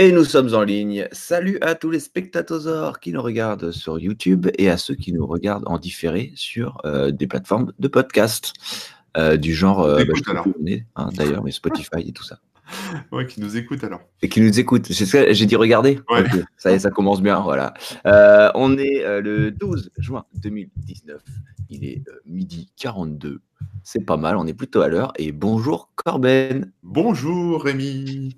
Et nous sommes en ligne. Salut à tous les spectateurs qui nous regardent sur YouTube et à ceux qui nous regardent en différé sur euh, des plateformes de podcast euh, du genre euh, Écoute, bah, hein, d'ailleurs, mais Spotify et tout ça. Ouais, qui nous écoute alors. Et qui nous écoutent. C'est ça, J'ai dit regarder Ouais. Ok, Ça y est, ça commence bien. Voilà. On est le 12 juin 2019. Il est midi 42. C'est pas mal, on est plutôt à l'heure. Et bonjour Corben. Bonjour Rémi.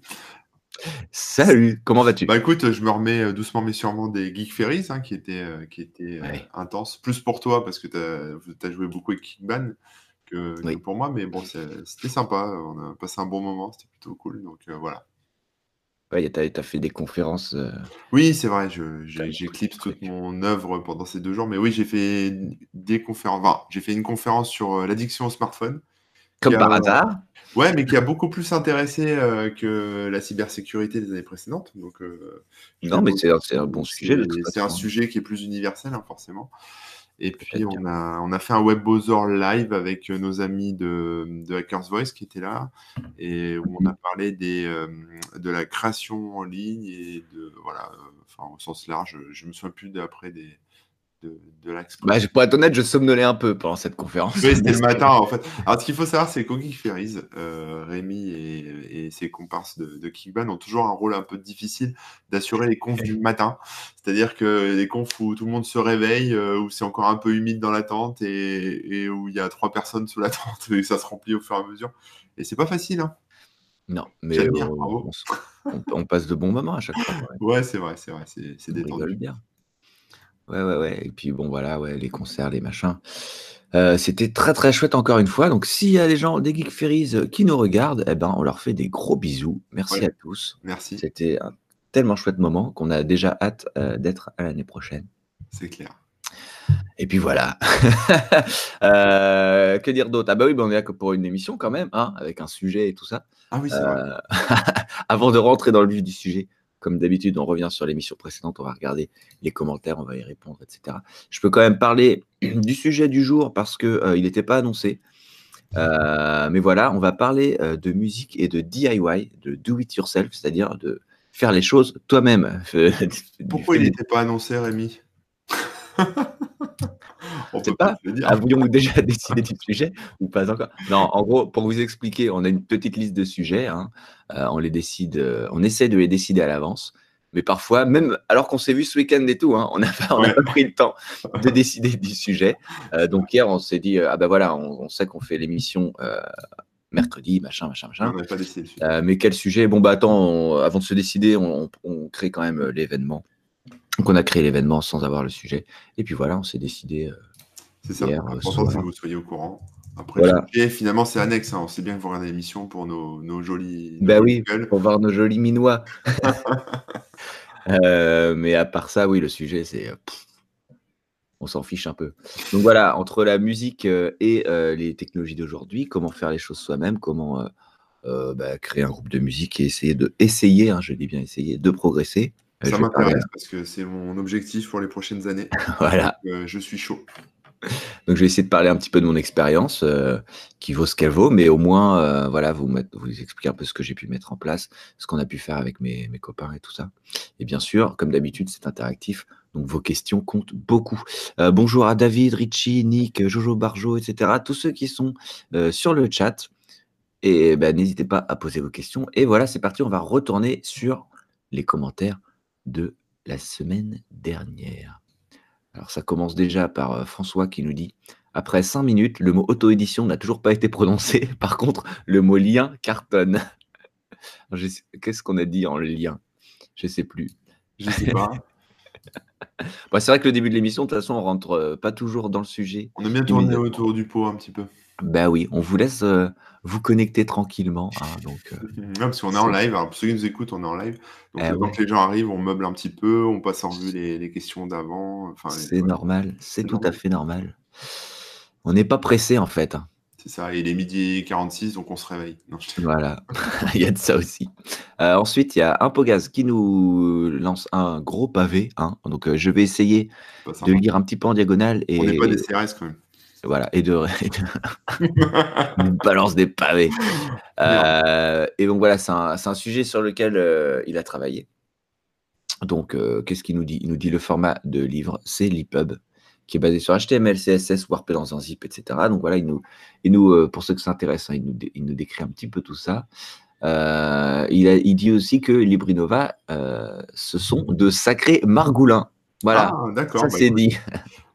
Salut, comment vas-tu? Bah écoute, je me remets euh, doucement mais sûrement des Geek Ferries hein, qui étaient, euh, qui étaient euh, intenses. Plus pour toi parce que tu as, joué beaucoup avec Kickban que, pour moi, mais bon, c'était sympa. On a passé un bon moment, c'était plutôt cool. Donc euh, voilà. Ouais, t'as as fait des conférences. Oui, c'est vrai, j'éclipse toute mon œuvre pendant ces deux jours. Mais oui, j'ai fait des conférences. Enfin, j'ai fait une conférence sur l'addiction au smartphone. Comme par hasard. Ouais, mais qui a beaucoup plus intéressé euh, que la cybersécurité des années précédentes. Donc, euh, Non, mais c'est un- bon sujet. C'est un sujet qui est plus universel, hein, forcément. Et puis, on a, on a fait un WebBozer live avec euh, nos amis de, de Hackers Voice qui étaient là, et où on a parlé des, euh, de la création en ligne et de, voilà, enfin, au sens large, je me souviens plus d'après des, de, de l'expression. Bah, pour être honnête, je somnolais un peu pendant cette conférence. Oui, c'était le matin en fait. Alors, ce qu'il faut savoir, c'est qu'au Geek Ferries, euh, Rémi et, et ses comparses de, de Kickban ont toujours un rôle un peu difficile d'assurer les confs du matin. C'est-à-dire que les confs où tout le monde se réveille, euh, où c'est encore un peu humide dans la tente et, et où il y a trois personnes sous la tente et ça se remplit au fur et à mesure. Et c'est pas facile, hein. Non, mais euh, on, s- on- on passe de bons moments à chaque fois. ouais. Ouais, c'est vrai, c'est vrai, c'est c'est On rigole détendu. bien. Ouais, ouais, ouais. Et puis bon, voilà, ouais, les concerts, les machins. Euh, C'était très très chouette encore une fois. Donc s'il y a des gens des Geek Ferries euh, qui nous regardent, eh ben, on leur fait des gros bisous. Merci Ouais. à tous. Merci, C'était un tellement chouette moment qu'on a déjà hâte euh, d'être à l'année prochaine. c'est clair. Et puis voilà. Euh, que dire d'autre? Ah bah oui, bah on est là que pour une émission quand même, hein, avec un sujet et tout ça. Ah oui, c'est vrai. Avant de rentrer dans le vif du sujet, comme d'habitude, on revient sur l'émission précédente, on va regarder les commentaires, on va y répondre, etc. Je peux quand même parler du sujet du jour parce que euh, il n'était pas annoncé. Euh, mais voilà, on va parler euh, de musique et de DIY, de do it yourself, c'est-à-dire de faire les choses toi-même. Pourquoi il n'était pas annoncé, Rémi? On peut pas. Avions-nous déjà décidé du sujet ou pas encore? Non, en gros, pour vous expliquer, on a une petite liste de sujets. hein. Euh, on les décide, euh, on essaie de les décider à l'avance. Mais parfois, même alors qu'on s'est vu ce week-end et tout, hein, on n'a pas, Ouais. pris le temps de décider du sujet. Euh, donc hier, on s'est dit, euh, ah ben voilà, on, on sait qu'on fait l'émission mercredi, machin, machin, machin. On pas décidé. Euh, mais quel sujet? Bon, bah attends, on- avant de se décider, on, crée quand même l'événement. Donc on a créé l'événement sans avoir le sujet. Et puis voilà, on s'est décidé. euh, C'est ça. hier, euh, que vous soyez au courant. Après, Voilà. et finalement, c'est annexe. hein. On sait bien que vous regardez l'émission pour nos, nos jolis. nos Bah jolis oui, gueules. pour voir nos jolis minois. Euh, mais à part ça, oui, le sujet, c'est. euh, on s'en fiche un peu. Donc voilà, entre la musique euh, et euh, les technologies d'aujourd'hui, comment faire les choses soi-même, comment euh, euh, bah, créer un groupe de musique et essayer de essayer, hein, je dis bien essayer, de progresser. Euh, Ça m'intéresse parce que c'est mon objectif pour les prochaines années. Voilà. Donc, euh, je suis chaud. Donc je vais essayer de parler un petit peu de mon expérience, euh, qui vaut ce qu'elle vaut, mais au moins, euh, voilà, vous, mettre- vous expliquer un peu ce que j'ai pu mettre en place, ce qu'on a pu faire avec mes, mes copains et tout ça. Et bien sûr, comme d'habitude, c'est interactif, donc vos questions comptent beaucoup. Euh, bonjour à David, Richie, Nick, Jojo Barjo, etc. Tous ceux qui sont euh, sur le chat. Et ben, n'hésitez pas à poser vos questions. Et voilà, c'est parti, on va retourner sur les commentaires de la semaine dernière. Alors ça commence déjà par euh, François qui nous dit Après 5 minutes, le mot auto-édition n'a toujours pas été prononcé. Par contre, le mot lien cartonne. Qu'est-ce qu'on a dit en lien? Je sais plus. Je sais pas. Bon, c'est vrai que le début de l'émission, de toute façon, on rentre euh, pas toujours dans le sujet. On a bien tourné autour du pot un petit peu. Bah oui, on vous laisse euh, vous connecter tranquillement. hein, donc, euh, Ouais, parce qu'on est en live. Alors, pour ceux qui nous écoutent, on est en live. Donc, Eh euh, ouais. les gens arrivent, on meuble un petit peu, on passe en revue les, les questions d'avant. C'est voilà. normal, c'est tout à fait normal. On n'est pas pressé en fait. hein. C'est ça. Il est midi 46, donc on se réveille. Non, je- Voilà, il y a de ça aussi. Euh, ensuite, il y a un Pogaz qui nous lance un gros pavé. hein. Donc, euh, je vais essayer de lire un petit peu en diagonale. Et... On n'est pas des CRS quand même. Voilà, et de, balance des pavés. Euh, et donc voilà, c'est un, un, sujet sur lequel euh, il a travaillé. Donc, euh, qu'est-ce qu'il nous dit? Il nous dit le format de livre, c'est l'EPUB, qui est basé sur HTML, CSS, Warp dans un zip, etc. Donc voilà, il nous, il nous pour ceux qui s'intéressent, hein, il, nous il, nous décrit un petit peu tout ça. il, a, il, dit aussi que Librinova, ce sont de sacrés margoulins. Voilà, ah, d'accord. Ça bah, c'est dit.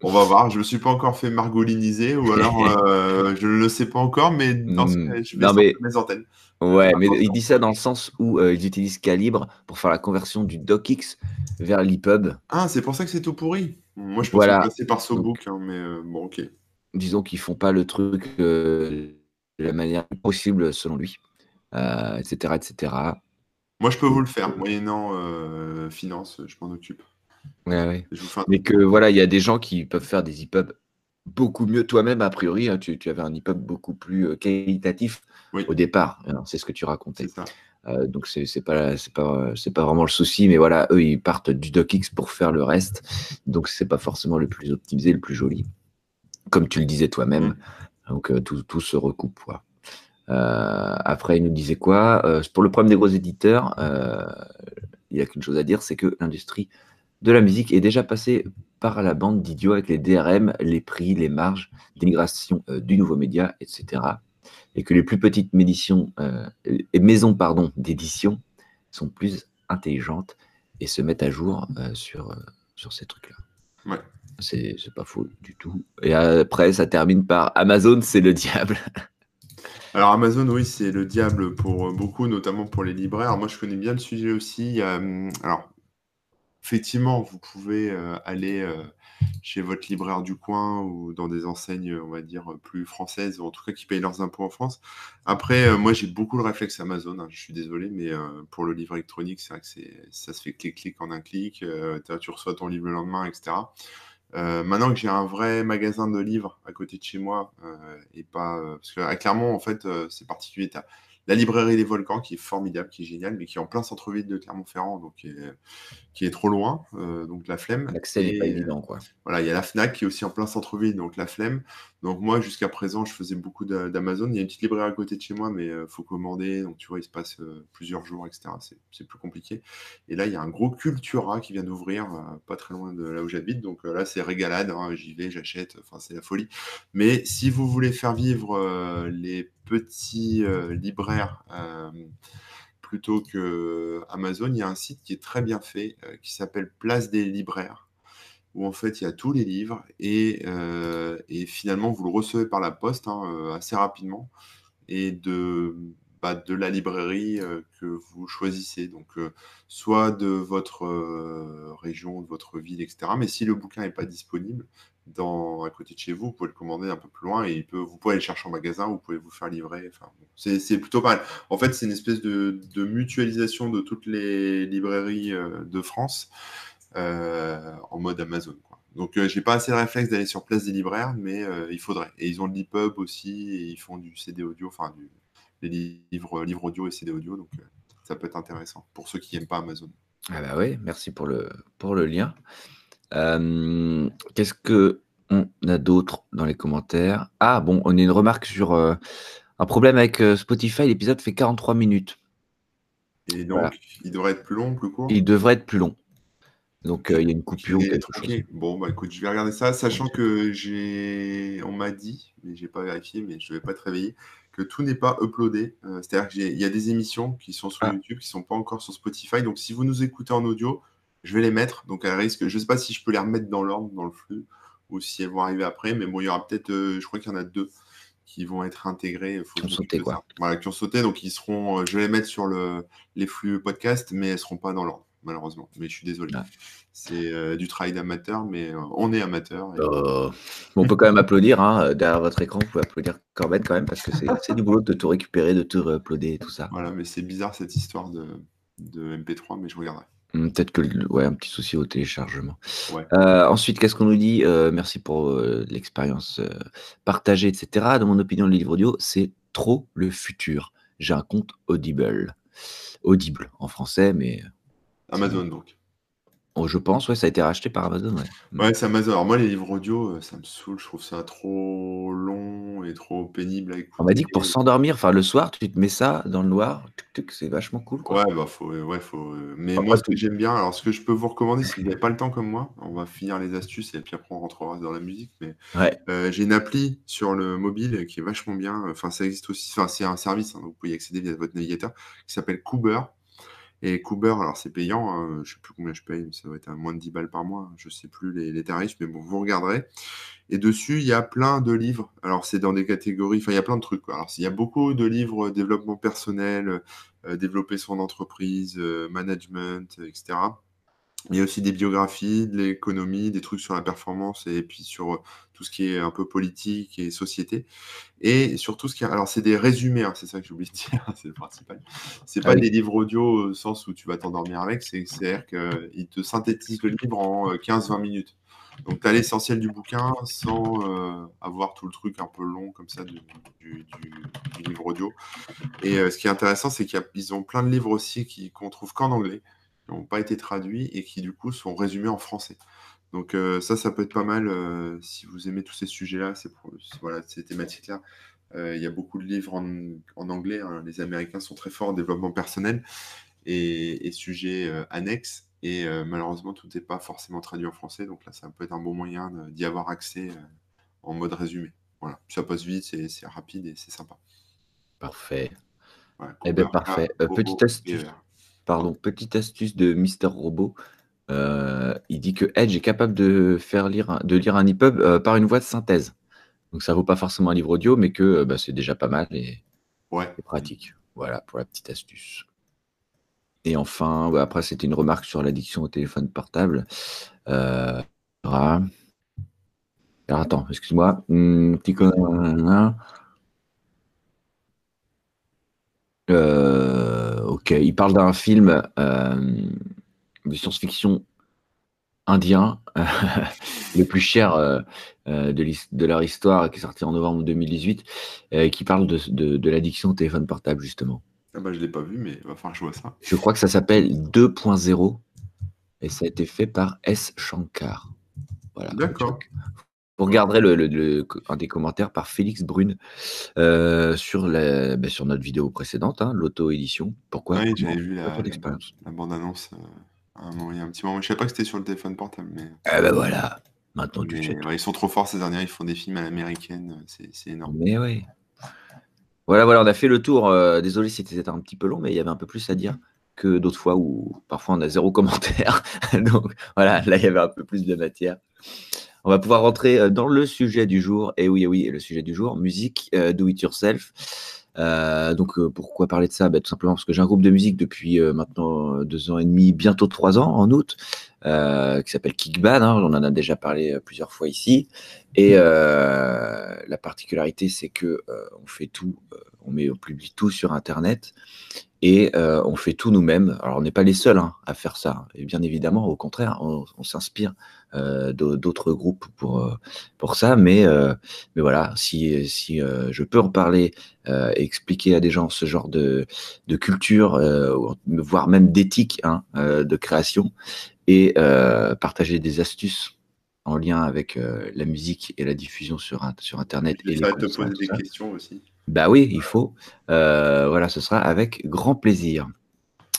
On va voir. Je ne me suis pas encore fait margoliniser ou alors euh, je ne le sais pas encore, mais dans ce hmm. je vais mais... mes antennes. Ouais, mais il dit ça dans le sens où euh, ils utilisent Calibre pour faire la conversion du docx vers l'EPUB. Ah, c'est pour ça que c'est tout pourri. Moi, je pense que c'est par SoBook, hein, mais euh, bon, ok. Disons qu'ils font pas le truc de la manière possible selon lui, etc., etc. Moi, je peux vous le faire, moyennant finance, je m'en occupe. Ouais, Mais que voilà, il y a des gens qui peuvent faire des EPUB beaucoup mieux. Toi-même, a priori, hein, tu, avais un EPUB beaucoup plus euh, qualitatif au départ. C'est ce que tu racontais. Euh, donc c'est pas c'est pas c'est pas vraiment le souci, mais voilà, eux ils partent du DocX pour faire le reste, donc c'est pas forcément le plus optimisé, le plus joli, comme tu le disais toi-même. Mm. Donc euh, tout, tout, se recoupe. Quoi. après, il nous disait quoi? Pour le problème des gros éditeurs, il y a qu'une chose à dire, c'est que l'industrie de la musique est déjà passé par la bande d'idiots avec les DRM, les prix, les marges, d'immigration euh, du nouveau média, etc. Et que les plus petites euh, maisons pardon, d'édition sont plus intelligentes et se mettent à jour euh, sur, sur ces trucs-là. Ouais. C'est pas faux du tout. Et après, ça termine par Amazon, c'est le diable. Alors Amazon, oui, c'est le diable pour beaucoup, notamment pour les libraires. Moi, je connais bien le sujet aussi. Hum, alors, effectivement, vous pouvez euh, aller euh, chez votre libraire du coin ou dans des enseignes, on va dire, plus françaises, ou en tout cas qui payent leurs impôts en France. Après, euh, moi, j'ai beaucoup le réflexe Amazon, hein, je suis désolé, mais pour le livre électronique, c'est vrai que ça se fait clic-clic en un clic, tu reçois ton livre le lendemain, etc. maintenant que j'ai un vrai magasin de livres à côté de chez moi, et pas. parce que clairement, en fait, c'est particulier la librairie des Volcans, qui est formidable, qui est géniale, mais qui est en plein centre-ville de Clermont-Ferrand, donc qui est, trop loin, euh, donc la flemme. L'accès n'est pas évident, quoi. Voilà, il y a la FNAC qui est aussi en plein centre-ville, donc la flemme. Donc moi, jusqu'à présent, je faisais beaucoup d'Amazon. Il y a une petite librairie à côté de chez moi, mais il euh, faut commander, donc tu vois, il se passe euh, plusieurs jours, etc. C'est plus compliqué. Et là, il y a un gros Cultura qui vient d'ouvrir, pas très loin de là où j'habite, donc là, c'est régalade, hein, j'y vais, j'achète, enfin, c'est la folie. Mais si vous voulez faire vivre les petits euh, libraires euh, plutôt que Amazon, il y a un site qui est très bien fait euh, qui s'appelle Place des libraires où en fait il y a tous les livres et, finalement vous le recevez par la poste hein, assez rapidement et de, bah, de la librairie que vous choisissez. Donc soit de votre région, de votre ville, etc. Mais si le bouquin n'est pas disponible, dans, à côté de chez vous, vous pouvez le commander un peu plus loin et il peut, vous pouvez aller le chercher en magasin, vous pouvez vous faire livrer. Enfin, c'est plutôt pas mal. En fait, c'est une espèce de, de, mutualisation de toutes les librairies euh, de France euh, en mode Amazon. Donc, euh, j'ai pas assez de réflexe d'aller sur place des libraires, mais il faudrait. Et ils ont le l'EPUB aussi, et ils font du CD audio, enfin, du, des livres audio et CD audio. Donc, ça peut être intéressant pour ceux qui n'aiment pas Amazon. Ah bah oui, merci pour le, pour le lien. Euh, qu'est-ce que on a d'autre dans les commentaires? Ah bon, on a une remarque sur euh, un problème avec euh, Spotify. L'épisode fait 43 minutes. Et donc, il devrait être plus long, plus court? Il devrait être plus long. Donc, il y a une coupure ou quelque chose. Bon, bah écoute, je vais regarder ça, sachant que j'ai. On m'a dit, mais j'ai pas vérifié, mais je ne vais pas te réveiller, que tout n'est pas uploadé. C'est-à-dire qu'il y a des émissions qui sont sur ah. YouTube, qui ne sont pas encore sur Spotify. Donc, si vous nous écoutez en audio, je vais les mettre. Donc, à risque, je ne sais pas si je peux les remettre dans l'ordre, dans le flux, ou si elles vont arriver après. Mais bon, il y aura peut-être, euh, je crois qu'il y en a deux qui vont être intégrés. qui ont sauté, quoi. Voilà, qui ont sauté. Donc, ils seront, euh, je vais les mettre sur le, les flux podcast, mais elles ne seront pas dans l'ordre, malheureusement. Mais je suis désolé. C'est euh, du travail d'amateur, mais on est amateur. on peut quand même applaudir. Hein, derrière votre écran, vous pouvez applaudir Corben quand même, parce que c'est du boulot de tout récupérer, de tout uploader et tout ça. Voilà, mais c'est bizarre cette histoire de, de MP3, mais je regarderai. Mmh, peut-être que ouais, un petit souci au téléchargement. Euh, ensuite, qu'est-ce qu'on nous dit? Euh, Merci pour euh, l'expérience partagée, etc. Dans mon opinion, le livre audio, c'est trop le futur. J'ai un compte Audible. Audible en français, mais. Amazon donc. Oh, je pense, ouais, ça a été racheté par Amazon, ouais. Ouais, c'est Amazon. Alors moi, les livres audio, euh, ça me saoule. Je trouve ça trop long et trop pénible à On m'a dit que écouter. pour s'endormir, enfin le soir, tu te mets ça dans le noir, c'est vachement cool, quoi. Ouais, bah faut, ouais, faut. euh, Mais moi, ce que j'aime bien, alors ce que je peux vous recommander, si vous n'avez pas le temps comme moi, on va finir les astuces et puis après on rentrera dans la musique. Mais ouais, euh, j'ai une appli sur le mobile qui est vachement bien. Enfin, ça existe aussi. Enfin, c'est un service, hein, donc vous pouvez y accéder via votre navigateur, qui s'appelle Cooper. Et Cooper, alors c'est payant, hein, je sais plus combien je paye, mais ça doit être à moins de 10 balles par mois, je sais plus les, tarifs, mais bon, vous regarderez. Et dessus, il y a plein de livres. Alors, c'est dans des catégories, enfin, il y a plein de trucs. Alors, il y a beaucoup de livres euh, développement personnel, euh, développer son entreprise, euh, management, etc. Il y a aussi des biographies, de l'économie, des trucs sur la performance et puis sur euh, tout ce qui est un peu politique et société. Et sur tout ce qui est... Alors, c'est des résumés, hein, c'est ça que j'ai oublié de dire, c'est le principal. C'est Ah pas oui. des livres audio au sens où tu vas t'endormir avec, c'est- c'est-à-dire qu'il te synthétise le livre en euh, 15-20 minutes. Donc, tu as l'essentiel du bouquin sans euh, avoir tout le truc un peu long comme ça du, du- du- du livre audio. Et euh, ce qui est intéressant, c'est qu'ils ont plein de livres aussi qu'on trouve qu'en anglais, qui n'ont pas été traduits et qui, du coup, sont résumés en français. Donc, euh, ça, ça peut être pas mal euh, si vous aimez tous ces sujets-là, ces, pro- voilà, ces thématiques-là. Euh, Il y a beaucoup de livres en, en anglais. hein. Les Américains sont très forts en développement personnel et, et sujets annexes. Et malheureusement, tout n'est pas forcément traduit en français. Donc là, ça peut être un bon moyen d'y avoir accès en mode résumé. Voilà. Ça passe vite, c'est c'est rapide et c'est sympa. Parfait. Voilà, Eh Cooper, parfait. Euh, petite astuce. Pardon, petite astuce de Mister Robot. Euh, il dit que Edge est capable de faire lire, un- de lire un EPUB euh, par une voix de synthèse. Donc ça vaut pas forcément un livre audio, mais que euh, bah, c'est déjà pas mal et, Ouais. et pratique. Voilà pour la petite astuce. Et enfin, ouais, après c'était une remarque sur l'addiction au téléphone portable. Euh, alors attends, excuse-moi. Hum, petit con- Euh, ok, il parle d'un film euh, de science-fiction indien, le plus cher euh, euh, de, leur histoire, qui est sorti en novembre 2018, euh, qui parle de, de- de l'addiction au téléphone portable, justement. Ah bah, je l'ai pas vu, mais il va falloir que je vois ça. Je crois que ça s'appelle 2.0 et ça a été fait par S. Shankar. Voilà. D'accord. Vous regarderez le, le- le- un des commentaires par Félix Brune euh, sur, la, bah, sur notre vidéo précédente, hein, l'auto-édition. Pourquoi? Oui, j'avais vu la, la bande-annonce euh, un il y a un petit moment. Je savais pas que c'était sur le téléphone portable, mais, Ah ben voilà, maintenant tu mais, ouais, ils sont trop forts ces derniers. Ils font des films à l'américaine, c'est c'est énorme. Mais oui. Voilà, voilà, on a fait le tour. euh, désolé si c'était un petit peu long, mais il y avait un peu plus à dire que d'autres fois où parfois on a zéro commentaire. Donc voilà, là il y avait un peu plus de matière. On va pouvoir rentrer euh, dans le sujet du jour. Et oui, oui, le sujet du jour, musique, euh, do it yourself. Euh, donc euh, pourquoi parler de ça? Ben, Tout simplement parce que j'ai un groupe de musique depuis euh, maintenant deux ans et demi, bientôt trois ans en août, qui s'appelle Kickbad. hein, on en a déjà parlé plusieurs fois ici. Et euh, la particularité, c'est que on fait tout, on, publie tout sur Internet et euh, on fait tout nous-mêmes. Alors, on n'est pas les seuls hein, à faire ça. Et bien évidemment, au contraire, on, s'inspire euh, d'au- d'autres groupes pour, euh, ça. Mais, voilà, si, je peux en parler et expliquer à des gens ce genre de, culture, voire même d'éthique hein, de création, et partager des astuces en lien avec euh, la musique et la diffusion sur, sur Internet. Et les Ça va te poser des questions aussi. Bah oui, il faut. Euh, voilà, ce sera avec grand plaisir.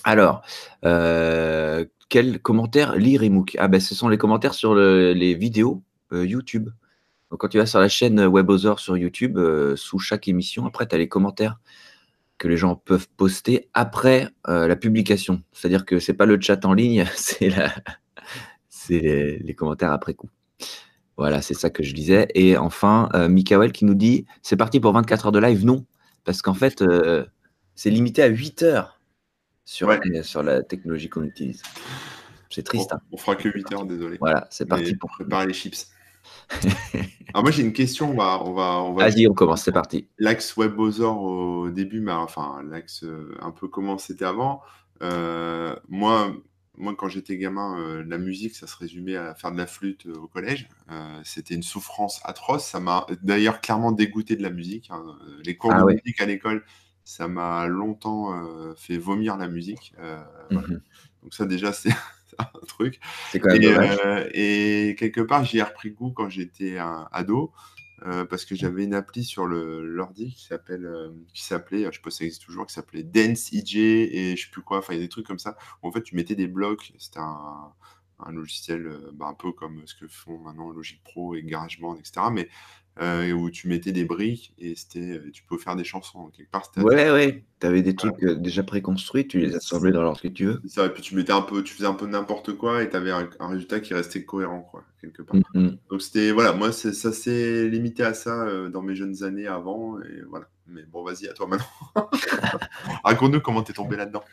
Alors, euh, quels commentaires lire Emook Ah ben, ce sont les commentaires sur le- les vidéos YouTube. Donc, quand tu vas sur la chaîne WebOzor sur YouTube, sous chaque émission, après, tu as les commentaires que les gens peuvent poster après la publication. C'est-à-dire que c'est pas le chat en ligne, c'est la... c'est les, les commentaires après coup. Voilà, c'est ça que je disais. Et enfin, euh, Mikael qui nous dit c'est parti pour 24 heures de live? Non, parce qu'en fait, euh, c'est limité à 8 heures sur, Ouais. euh, sur la technologie qu'on utilise. C'est triste. Bon, hein. on fera que 8 heures, désolé. Voilà, c'est parti pour. préparer les chips. Alors moi j'ai une question, on va, on va, on va Vas-y, on commence, c'est parti. l'axe WebOzor au début, mais enfin l'axe euh, un peu comment c'était avant. Euh, moi, moi quand j'étais gamin, euh, la musique ça se résumait à faire de la flûte euh, au collège. Euh, c'était une souffrance atroce. Ça m'a d'ailleurs clairement dégoûté de la musique. hein. Les cours Ah de ouais. musique à l'école, ça m'a longtemps euh, fait vomir la musique. Euh, voilà. Mhm. Donc ça déjà c'est un truc. C'est quand même Et, dommage. euh, et quelque part, j'y ai repris goût quand j'étais un ado. Euh, parce que j'avais une appli sur le l'ordi qui s'appelle euh, qui s'appelait je sais pas si ça existe toujours qui s'appelait Dance EJ et je sais plus quoi. Enfin il y a des trucs comme ça. Où en fait tu mettais des blocs. C'était un, un logiciel euh, bah, un peu comme ce que font maintenant Logic Pro et GarageBand etc mais euh, où tu mettais des briques et c'était tu peux faire des chansons quelque part Ouais, ouais. Tu avais des trucs euh, déjà préconstruits, tu les assemblais dans l'ordre que tu veux. ça, et puis tu mettais un peu tu faisais un peu n'importe quoi et tu avais un, un résultat qui restait cohérent quoi quelque part Mhm. Donc c'était voilà, moi ça s'est limité à ça euh, dans mes jeunes années avant et voilà. Mais bon, vas-y à toi maintenant. Raconte-nous comment t'es tombé là-dedans.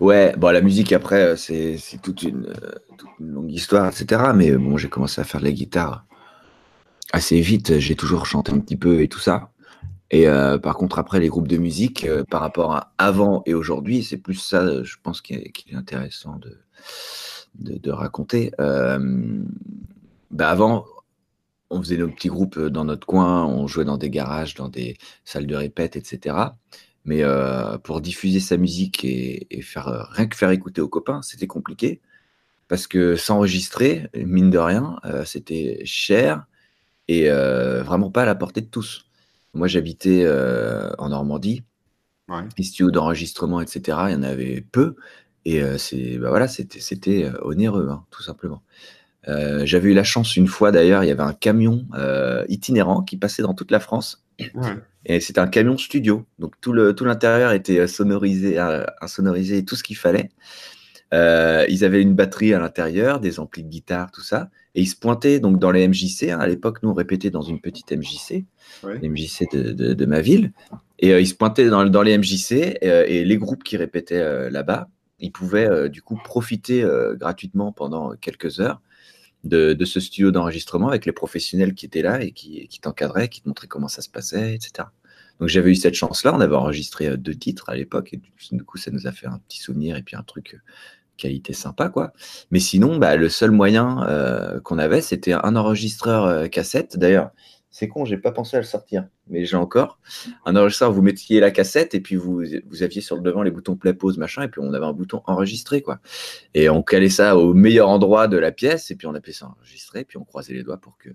Ouais, bon, la musique après, euh, c'est toute une, euh, toute une longue histoire, etc. Mais euh, bon, j'ai commencé à faire de la guitare assez vite. J'ai toujours chanté un petit peu et tout ça. Et euh, par contre, après, les groupes de musique, euh, par rapport à avant et aujourd'hui, c'est plus ça, euh, je pense, qui est, intéressant de, de, raconter. Bah avant, on faisait nos petits groupes dans notre coin, on jouait dans des garages, dans des salles de répète, etc. Mais pour diffuser sa musique et, et faire rien que faire écouter aux copains, c'était compliqué parce que s'enregistrer, mine de rien, c'était cher et euh, vraiment pas à la portée de tous. Moi, j'habitais euh, en Normandie, Ouais. les studios d'enregistrement, etc. Il y en avait peu et euh, c'est bah voilà, c'était c'était onéreux, hein, tout simplement. Euh, J'avais eu la chance une fois d'ailleurs, il y avait un camion euh, itinérant qui passait dans toute la France Ouais. et c'était un camion studio. Donc tout le tout l'intérieur était sonorisé, insonorisé tout ce qu'il fallait. Euh, ils avaient une batterie à l'intérieur, des amplis de guitare, tout ça. Et ils se pointaient donc dans les MJC. hein. À l'époque, nous, on répétait dans une petite MJC, Ouais. MJC de, de- de ma ville. Et euh, ils se pointaient dans, dans les MJC euh, et les groupes qui répétaient euh, là-bas, ils pouvaient euh, du coup profiter gratuitement pendant quelques heures de, de ce studio d'enregistrement avec les professionnels qui étaient là et qui, qui t'encadraient, qui te montraient comment ça se passait, etc. Donc j'avais eu cette chance-là. On avait enregistré deux titres à l'époque et du coup, ça nous a fait un petit souvenir et puis un truc qualité sympa, quoi. Mais sinon, bah, le seul moyen euh, qu'on avait, c'était un enregistreur euh, cassette. D'ailleurs, c'est con, j'ai pas pensé à le sortir, mais j'ai encore un enregistreur. Vous mettiez la cassette et puis vous, vous aviez sur le devant les boutons play, pause, machin, et puis on avait un bouton enregistrer, quoi. Et on calait ça au meilleur endroit de la pièce, et puis on appelait ça enregistrer, puis on croisait les doigts pour que,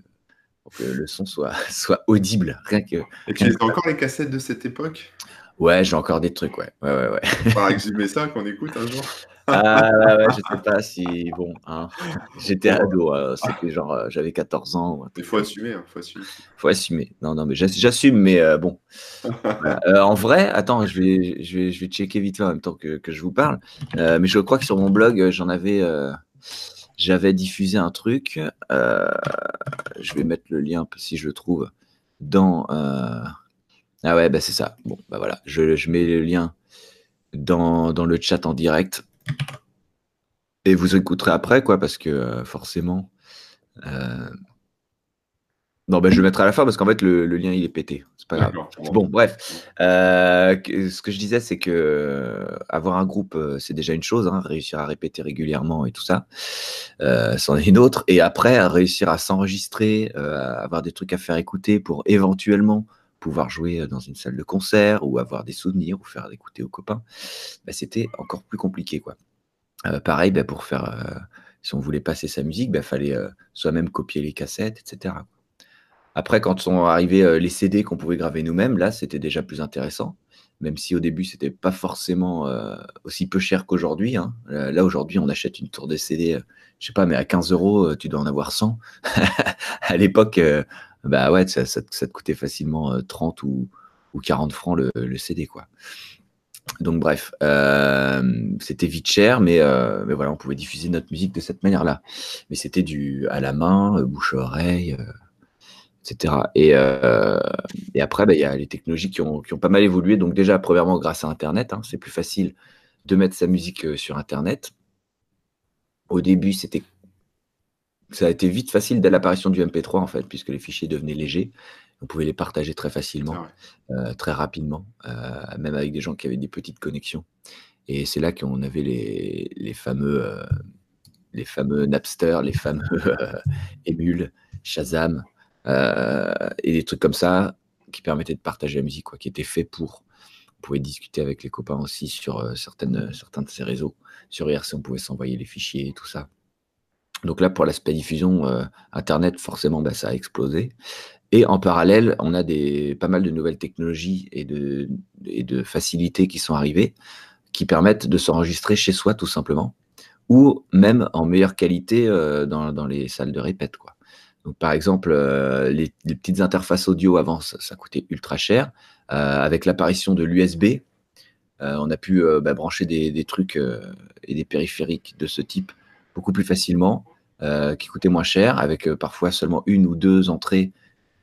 pour que le son soit, soit audible. Rien que. Et tu as encore les cassettes de cette époque? Ouais, j'ai encore des trucs, ouais. Ouais, ouais, ouais. Faudra exhumer ça qu'on écoute un jour. Ah ouais, ouais, je sais pas si. Bon, hein, j'étais ado, euh, c'était genre, euh, j'avais 14 ans. Il faut assumer, hein, faut assumer. faut assumer. Non, non, mais j'ass- j'assume, mais euh, bon. Voilà. En vrai, attends, je vais, je vais, je vais checker vite fait en même temps que, que je vous parle. Mais je crois que sur mon blog, j'en avais, j'avais diffusé un truc. Je vais mettre le lien si je le trouve dans. Ah ouais, bah c'est ça. Bon, bah voilà, je, je mets le lien dans, dans le chat en direct. Et vous écouterez après, quoi, parce que euh, forcément. euh, Non, ben je le mettrai à la fin parce qu'en fait, le, le lien, il est pété. C'est pas grave. Bon, bref. Euh, ce que je disais, c'est que avoir un groupe, c'est déjà une chose, hein, réussir à répéter régulièrement et tout ça, euh, c'en est une autre. Et après, à réussir à s'enregistrer, euh, avoir des trucs à faire écouter pour éventuellement pouvoir jouer dans une salle de concert ou avoir des souvenirs ou faire écouter aux copains, bah, c'était encore plus compliqué, quoi. Pareil, bah, pour faire, si on voulait passer sa musique, il fallait euh, soi-même copier les cassettes, etc. Après, quand sont arrivés les CD qu'on pouvait graver nous-mêmes, là, c'était déjà plus intéressant. Même si au début, c'était pas forcément aussi peu cher qu'aujourd'hui. hein. Là, aujourd'hui, on achète une tour de CD, je sais pas, mais à 15 euros, tu dois en avoir 100. à l'époque, bah ouais, ça, ça te- coûtait facilement euh, 30 ou, ou 40 francs le, le CD, quoi. Donc bref, euh, c'était vite cher, mais, euh, mais voilà, on pouvait diffuser notre musique de cette manière-là. Mais c'était du à la main, euh, bouche à oreille, euh, etc. Et, euh, et après, bah, il y a les technologies qui ont, qui ont pas mal évolué. Donc déjà, premièrement, grâce à Internet, hein, c'est plus facile de mettre sa musique euh, sur Internet. Au début, c'était ça a été vite facile dès l'apparition du MP3 en fait, puisque les fichiers devenaient légers. On pouvait les partager très facilement, vrai. euh, très rapidement, euh, même avec des gens qui avaient des petites connexions. Et c'est là qu'on avait les, les fameux, euh, les fameux Napster, les fameux Emule, Shazam, et des trucs comme ça qui permettaient de partager la musique, quoi, qui étaient faits pour. On pouvait discuter avec les copains aussi sur certaines, certains de ces réseaux. Sur IRC, on pouvait s'envoyer les fichiers et tout ça. Donc là, pour l'aspect diffusion, Internet, forcément, bah, ça a explosé. Et en parallèle, on a des, pas mal de nouvelles technologies et de, et de facilités qui sont arrivées qui permettent de s'enregistrer chez soi tout simplement, ou même en meilleure qualité euh, dans, dans, les salles de répète. Quoi. Donc, par exemple, euh, les, petites interfaces audio avant, ça, coûtait ultra cher. Euh, avec l'apparition de l'USB, on a pu bah, brancher des trucs et des périphériques de ce type beaucoup plus facilement, qui coûtaient moins cher, avec parfois seulement une ou deux entrées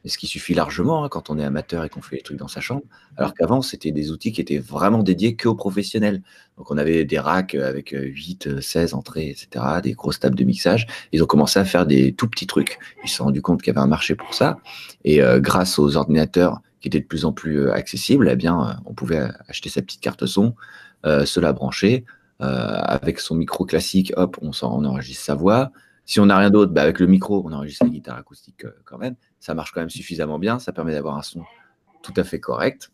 ce qui suffit largement hein, quand on est amateur et qu'on fait les trucs dans sa chambre. Alors qu'avant, c'était des outils qui étaient vraiment dédiés qu'aux professionnels. Donc on avait des racks avec 8, 16 entrées, etc., des grosses tables de mixage. Ils ont commencé à faire des tout petits trucs. Ils se sont rendus compte qu'il y avait un marché pour ça. Et euh, grâce aux ordinateurs qui étaient de plus en plus euh, accessibles, eh bien, euh, on pouvait acheter sa petite carte son, se la brancher. avec son micro classique, hop, on enregistre sa voix. Si on n'a rien d'autre, bah avec le micro, on enregistre la guitare acoustique quand même ça marche quand même suffisamment bien, ça permet d'avoir un son tout à fait correct,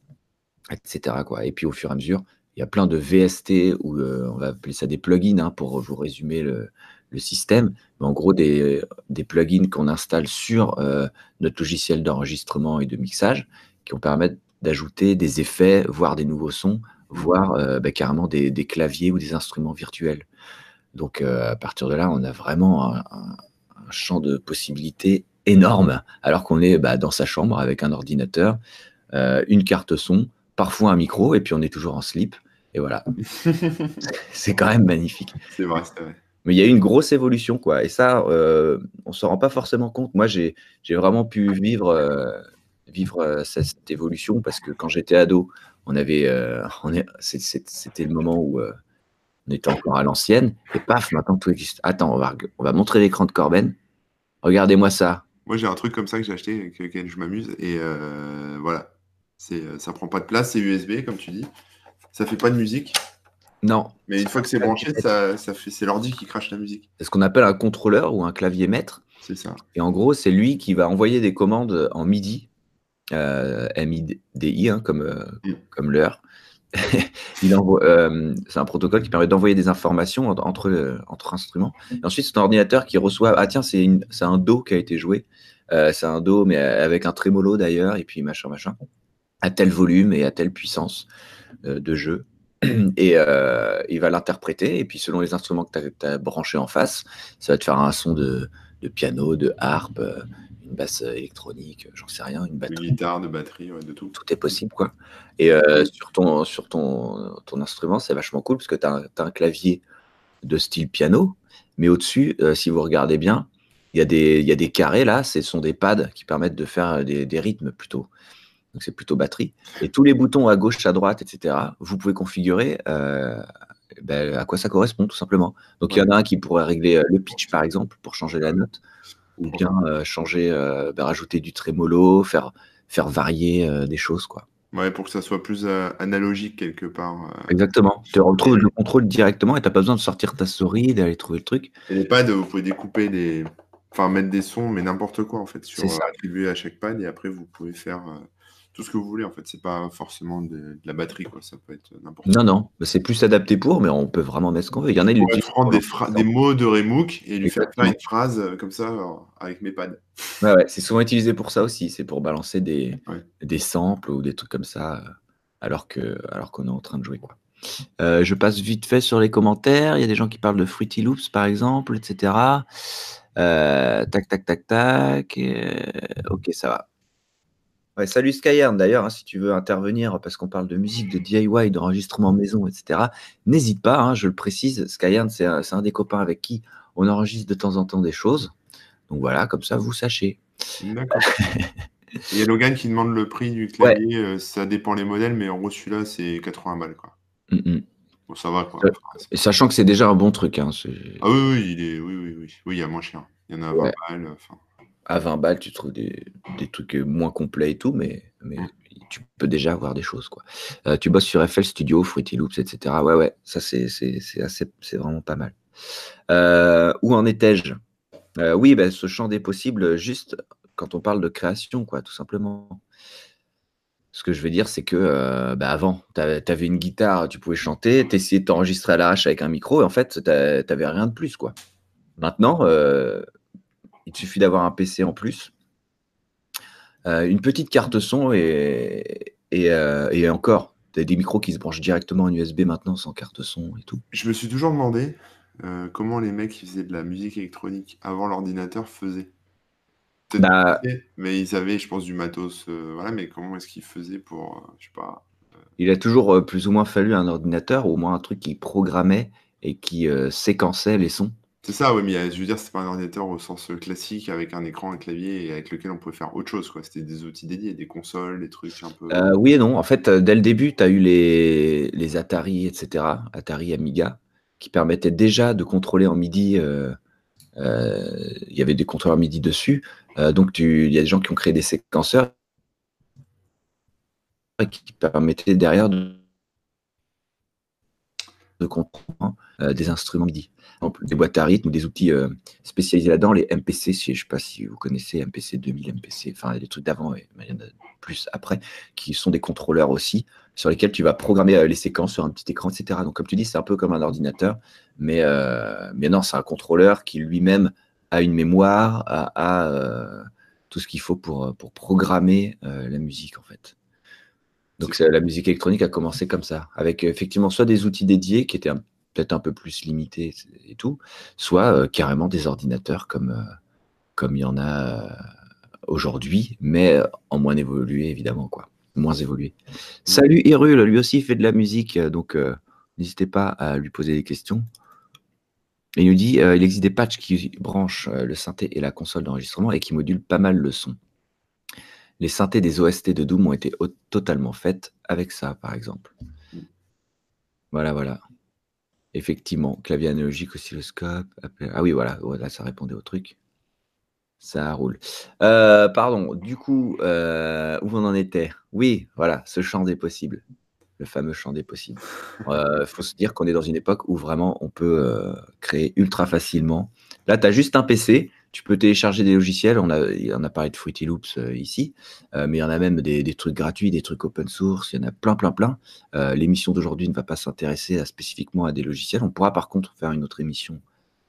etc. Et puis au fur et à mesure, il y a plein de VST, ou euh, on va appeler ça des plugins hein, pour vous résumer le, système. Mais en gros, des, plugins qu'on installe sur euh, notre logiciel d'enregistrement et de mixage qui vont permettre d'ajouter des effets, voire des nouveaux sons, voire euh, bah, carrément des, claviers ou des instruments virtuels. Donc à partir de là, on a vraiment un champ de possibilités énorme, alors qu'on est bah, dans sa chambre avec un ordinateur, euh, une carte son, parfois un micro, et puis on est toujours en slip. Et voilà. c'est quand même magnifique. C'est vrai, c'est vrai. Mais il y a eu une grosse évolution, quoi. Et ça, euh, on ne s'en rend pas forcément compte. Moi, j'ai vraiment pu vivre, euh, vivre cette évolution parce que quand j'étais ado, on avait, c'était le moment où on était encore à l'ancienne. Et paf, maintenant tout existe. Attends, on va, on va montrer l'écran de Corben. Regardez-moi ça. Moi, j'ai un truc comme ça que j'ai acheté, avec lequel je m'amuse. Et euh, voilà. Euh, ça prend pas de place, c'est USB, comme tu dis. Ça fait pas de musique. Non. Mais une fois que c'est branché, ça, ça fait, c'est l'ordi qui crache la musique. C'est ce qu'on appelle un contrôleur ou un clavier maître. C'est ça. Et en gros, c'est lui qui va envoyer des commandes en MIDI, euh, MIDI, hein, comme, euh, mm. comme l'heure. euh, c'est un protocole qui permet d'envoyer des informations entre, entre instruments. Et ensuite, c'est un ordinateur qui reçoit Ah, tiens, c'est un Do qui a été joué. Euh, c'est un Do, mais avec un trémolo d'ailleurs, et puis machin, machin, à tel volume et à telle puissance euh, de jeu. Et euh, il va l'interpréter, et puis selon les instruments que tu as, branchés en face, ça va te faire un son de piano, de harpe, une basse électronique, j'en sais rien, une batterie. Une guitare, de batterie, de tout. Tout est possible, quoi. Et sur, ton, sur ton, ton instrument, c'est vachement cool parce que tu as, un clavier de style piano, mais au-dessus, si vous regardez bien, il y, a des, il y a des carrés là, ce sont des pads qui permettent de faire des, des rythmes plutôt. Donc c'est plutôt batterie. Et tous les boutons à gauche, à droite, etc., vous pouvez configurer euh, ben, à quoi ça correspond tout simplement. Donc il y en a un qui pourrait régler euh, le pitch par exemple pour changer la note, ou bien euh, changer, ben, rajouter du trémolo, faire, faire varier des choses quoi. Ouais, pour que ça soit plus analogique quelque part. Exactement. Tu retrouves le contrôle directement et tu n'as pas besoin de sortir ta souris, d'aller trouver le truc. Et les pads, vous pouvez découper des, Enfin, mettre des sons, mais n'importe quoi, en fait, sur euh, attribuer à chaque pad, et après, vous pouvez faire euh, tout ce que vous voulez, en fait. C'est pas forcément de, la batterie, quoi. Ça peut être n'importe quoi. Non, non, bah, c'est plus adapté pour, mais on peut vraiment mettre ce qu'on veut. Il y en a, ils prendre des, des, mots de Remook et lui faire une phrase euh, comme ça avec mes pads. Ouais, ouais, c'est souvent utilisé pour ça aussi. C'est pour balancer des, des samples ou des trucs comme ça, alors que alors qu'on est en train de jouer, quoi. je passe vite fait sur les commentaires. Il y a des gens qui parlent de Fruity Loops, par exemple, etc. Euh, tac, tac, tac, tac. Euh, ok, ça va. Salut Skyern d'ailleurs, hein, si tu veux intervenir, parce qu'on parle de musique, de DIY, d'enregistrement maison, etc. N'hésite pas, hein, je le précise, Skyern, c'est un, des copains avec qui on enregistre de temps en temps des choses. Donc voilà, comme ça, vous sachez. D'accord. Il y a Logan qui demande le prix du clavier, euh, ça dépend les modèles, mais en gros, celui-là, c'est 80 balles. Quoi. Mm, mm. Bon, ça va, quoi. Et sachant que c'est déjà un bon truc. Hein, ah oui, oui, il est... oui, oui, oui. Oui, il y a moins cher. Il y en a à 20 balles. À 20 balles, tu trouves des, des, trucs moins complets et tout, mais, mais tu peux déjà avoir des choses. Quoi. Euh, tu bosses sur FL Studio, Fruity Loops, etc. Ouais, ouais, ça c'est vraiment pas mal. Euh, où en étais-je? Euh, Oui, ben, ce champ des possibles, juste quand on parle de création, quoi, tout simplement. Ce que je veux dire, c'est que bah, avant, tu avais une guitare, tu pouvais chanter, tu essayais de t'enregistrer à l'arrache avec un micro, et en fait, tu n'avais rien de plus. quoi. Maintenant, il te suffit d'avoir un PC en plus, euh, une petite carte son, et, et, encore, tu as des micros qui se branchent directement en USB maintenant, sans carte son et tout. Je me suis toujours demandé comment les mecs qui faisaient de la musique électronique avant l'ordinateur faisaient. Bah, mais ils avaient, je pense, du matos. Euh, voilà, mais comment est-ce qu'ils faisaient pour, euh, je sais pas. Euh, il a toujours plus ou moins fallu un ordinateur, ou au moins un truc qui programmait et qui séquençait les sons. C'est ça, oui, mais je veux dire, c'est pas un ordinateur au sens classique avec un écran, un clavier et avec lequel on pouvait faire autre chose, quoi. C'était des outils dédiés, des consoles, des trucs un peu. oui et non. En fait, dès le début, tu as eu les, les Atari, etc., Atari Amiga, qui permettaient déjà de contrôler en MIDI. Il y avait des contrôleurs MIDI dessus. Euh, donc, il y a des gens qui ont créé des séquenceurs qui permettaient derrière de, comprendre euh, des instruments MIDI. des boîtes à rythme, des outils euh, spécialisés là-dedans, les MPC, je ne sais pas si vous connaissez MPC 2000, MPC, enfin des trucs d'avant et plus après, qui sont des contrôleurs aussi, sur lesquels tu vas programmer les séquences sur un petit écran, etc. Donc comme tu dis, c'est un peu comme un ordinateur, mais, mais non, c'est un contrôleur qui lui-même à une mémoire, euh, tout ce qu'il faut pour, euh, programmer euh, la musique en fait. Donc la musique électronique a commencé comme ça, avec effectivement soit des outils dédiés qui étaient peut-être un peu plus limités et tout, soit carrément des ordinateurs comme, comme il y en a aujourd'hui, mais en moins évolué évidemment quoi, moins évolué. Salut Hyrule, lui aussi fait de la musique, donc n'hésitez pas à lui poser des questions il nous dit euh, il existe des patchs qui branchent euh, le synthé et la console d'enregistrement et qui modulent pas mal le son. Les synthés des OST de Doom ont été totalement faites avec ça, par exemple. Voilà, voilà. Effectivement, clavier analogique, oscilloscope. Ah oui, voilà, là, ça répondait au truc. Ça roule. Euh, pardon, du coup, où on en était? Oui, voilà, ce champ des possibles le fameux champ des possibles. Il euh, faut se dire qu'on est dans une époque où vraiment on peut euh, créer ultra facilement. Là, tu as juste un PC, tu peux télécharger des logiciels. On a, on a parlé de Fruity Loops euh, ici, mais il y en a même des, des, trucs gratuits, des trucs open source. Il y en a plein, plein, plein. L'émission d'aujourd'hui ne va pas s'intéresser spécifiquement à des logiciels. On pourra par contre faire une autre émission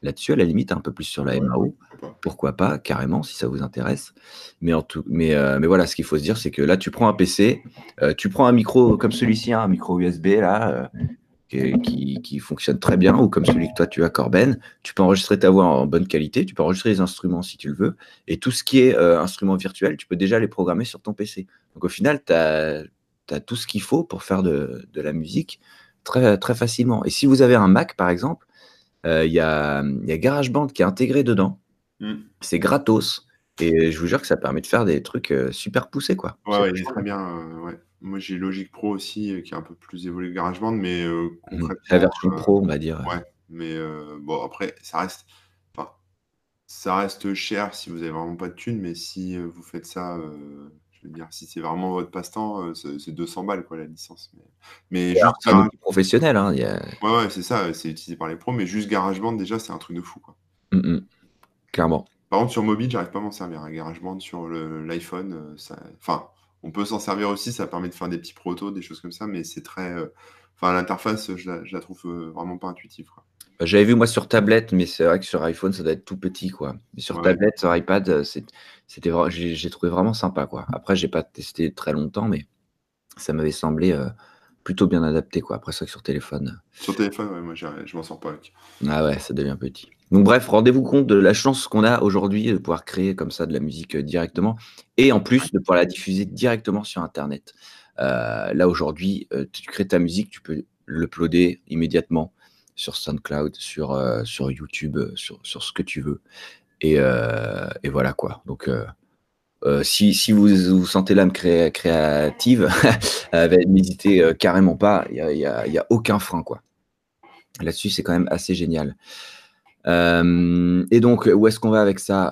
là-dessus, à la limite, un peu plus sur la MAO. Pourquoi pas, carrément, si ça vous intéresse. Mais, en tout, mais, euh, mais voilà, ce qu'il faut se dire, c'est que là, tu prends un PC, euh, tu prends un micro comme celui-ci, hein, un micro USB, là, euh, qui, qui, fonctionne très bien, ou comme celui que toi, tu as, Corben. Tu peux enregistrer ta voix en bonne qualité, tu peux enregistrer les instruments si tu le veux. Et tout ce qui est instrument virtuel, tu peux déjà les programmer sur ton PC. Donc au final, tu as, as, tout ce qu'il faut pour faire de, de la musique très, très facilement. Et si vous avez un Mac, par exemple, euh, il y, a, y, a, GarageBand qui est intégré dedans. Mm. C'est gratos. Et je vous jure que ça permet de faire des trucs euh, super poussés. Quoi. Ouais, très bien. Euh, ouais. Moi, j'ai Logic Pro aussi, qui est un peu plus évolué que GarageBand, mais mmh. La version Pro, on va dire. Ouais, mais bon, après, ça reste, ça reste cher si vous avez vraiment pas de thunes, mais si vous faites ça je veux dire, si c'est vraiment votre passe-temps, euh, c'est 200 balles, quoi, la licence. Mais, juste c'est un professionnel. Hein, Ouais, ouais, c'est ça, c'est utilisé par les pros, mais juste GarageBand, déjà, c'est un truc de fou, quoi. Mmh, mmh. Clairement. Par contre, sur mobile, j'arrive pas à m'en servir. Hein. GarageBand sur l'iPhone, euh, ça... enfin, on peut s'en servir aussi, ça permet de faire des petits protos, des choses comme ça, mais c'est très. Euh, enfin, l'interface, je la, je la trouve vraiment pas intuitive. Quoi. Bah, j'avais vu moi sur tablette, mais c'est vrai que sur iPhone, ça doit être tout petit, quoi. Mais sur tablette, sur iPad, euh, c'était j'ai trouvé vraiment sympa, quoi. Après, j'ai pas testé très longtemps, mais ça m'avait semblé euh, plutôt bien adapté, quoi. Après ça, que sur téléphone. Sur téléphone, ouais, moi, je m'en sors pas avec. Ah ouais, ça devient petit. Donc bref, rendez-vous compte de la chance qu'on a aujourd'hui de pouvoir créer comme ça de la musique euh, directement, et en plus de pouvoir la diffuser directement sur Internet. là aujourd'hui, tu crées ta musique, tu peux l'uploader immédiatement sur SoundCloud, sur, euh, sur YouTube, euh, sur, sur, ce que tu veux. Et, euh, et voilà quoi. Donc, si, si, vous vous sentez l'âme créative, n'hésitez carrément pas. Il n'y a, y a, aucun frein quoi. Là-dessus, c'est quand même assez génial. Et donc, où est-ce qu'on va avec ça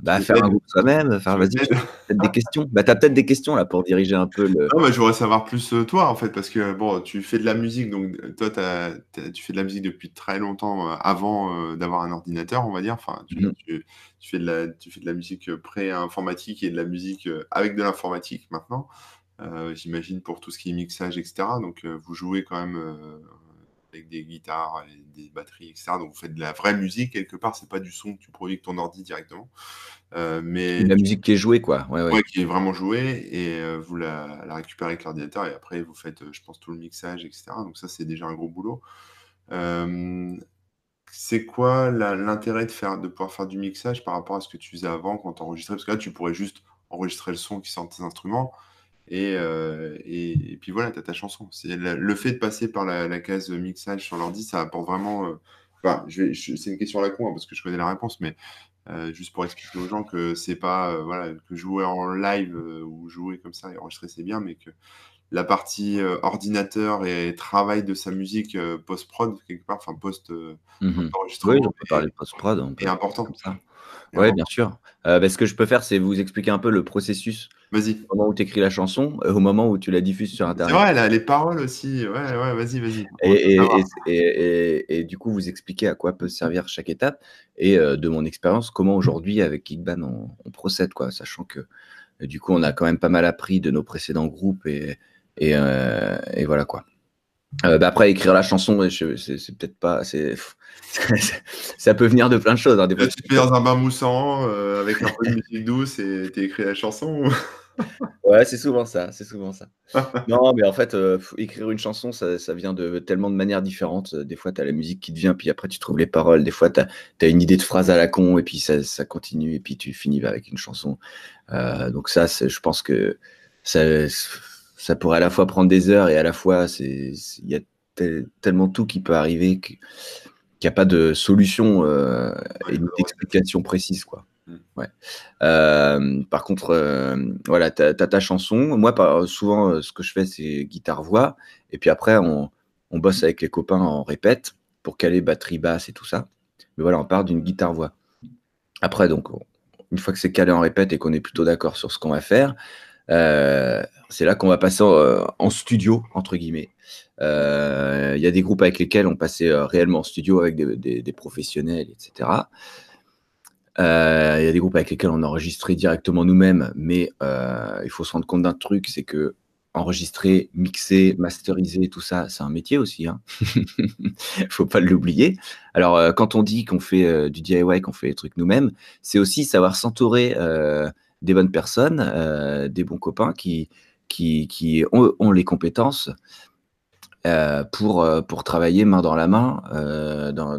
bah, faire un groupe soi-même, faire vas-y, peut-être des questions. Bah, tu as peut-être des questions là pour diriger un peu le. Non, mais je voudrais savoir plus euh, toi en fait, parce que bon, tu fais de la musique, donc toi, tu fais de la musique depuis très longtemps euh, avant euh, d'avoir un ordinateur, on va dire. Enfin, tu, mmh tu, fais, de la, tu fais de la musique pré-informatique et de la musique avec de l'informatique maintenant. j'imagine pour tout ce qui est mixage, etc. Donc vous jouez quand même avec des guitares, et des batteries, etc. Donc vous faites de la vraie musique quelque part, c'est pas du son que tu produis avec ton ordi directement. Euh, mais la musique qui est jouée, quoi. Ouais, ouais. qui est vraiment jouée et euh, vous la, récupérez avec l'ordinateur et après vous faites, euh, je pense, tout le mixage, etc. Donc ça, c'est déjà un gros boulot. c'est quoi l'intérêt de, faire, de pouvoir faire du mixage par rapport à ce que tu faisais avant quand tu enregistrais Parce que là, tu pourrais juste enregistrer le son qui sort de tes instruments. Euh, et, et, puis voilà, tu as ta chanson. C'est le fait de passer par la, case mixage sur l'ordi, ça apporte vraiment. Euh, enfin, je c'est une question à la con hein, parce que je connais la réponse, mais euh, juste pour expliquer aux gens que c'est pas voilà que jouer en live ou jouer comme ça et enregistrer c'est bien, mais que la partie ordinateur et travail de sa musique post-prod quelque part, enfin post, mmh enregistrement. Oui, on peut parler post-prod. Est important. Comme ça. Oui, bien sûr. Euh, bah, ce que je peux faire, c'est vous expliquer un peu le processus. Vas-y. Au moment où tu écris la chanson, euh, au moment où tu la diffuses sur Internet. C'est vrai, les paroles aussi. Ouais, ouais, vas-y, vas-y. Et, du coup, vous expliquer à quoi peut servir chaque étape et euh, de mon expérience, comment aujourd'hui, avec Kickban, on, procède, quoi, sachant que du coup, on a quand même pas mal appris de nos précédents groupes et, et, voilà, quoi. Bah, après, écrire la chanson, c'est peut-être pas. ça peut venir de plein de choses. Hein, des tu fais dans un bain moussant euh, avec un peu de musique douce et tu écrit la chanson Ouais, c'est souvent ça, c'est souvent ça. non, mais en fait, euh, écrire une chanson, ça, vient de tellement de manières différentes. Des fois, tu as la musique qui te vient, puis après, tu trouves les paroles. Des fois, tu as, une idée de phrase à la con, et puis ça, continue, et puis tu finis avec une chanson. Euh, donc ça, je pense que ça, ça pourrait à la fois prendre des heures, et à la fois, il y a tellement tout qui peut arriver qu'il n'y a pas de solution euh, et d'explication précise. Quoi. Mm. Ouais. Euh, par contre, euh, voilà, tu as, ta chanson. Moi, souvent, ce que je fais, c'est guitare-voix. Et puis après, on, bosse avec les copains en répète pour caler batterie basse et tout ça. Mais voilà, on part d'une guitare-voix. Après, donc, une fois que c'est calé en répète et qu'on est plutôt d'accord sur ce qu'on va faire, c'est là qu'on va passer en studio, entre guillemets. Euh, il y a des groupes avec lesquels on passait euh, réellement en studio avec des, professionnels, etc. Euh, il y a des groupes avec lesquels on enregistrait directement nous-mêmes, mais il faut se rendre compte d'un truc, c'est que enregistrer, mixer, masteriser, tout ça, c'est un métier aussi. Hein faut pas l'oublier. Alors, quand on dit qu'on fait du DIY, qu'on fait les trucs nous-mêmes, c'est aussi savoir s'entourer des bonnes personnes, des bons copains qui, qui, ont, les compétences euh, pour, euh, pour travailler main dans la main euh, dans, le,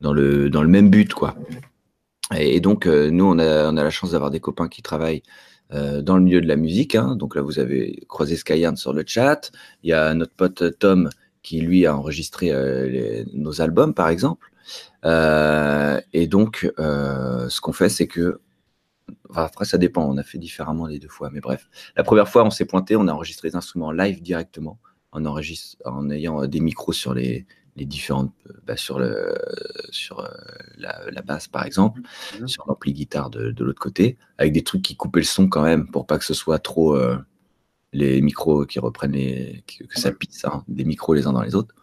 dans, le, dans le même but. Quoi. Et, donc, nous, on a, on a la chance d'avoir des copains qui travaillent dans le milieu de la musique. Hein. Donc là, vous avez croisé Skyard sur le chat. Il y a notre pote Tom qui, lui, a enregistré nos albums, par exemple. et donc, ce qu'on fait, c'est que après, ça dépend, on a fait différemment les deux fois, mais bref. La première fois, on s'est pointé, on a enregistré les instruments live directement en, en ayant euh, des micros sur les, différentes, euh, bah, sur, le, sur euh, la, basse par exemple, mhm. sur l'ampli guitare de, l'autre côté, avec des trucs qui coupaient le son quand même pour pas que ce soit trop les micros qui reprennent les, que, ça pisse, hein, des micros les uns dans les autres,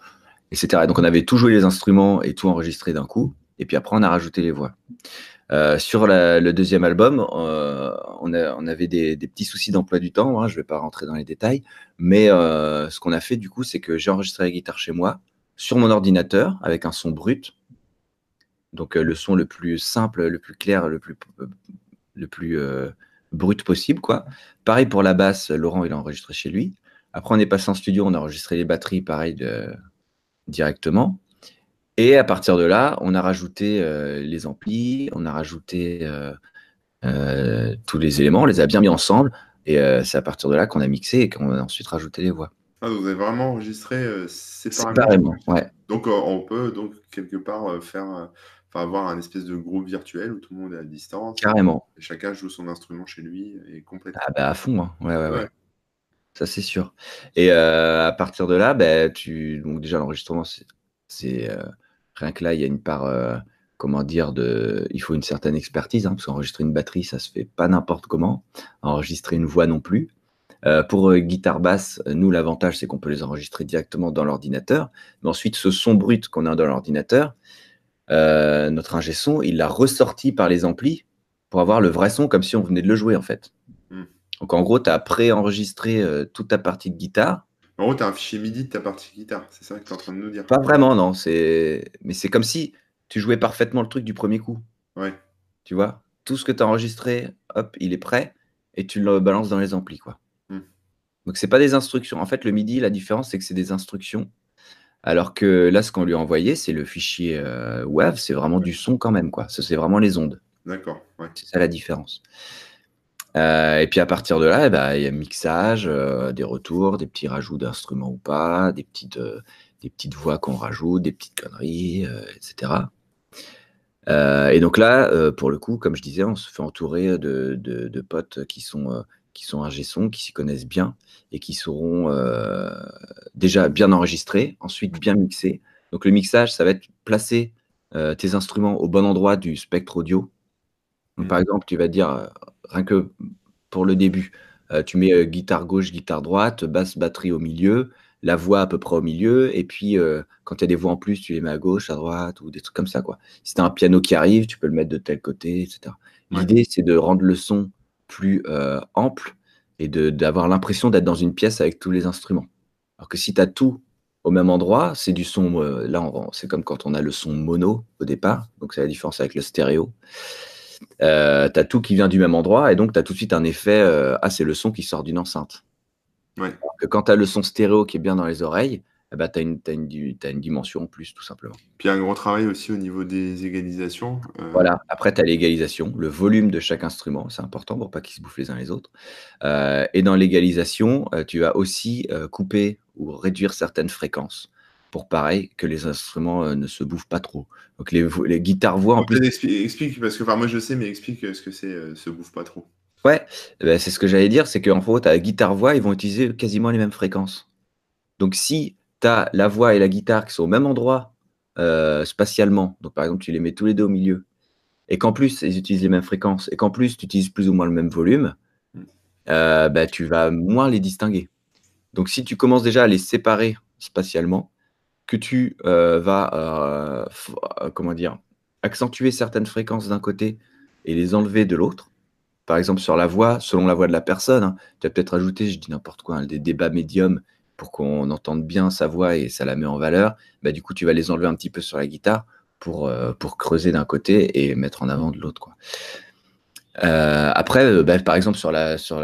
etc. donc on avait tout joué les instruments et tout enregistré d'un coup, et puis après on a rajouté les voix. Euh, sur le deuxième album, euh, on, avait des, petits soucis d'emploi du temps. Hein, je ne vais pas rentrer dans les détails, mais euh, ce qu'on a fait du coup, c'est que j'ai enregistré la guitare chez moi sur mon ordinateur avec un son brut. Donc le son le plus simple, le plus clair, le plus, brut possible, quoi. Pareil pour la basse, Laurent il a enregistré chez lui. Après on est passé en studio, on a enregistré les batteries, pareil directement. Et à partir de là, on a rajouté euh, les amplis, on a rajouté euh, euh, tous les éléments, on les a bien mis ensemble. Et c'est à partir de là qu'on a mixé et qu'on a ensuite rajouté les voix. Ah, vous avez vraiment enregistré séparément. ouais. Donc on peut donc quelque part faire, avoir un espèce de groupe virtuel où tout le monde est à distance. Carrément. Et chacun joue son instrument chez lui et complètement. Ah bah à fond, hein. ouais, ouais, ouais, Ça c'est sûr. Et à partir de là, bah, tu donc déjà l'enregistrement c'est Rien que là, il y a une part, euh, comment dire, de, il faut une certaine expertise, hein, parce qu'enregistrer une batterie, ça se fait pas n'importe comment. Enregistrer une voix non plus. Euh, pour euh, guitare basse, nous, l'avantage, c'est qu'on peut les enregistrer directement dans l'ordinateur. Mais ensuite, ce son brut qu'on a dans l'ordinateur, notre ingé son, il l'a ressorti par les amplis pour avoir le vrai son comme si on venait de le jouer, en fait. Hmm. Donc en gros, tu as préenregistré toute ta partie de guitare. En gros, tu as un fichier MIDI de ta partie guitare, c'est ça que tu es en train de nous dire Pas vraiment, non. C'est... Mais c'est comme si tu jouais parfaitement le truc du premier coup. Ouais. Tu vois Tout ce que tu as enregistré, hop, il est prêt et tu le balances dans les amplis. Quoi. Hmm. Donc c'est pas des instructions. En fait, le MIDI, la différence, c'est que c'est des instructions. Alors que là, ce qu'on lui a envoyé, c'est le fichier euh, WAV, c'est vraiment du son quand même. quoi. C'est vraiment les ondes. D'accord. Ouais. C'est ça la différence. Euh, et puis à partir de là, eh ben, il y a mixage, euh, des retours, des petits rajouts d'instruments ou pas, des petites, euh, des petites voix qu'on rajoute, des petites conneries, etc. et donc là, pour le coup, comme je disais, on se fait entourer de, de, potes qui sont, qui sont ingé son, qui s'y connaissent bien et qui seront déjà bien enregistrés, ensuite bien mixés. Donc le mixage, ça va être placer tes instruments au bon endroit du spectre audio. Donc, par mmh. exemple, tu vas dire, rien que pour le début. Euh, tu mets euh, guitare gauche, guitare droite, basse, batterie au milieu, la voix à peu près au milieu, et puis euh, quand il y a des voix en plus, tu les mets à gauche, à droite, ou des trucs comme ça. Quoi. Si tu as un piano qui arrive, tu peux le mettre de tel côté, etc. L'idée, c'est de rendre le son plus ample et d'avoir l'impression d'être dans une pièce avec tous les instruments. Alors que si tu as tout au même endroit, c'est du son, là, c'est comme quand on a le son mono au départ, donc c'est la différence avec le stéréo. Euh, tu as tout qui vient du même endroit et donc tu as tout de suite un effet euh, Ah, c'est le son qui sort d'une enceinte. Que quand tu as le son stéréo qui est bien dans les oreilles, eh ben, tu as, une, une dimension en plus, tout simplement. Puis un gros travail aussi au niveau des égalisations. Euh. Voilà, après tu as l'égalisation, le volume de chaque instrument, c'est important pour pas qu'ils se bouffent les uns les autres. et dans l'égalisation, tu vas aussi couper ou réduire certaines fréquences pour pareil que les instruments euh, ne se bouffent pas trop. Donc les, les guitares voix en plus. Explique, parce que enfin, moi je sais, mais explique euh, ce que c'est euh, se bouffe pas trop. Ouais, eh ben, c'est ce que j'allais dire, c'est qu'en fait, ta guitare voix, ils vont utiliser quasiment les mêmes fréquences. Donc si tu as la voix et la guitare qui sont au même endroit spatialement, donc par exemple tu les mets tous les deux au milieu, et qu'en plus ils utilisent les mêmes fréquences, et qu'en plus tu utilises plus ou moins le même volume, mm. bah, tu vas moins les distinguer. Donc si tu commences déjà à les séparer spatialement, que tu euh, vas, euh, euh, comment dire, accentuer certaines fréquences d'un côté et les enlever de l'autre. Par exemple, sur la voix, selon la voix de la personne, hein, tu as peut-être ajouté, je dis n'importe quoi, hein, des débats médiums pour qu'on entende bien sa voix et ça la met en valeur. Bah, du coup, tu vas les enlever un petit peu sur la guitare pour, creuser d'un côté et mettre en avant de l'autre. Après, bah, par exemple, sur la, sur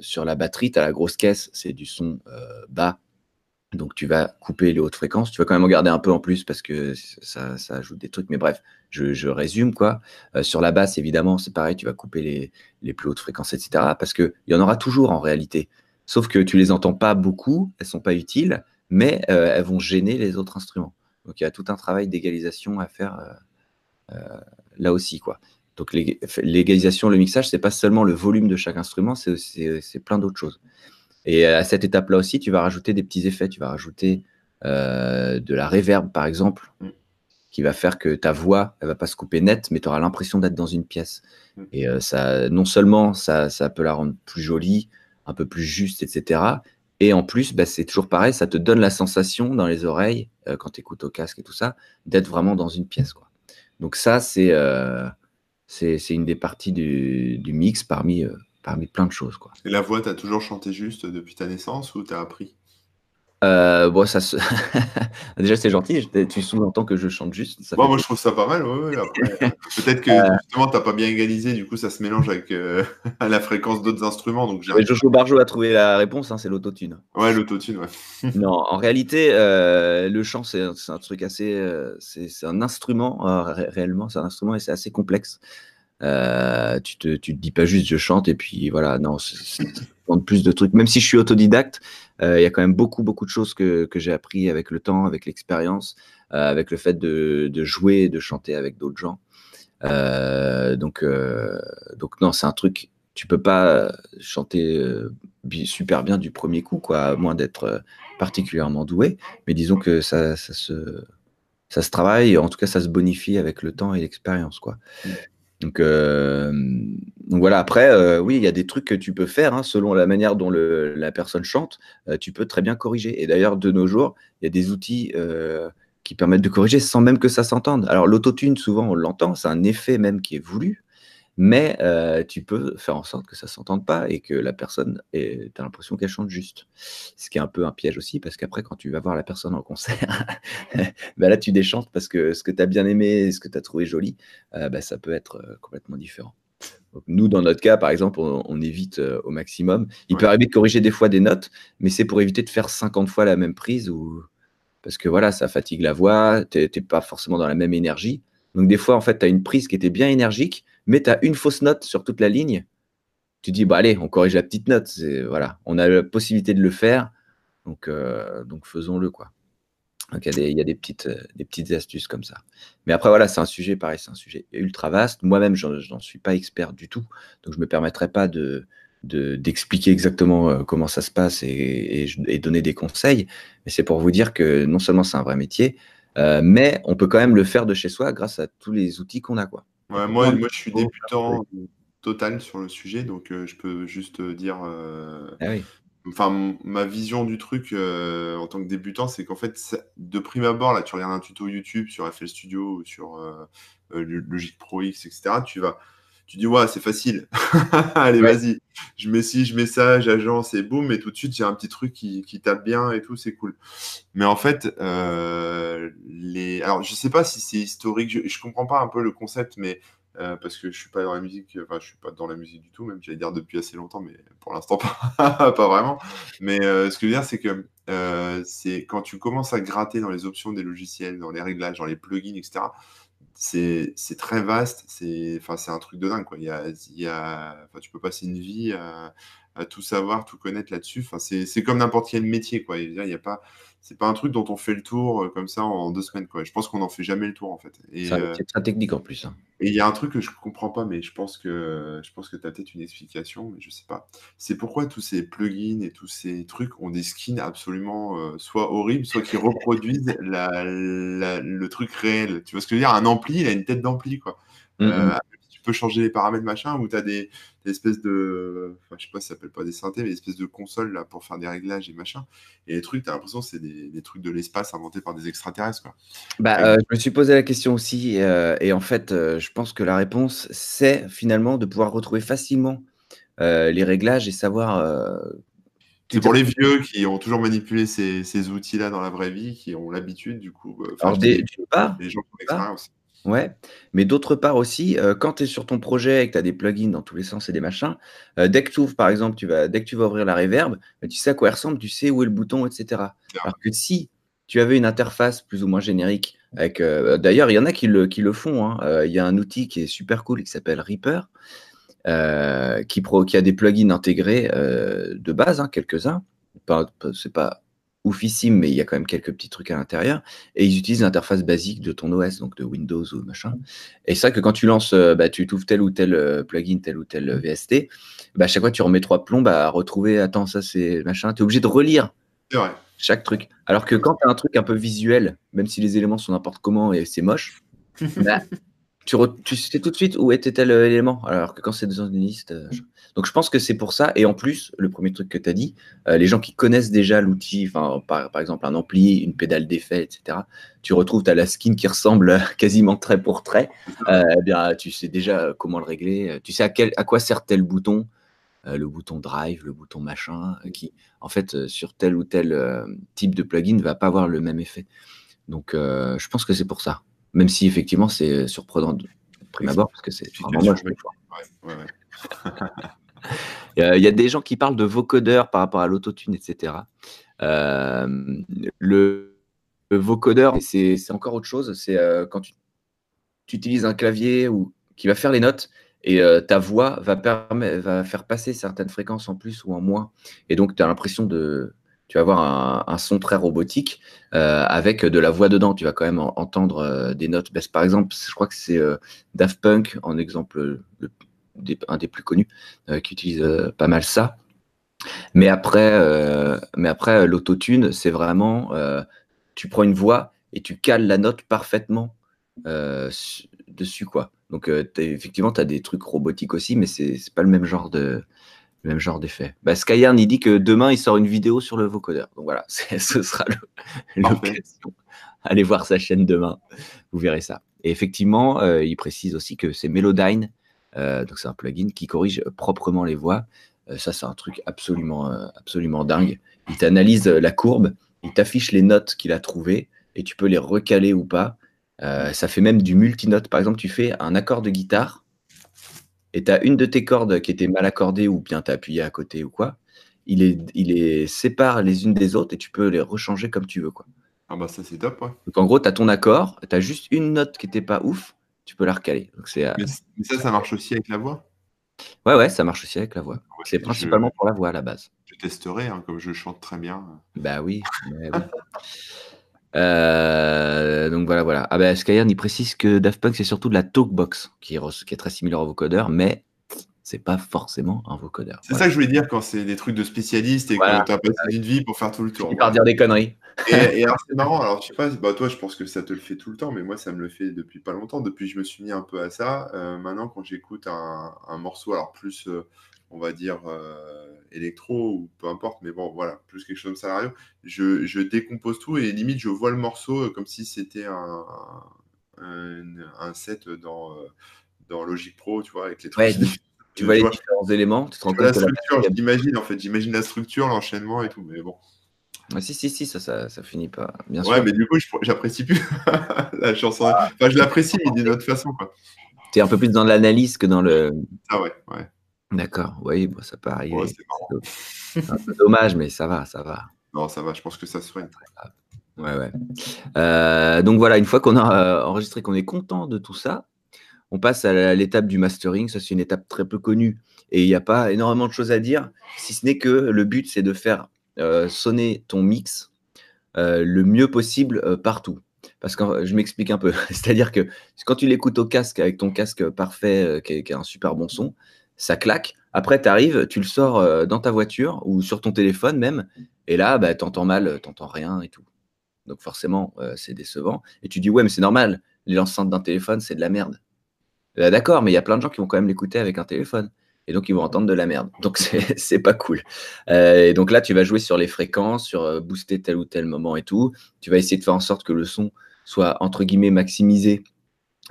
sur la batterie, tu as la grosse caisse, c'est du son bas donc tu vas couper les hautes fréquences. Tu vas quand même en garder un peu en plus parce que ça, ajoute des trucs. Mais bref, je, résume quoi. Euh, sur la basse, évidemment, c'est pareil. Tu vas couper les, plus hautes fréquences, etc. Parce qu'il y en aura toujours en réalité. Sauf que tu les entends pas beaucoup, elles sont pas utiles, mais euh, elles vont gêner les autres instruments. Donc il y a tout un travail d'égalisation à faire euh, là aussi quoi. Donc l'égalisation, le mixage, c'est pas seulement le volume de chaque instrument, c'est plein d'autres choses. Et à cette étape-là aussi, tu vas rajouter des petits effets. Tu vas rajouter euh, de la reverb, par exemple, mm. qui va faire que ta voix, elle va pas se couper net, mais tu auras l'impression d'être dans une pièce. Mm. Et euh, ça, non seulement ça, ça peut la rendre plus jolie, un peu plus juste, etc. Et en plus, bah, c'est toujours pareil, ça te donne la sensation dans les oreilles, euh, quand tu écoutes au casque et tout ça, d'être vraiment dans une pièce. Quoi. Donc ça, c'est c'est une des parties du, du mix parmi parmi plein de choses. Quoi. Et la voix, tu as toujours chanté juste depuis ta naissance ou tu as appris? Euh, bon, ça Déjà, c'est gentil. Tu sous-entends que je chante juste. moi, je trouve ça pas mal. Peut-être que euh. justement, tu pas bien égalisé. Du coup, ça se mélange avec euh, la fréquence d'autres instruments. Donc, Jojo Barjo a trouvé la réponse. Hein, c'est l'autotune. Ouais, l'autotune. Ouais. non, en réalité, le chant, c'est un truc assez. c'est un instrument, réellement. C'est un instrument et c'est assez complexe. Euh, tu te, tu te dis pas juste je chante et puis voilà, non, c'est plus de trucs. Même si je suis autodidacte, euh, il y a quand même beaucoup, beaucoup de choses que, que j'ai appris avec le temps, avec l'expérience, euh, avec le fait de, de, jouer de chanter avec d'autres gens. donc, donc non, c'est un truc, tu peux pas chanter super bien du premier coup, quoi, à moins d'être particulièrement doué. Mais disons que ça, ça se ça se travaille, en tout cas ça se bonifie avec le temps et l'expérience. quoi. Mmh. Donc, euh, donc, voilà, après, euh, oui, il y a des trucs que tu peux faire hein, selon la manière dont la personne chante. Euh, tu peux très bien corriger. Et d'ailleurs, de nos jours, il y a des outils qui permettent de corriger sans même que ça s'entende. Alors, l'autotune, souvent, on l'entend, c'est un effet même qui est voulu. Mais euh, tu peux faire en sorte que ça ne s'entende pas et que la personne, tu as l'impression qu'elle chante juste. Ce qui est un peu un piège aussi, parce qu'après, quand tu vas voir la personne en concert, bah là, tu déchantes parce que ce que tu as bien aimé, ce que tu as trouvé joli, euh, bah, ça peut être euh, complètement différent. nous, dans notre cas, par exemple, on, évite au maximum. Il peut arriver de corriger des fois des notes, mais c'est pour éviter de faire 50 fois la même prise ou parce que voilà, ça fatigue la voix, tu n'es pas forcément dans la même énergie. Donc des fois, en fait, tu as une prise qui était bien énergique, mais tu as une fausse note sur toute la ligne. Tu dis, bah allez, on corrige la petite note. Voilà, on a la possibilité de le faire, donc, euh, faisons-le. Donc il y a, des, petites, euh, des petites astuces comme ça. Mais après, voilà, c'est un sujet, pareil, c'est un sujet ultra vaste. Moi-même, je n'en suis pas expert du tout, donc je ne me permettrai pas de, d'expliquer exactement euh, comment ça se passe et, donner des conseils. Mais c'est pour vous dire que non seulement c'est un vrai métier, mais on peut quand même le faire de chez soi grâce à tous les outils qu'on a. Quoi. Moi, moi, je suis débutant total sur le sujet, donc euh, je peux juste dire. Ah enfin, ma vision du truc en tant que débutant, c'est qu'en fait, de prime abord, là, tu regardes un tuto YouTube sur FL Studio ou sur Logic Pro X, etc. Tu vas tu dis, ouais, c'est facile. Allez, vas-y. Je mets ci, je mets ça, j'agence et boum, et tout de suite, j'ai un petit truc qui, tape bien et tout, c'est cool. Mais en fait, euh, les... alors, je sais pas si c'est historique, je, je comprends pas un peu le concept, mais euh, parce que je suis pas dans la musique, enfin, je suis pas dans la musique du tout, même j'allais dire depuis assez longtemps, mais pour l'instant, pas, pas vraiment. Mais euh, ce que je veux dire, c'est que c'est quand tu commences à gratter dans les options des logiciels, dans les réglages, dans les plugins, etc c'est très vaste, c'est enfin, un truc de dingue. Quoi. Il y a, il y a, enfin, tu peux passer une vie à, à tout savoir, tout connaître là-dessus. Enfin, c'est comme n'importe quel métier. Quoi. Il y a pas, c'est pas un truc dont on fait le tour euh, comme ça en deux semaines. Quoi. Je pense qu'on n'en fait jamais le tour en fait. C'est euh, très technique en plus. Hein. Et il y a un truc que je comprends pas, mais je pense que je pense que tu as peut-être une explication, mais je sais pas. C'est pourquoi tous ces plugins et tous ces trucs ont des skins absolument euh, soit horribles, soit qui reproduisent la, le truc réel. Tu vois ce que je veux dire? Un ampli, il a une tête d'ampli quoi. Mmh, mmh peux changer les paramètres machin, ou tu as des, espèces de. Enfin, je sais pas si ça s'appelle pas des synthés, mais des espèces de consoles là, pour faire des réglages et machin. Et les trucs, tu as l'impression que c'est des, trucs de l'espace inventés par des extraterrestres. Quoi. Bah, euh, je me suis posé la question aussi, euh, et en fait, euh, je pense que la réponse, c'est finalement de pouvoir retrouver facilement les réglages et savoir. c'est pour les vieux qui ont toujours manipulé ces, outils-là dans la vraie vie, qui ont l'habitude, du coup. Alors, des, les gens qui ont l'expérience. Ouais, mais d'autre part aussi, euh, quand tu es sur ton projet et que tu as des plugins dans tous les sens et des machins, euh, dès que tu ouvres, par exemple, tu vas, dès que tu vas ouvrir la reverb, bah, tu sais à quoi elle ressemble, tu sais où est le bouton, etc. Alors que si tu avais une interface plus ou moins générique, avec, euh, d'ailleurs, il y en a qui le, qui le font. Hein, il y a un outil qui est super cool qui s'appelle Reaper, qui, pro, qui a des plugins intégrés de base, hein, quelques-uns. C'est pas oufissime, mais il y a quand même quelques petits trucs à l'intérieur. Et ils utilisent l'interface basique de ton OS, donc de Windows ou machin. Et c'est vrai que quand tu lances, euh, bah, tu trouves tel ou tel euh, plugin, tel ou tel euh, VST, bah, à chaque fois tu remets trois plombs à retrouver, attends, ça c'est machin. Tu es obligé de relire chaque truc. Alors que quand tu as un truc un peu visuel, même si les éléments sont n'importe comment et c'est moche, bah, tu, sais tout de suite où était tel élément. Alors que quand c'est dans une liste. Donc je pense que c'est pour ça. Et en plus, le premier truc que tu as dit, euh, les gens qui connaissent déjà l'outil, par, par exemple un ampli, une pédale d'effet, etc., tu retrouves, tu as la skin qui ressemble quasiment trait pour trait. Euh, eh bien, tu sais déjà comment le régler. Tu sais à, quel, à quoi sert tel bouton. Euh, le bouton drive, le bouton machin, qui en fait sur tel ou tel type de plugin ne va pas avoir le même effet. Donc je pense que c'est pour ça. Même si effectivement c'est surprenant de prime abord, parce que c'est vraiment moche. Ouais, ouais, Il y a des gens qui parlent de vocodeur par rapport à l'autotune, etc. Euh, le, vocodeur, c'est encore autre chose. C'est euh, quand tu, utilises un clavier ou, qui va faire les notes et euh, ta voix va, va faire passer certaines fréquences en plus ou en moins. Et donc, tu as l'impression de. Tu vas avoir un, son très robotique avec de la voix dedans. Tu vas quand même entendre des notes. par exemple, je crois que c'est Daft Punk en exemple le un des plus connus, euh, qui utilise euh, pas mal ça. Mais après, euh, après l'autotune, c'est vraiment, tu prends une voix et tu cales la note parfaitement dessus, quoi. Donc, effectivement, tu as des trucs robotiques aussi, mais c'est pas le même genre de, même genre d'effet. Bah, Skyern, il dit que demain, il sort une vidéo sur le vocodeur. Donc voilà, ce sera l'occasion. Allez voir sa chaîne demain, vous verrez ça. Et effectivement, il précise aussi que c'est Melodyne donc c'est un plugin qui corrige proprement les voix. ça, c'est un truc absolument, absolument dingue. Il t'analyse la courbe, il t'affiche les notes qu'il a trouvées et tu peux les recaler ou pas. ça fait même du multinote. Par exemple, tu fais un accord de guitare et tu as une de tes cordes qui était mal accordée ou bien tu as appuyé à côté ou quoi, il les, il les sépare les unes des autres et tu peux les rechanger comme tu veux. Quoi. Ah bah ça c'est top, ouais. Donc en gros, tu as ton accord, tu as juste une note qui n'était pas ouf, tu peux la recaler. Donc, c'est, euh, mais, ça, ça marche aussi avec la voix? Ouais, ouais, ça marche aussi avec la voix. c'est principalement pour la voix à la base. Je testerai, hein, comme je chante très bien. Bah oui. oui. Euh, donc voilà, voilà. Ah ben, Skyern, il précise que Daft Punk, c'est surtout de la talkbox qui est, qui est très similaire au vocodeur, mais c'est pas forcément un vocodeur. C'est ça que je voulais dire quand c'est des trucs de spécialistes et que tu as passé une vie pour faire tout le tour. Par dire des conneries. Et, alors c'est marrant, alors je sais pas, bah, toi je pense que ça te le fait tout le temps, mais moi ça me le fait depuis pas longtemps, depuis que je me suis mis un peu à ça. Euh, maintenant quand j'écoute un, morceau, alors plus euh, on va dire électro ou peu importe, mais bon, voilà, plus quelque chose comme ça, je, je décompose tout et limite, je vois le morceau euh, comme si c'était un, un, set dans, euh, dans Logic Pro, tu vois, avec les trucs. tu vois les différents éléments, tu te rends compte la structure, j'imagine en fait, j'imagine la structure, l'enchaînement et tout, mais bon. Ah, si, si, si, ça, ça, ça finit pas, bien ouais, mais du coup, j'apprécie plus la chanson. Enfin, je l'apprécie, mais d'une autre façon. Tu es un peu plus dans l'analyse que dans le. Ah ouais, ouais. D'accord, oui, bon, ça peut arriver. c'est un peu dommage, mais ça va, ça va. Non, ça va, je pense que ça se fait. Ouais, ouais. Euh, donc voilà, une fois qu'on a euh, enregistré, qu'on est content de tout ça, on passe à l'étape du mastering. Ça, c'est une étape très peu connue et il n'y a pas énormément de choses à dire, si ce n'est que le but, c'est de faire euh, sonner ton mix le mieux possible partout. Parce que je m'explique un peu. C'est-à-dire que quand tu l'écoutes au casque avec ton casque parfait qui, qui a un super bon son, ça claque. Après, tu arrives, tu le sors euh, dans ta voiture ou sur ton téléphone même, et là, bah, tu entends mal, tu n'entends rien et tout. Donc forcément, euh, c'est décevant. Et tu dis, ouais, mais c'est normal, les enceintes d'un téléphone, c'est de la merde. Bah, d'accord, mais il y a plein de gens qui vont quand même l'écouter avec un téléphone. Et donc, ils vont entendre de la merde. Donc, c'est pas cool. Euh, et donc là, tu vas jouer sur les fréquences, sur booster tel ou tel moment et tout. Tu vas essayer de faire en sorte que le son soit, entre guillemets, maximisé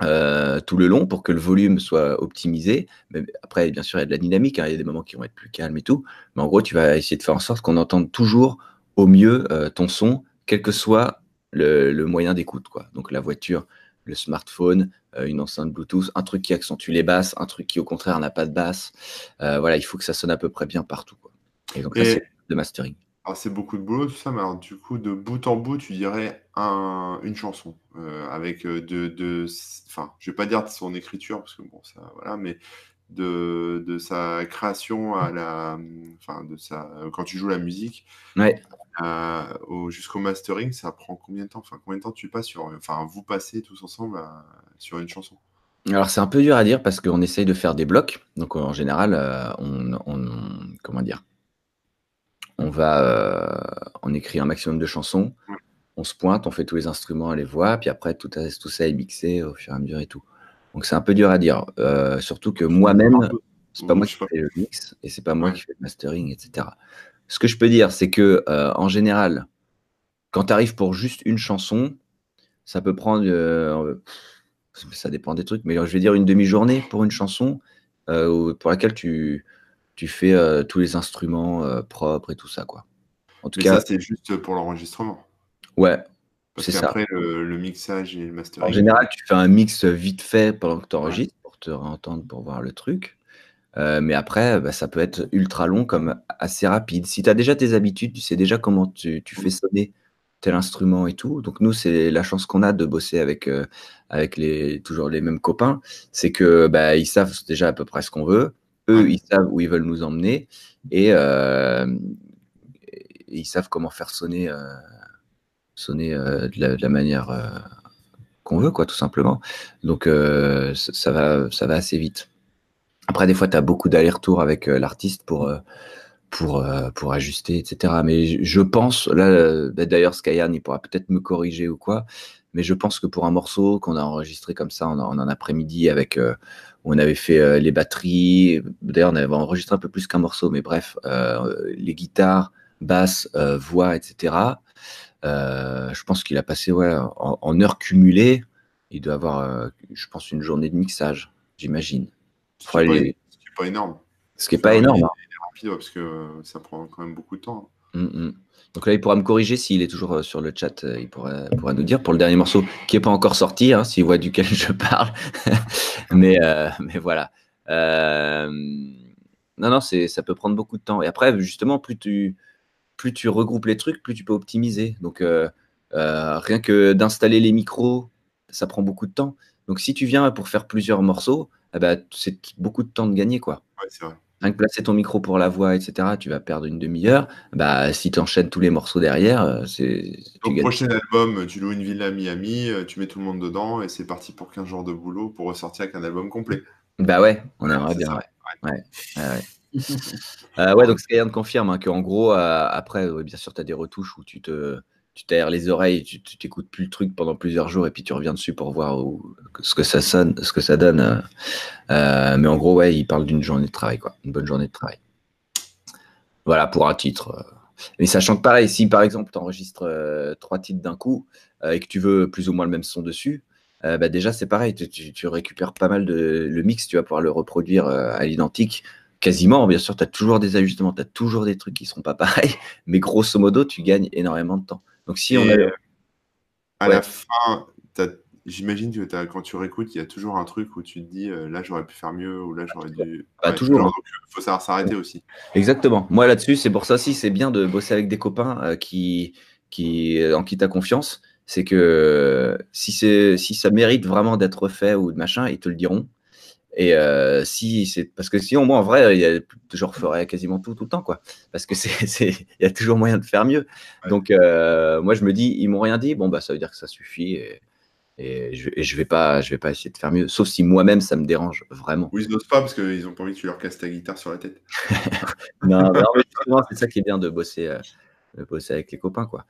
euh, tout le long pour que le volume soit optimisé. Mais après, bien sûr, il y a de la dynamique, hein, il y a des moments qui vont être plus calmes et tout. Mais en gros, tu vas essayer de faire en sorte qu'on entende toujours au mieux euh, ton son, quel que soit le, moyen d'écoute. Quoi. Donc la voiture, le smartphone, euh, une enceinte Bluetooth, un truc qui accentue les basses, un truc qui au contraire n'a pas de basse. voilà, il faut que ça sonne à peu près bien partout. Quoi. Et donc là, c'est de mastering. Alors, c'est beaucoup de boulot, tout ça, mais alors, du coup, de bout en bout, tu dirais un, une chanson euh, avec euh, de, de, enfin, je vais pas dire de son écriture parce que bon, ça, voilà, mais de, de sa création à la, enfin, de sa, quand tu joues la musique, ouais. jusqu'au mastering, ça prend combien de temps? Enfin, combien de temps tu passes sur, enfin, vous passez tous ensemble sur une chanson? Alors c'est un peu dur à dire parce qu'on essaye de faire des blocs. Donc en général, euh, on, on, comment dire? On va, euh, on écrit un maximum de chansons, on se pointe, on fait tous les instruments, les voix, puis après tout, tout ça est mixé au fur et à mesure et tout. Donc c'est un peu dur à dire, euh, surtout que moi-même, c'est pas moi qui fais le mix et c'est pas moi qui fais le mastering, etc. Ce que je peux dire, c'est que euh, en général, quand tu arrives pour juste une chanson, ça peut prendre, ça dépend des trucs, mais je vais dire une demi-journée pour une chanson pour laquelle tu tu fais euh, tous les instruments euh, propres et tout ça, quoi. En tout cas, ça, c'est juste pour l'enregistrement. Ouais, c'est ça. Après, le, mixage et le mastering. En général, tu fais un mix vite fait pendant que tu enregistres pour te réentendre, pour voir le truc. Euh, mais après, bah, ça peut être ultra long comme assez rapide. Si tu as déjà tes habitudes, tu sais déjà comment tu, tu fais sonner tel instrument et tout. Donc nous, c'est la chance qu'on a de bosser avec, avec les, toujours les mêmes copains. C'est que bah, ils savent déjà à peu près ce qu'on veut. Eux, ils savent où ils veulent nous emmener et, euh, ils savent comment faire sonner, euh, sonner euh, de, la, manière qu'on veut, quoi, tout simplement. Donc, ça, va, ça va assez vite. Après, des fois, tu as beaucoup d'allers-retours avec l'artiste pour, pour, pour ajuster, etc. Mais je pense, là, bah, d'ailleurs, Skyan, il pourra peut-être me corriger ou quoi, mais je pense que pour un morceau qu'on a enregistré comme ça en, en un après-midi avec on avait fait euh, les batteries. D'ailleurs, on avait enregistré un peu plus qu'un morceau, mais bref, euh, les guitares, basses, euh, voix, etc. je pense qu'il a passé ouais, en, heures cumulées. Il doit avoir, je pense, une journée de mixage, j'imagine. Ce qui n'est pas, énorme. Ce qui n'est pas énorme. Hein. rapide, parce que ça prend quand même beaucoup de temps. Hum, hum. Donc là, il pourra me corriger s'il est toujours sur le chat. Il pourra, nous dire pour le dernier morceau qui n'est pas encore sorti, hein, s'il voit duquel je parle. mais, mais voilà. non, non, ça peut prendre beaucoup de temps. Et après, justement, plus tu, regroupes les trucs, plus tu peux optimiser. Donc, euh, euh, rien que d'installer les micros, ça prend beaucoup de temps. Donc, si tu viens pour faire plusieurs morceaux, eh ben, c'est beaucoup de temps de gagner. Quoi. Rien que placer ton micro pour la voix, etc., tu vas perdre une demi-heure. Bah, si tu enchaînes tous les morceaux derrière, euh, c'est. Donc, prochain album, tu loues une villa à Miami, tu mets tout le monde dedans et c'est parti pour 15 jours de boulot pour ressortir avec un album complet. Bah ouais, on aimerait bien. Ouais. Ouais. ouais. Euh, ouais, donc Skyrim confirme hein, qu'en gros, euh, après, bien sûr, tu as des retouches où tu te tu t'aères les oreilles, tu t'écoutes plus le truc pendant plusieurs jours et puis tu reviens dessus pour voir ce que ça sonne, ce que ça donne. Euh, mais en gros, ouais, il parle d'une journée de travail, quoi, une bonne journée de travail. Voilà pour un titre. Mais sachant que pareil, si par exemple tu enregistres trois titres d'un coup et que tu veux plus ou moins le même son dessus, bah déjà c'est pareil, tu, tu, récupères pas mal de le mix, tu vas pouvoir le reproduire à l'identique quasiment, bien sûr, tu as toujours des ajustements, tu as toujours des trucs qui ne seront pas pareils, mais grosso modo, tu gagnes énormément de temps. Donc si on a... Euh, à la fin, j'imagine que quand tu réécoutes, il y a toujours un truc où tu te dis euh, là j'aurais pu faire mieux ou là j'aurais dû. Bah, toujours. Il hein. faut savoir s'arrêter aussi. Exactement. Moi là-dessus, c'est pour ça aussi, c'est bien de bosser avec des copains euh, qui, qui, en qui tu as confiance. C'est que si, si ça mérite vraiment d'être fait ou de machin, ils te le diront. Et euh, si c'est parce que sinon moi en vrai, il y a, je referais quasiment tout tout le temps quoi. Parce que c'est il y a toujours moyen de faire mieux. Donc euh, moi je me dis ils m'ont rien dit, bon bah ça veut dire que ça suffit et, et, je, et, je, vais pas je vais pas essayer de faire mieux. Sauf si moi-même ça me dérange vraiment. Oui ils n'osent pas parce qu'ils ont pas envie que tu leur casses ta guitare sur la tête. non, c'est ça qui est bien de bosser. Euh, de bosser avec les copains quoi.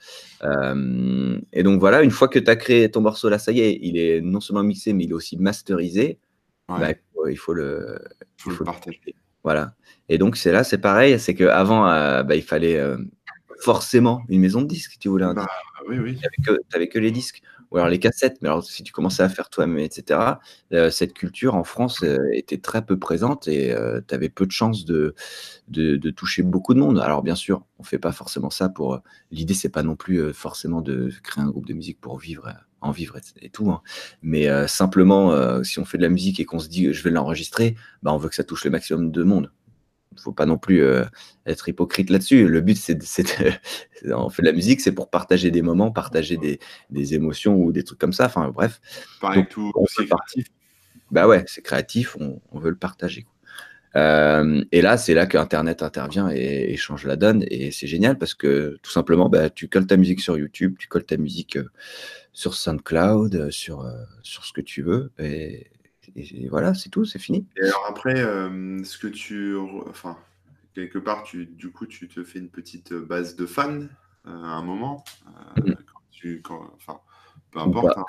Et donc voilà, une fois que tu as créé ton morceau là, ça y est, il est non seulement mixé mais il est aussi masterisé. Bah, il faut le, il faut le partager. Voilà. Et donc, c'est là, c'est pareil, c'est qu'avant, euh, bah, il fallait euh, forcément une maison de disques, tu voulais un bah, Oui, oui. Tu n'avais que, les disques, ou alors les cassettes. Mais alors, si tu commençais à faire toi-même, etc., euh, cette culture en France était très peu présente et tu avais peu de chances de, toucher beaucoup de monde. Alors, bien sûr, on ne fait pas forcément ça pour. L'idée, c'est pas non plus forcément de créer un groupe de musique pour vivre en vivre et, tout. Hein. Mais euh, simplement, euh, si on fait de la musique et qu'on se dit je vais l'enregistrer, bah, on veut que ça touche le maximum de monde. Il ne faut pas non plus euh, être hypocrite là-dessus. Le but, c'est de, on fait de la musique, c'est pour partager des moments, partager des, des, émotions ou des trucs comme ça. Enfin, bref. Pareil, tout, c'est créatif. Bah ouais, c'est créatif, on, on, veut le partager. et là, c'est là que Internet intervient et, change la donne. Et c'est génial parce que tout simplement, bah, tu colles ta musique sur YouTube, tu colles ta musique sur SoundCloud, euh, sur, euh, sur ce que tu veux. Et, voilà, c'est tout, c'est fini. Et alors après, euh, ce que tu. Enfin, quelque part, tu, du coup, tu te fais une petite base de fans à un moment. Mm. quand tu, quand, enfin, peu importe. Hein.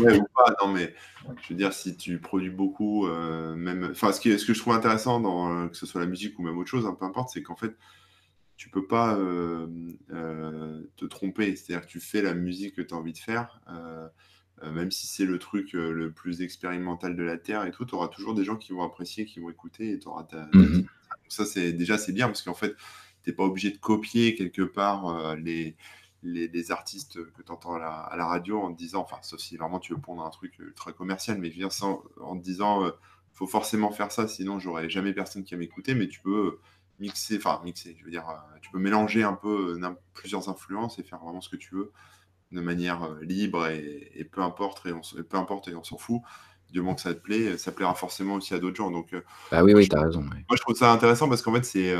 Ouais, ou pas. Non, mais je veux dire, si tu produis beaucoup, même. Enfin, ce, qui, ce que je trouve intéressant dans que ce soit la musique ou même autre chose, hein, peu importe, c'est qu'en fait, tu peux pas euh, euh, te tromper. C'est-à-dire que tu fais la musique que tu as envie de faire, euh, même si c'est le truc le plus expérimental de la Terre et tout, tu auras toujours des gens qui vont apprécier, qui vont écouter et tu auras ta, mmh Ça, c'est déjà, c'est bien parce qu'en fait, tu n'es pas obligé de copier quelque part les, les, artistes que tu entends à la, radio en te disant, enfin, sauf si vraiment tu veux prendre un truc très commercial, mais sans, en te disant, il faut forcément faire ça, sinon j'aurais jamais personne qui va m'écouter, mais tu peux mixer, enfin mixer, je veux dire, euh, tu peux mélanger un peu euh, plusieurs influences et faire vraiment ce que tu veux de manière euh, libre et, peu importe et on, peu importe et on s'en fout. Du moment que ça te plaît, ça plaira forcément aussi à d'autres gens. Donc, ah oui, oui, tu as raison. Moi, je trouve ça intéressant parce qu'en fait, c'est.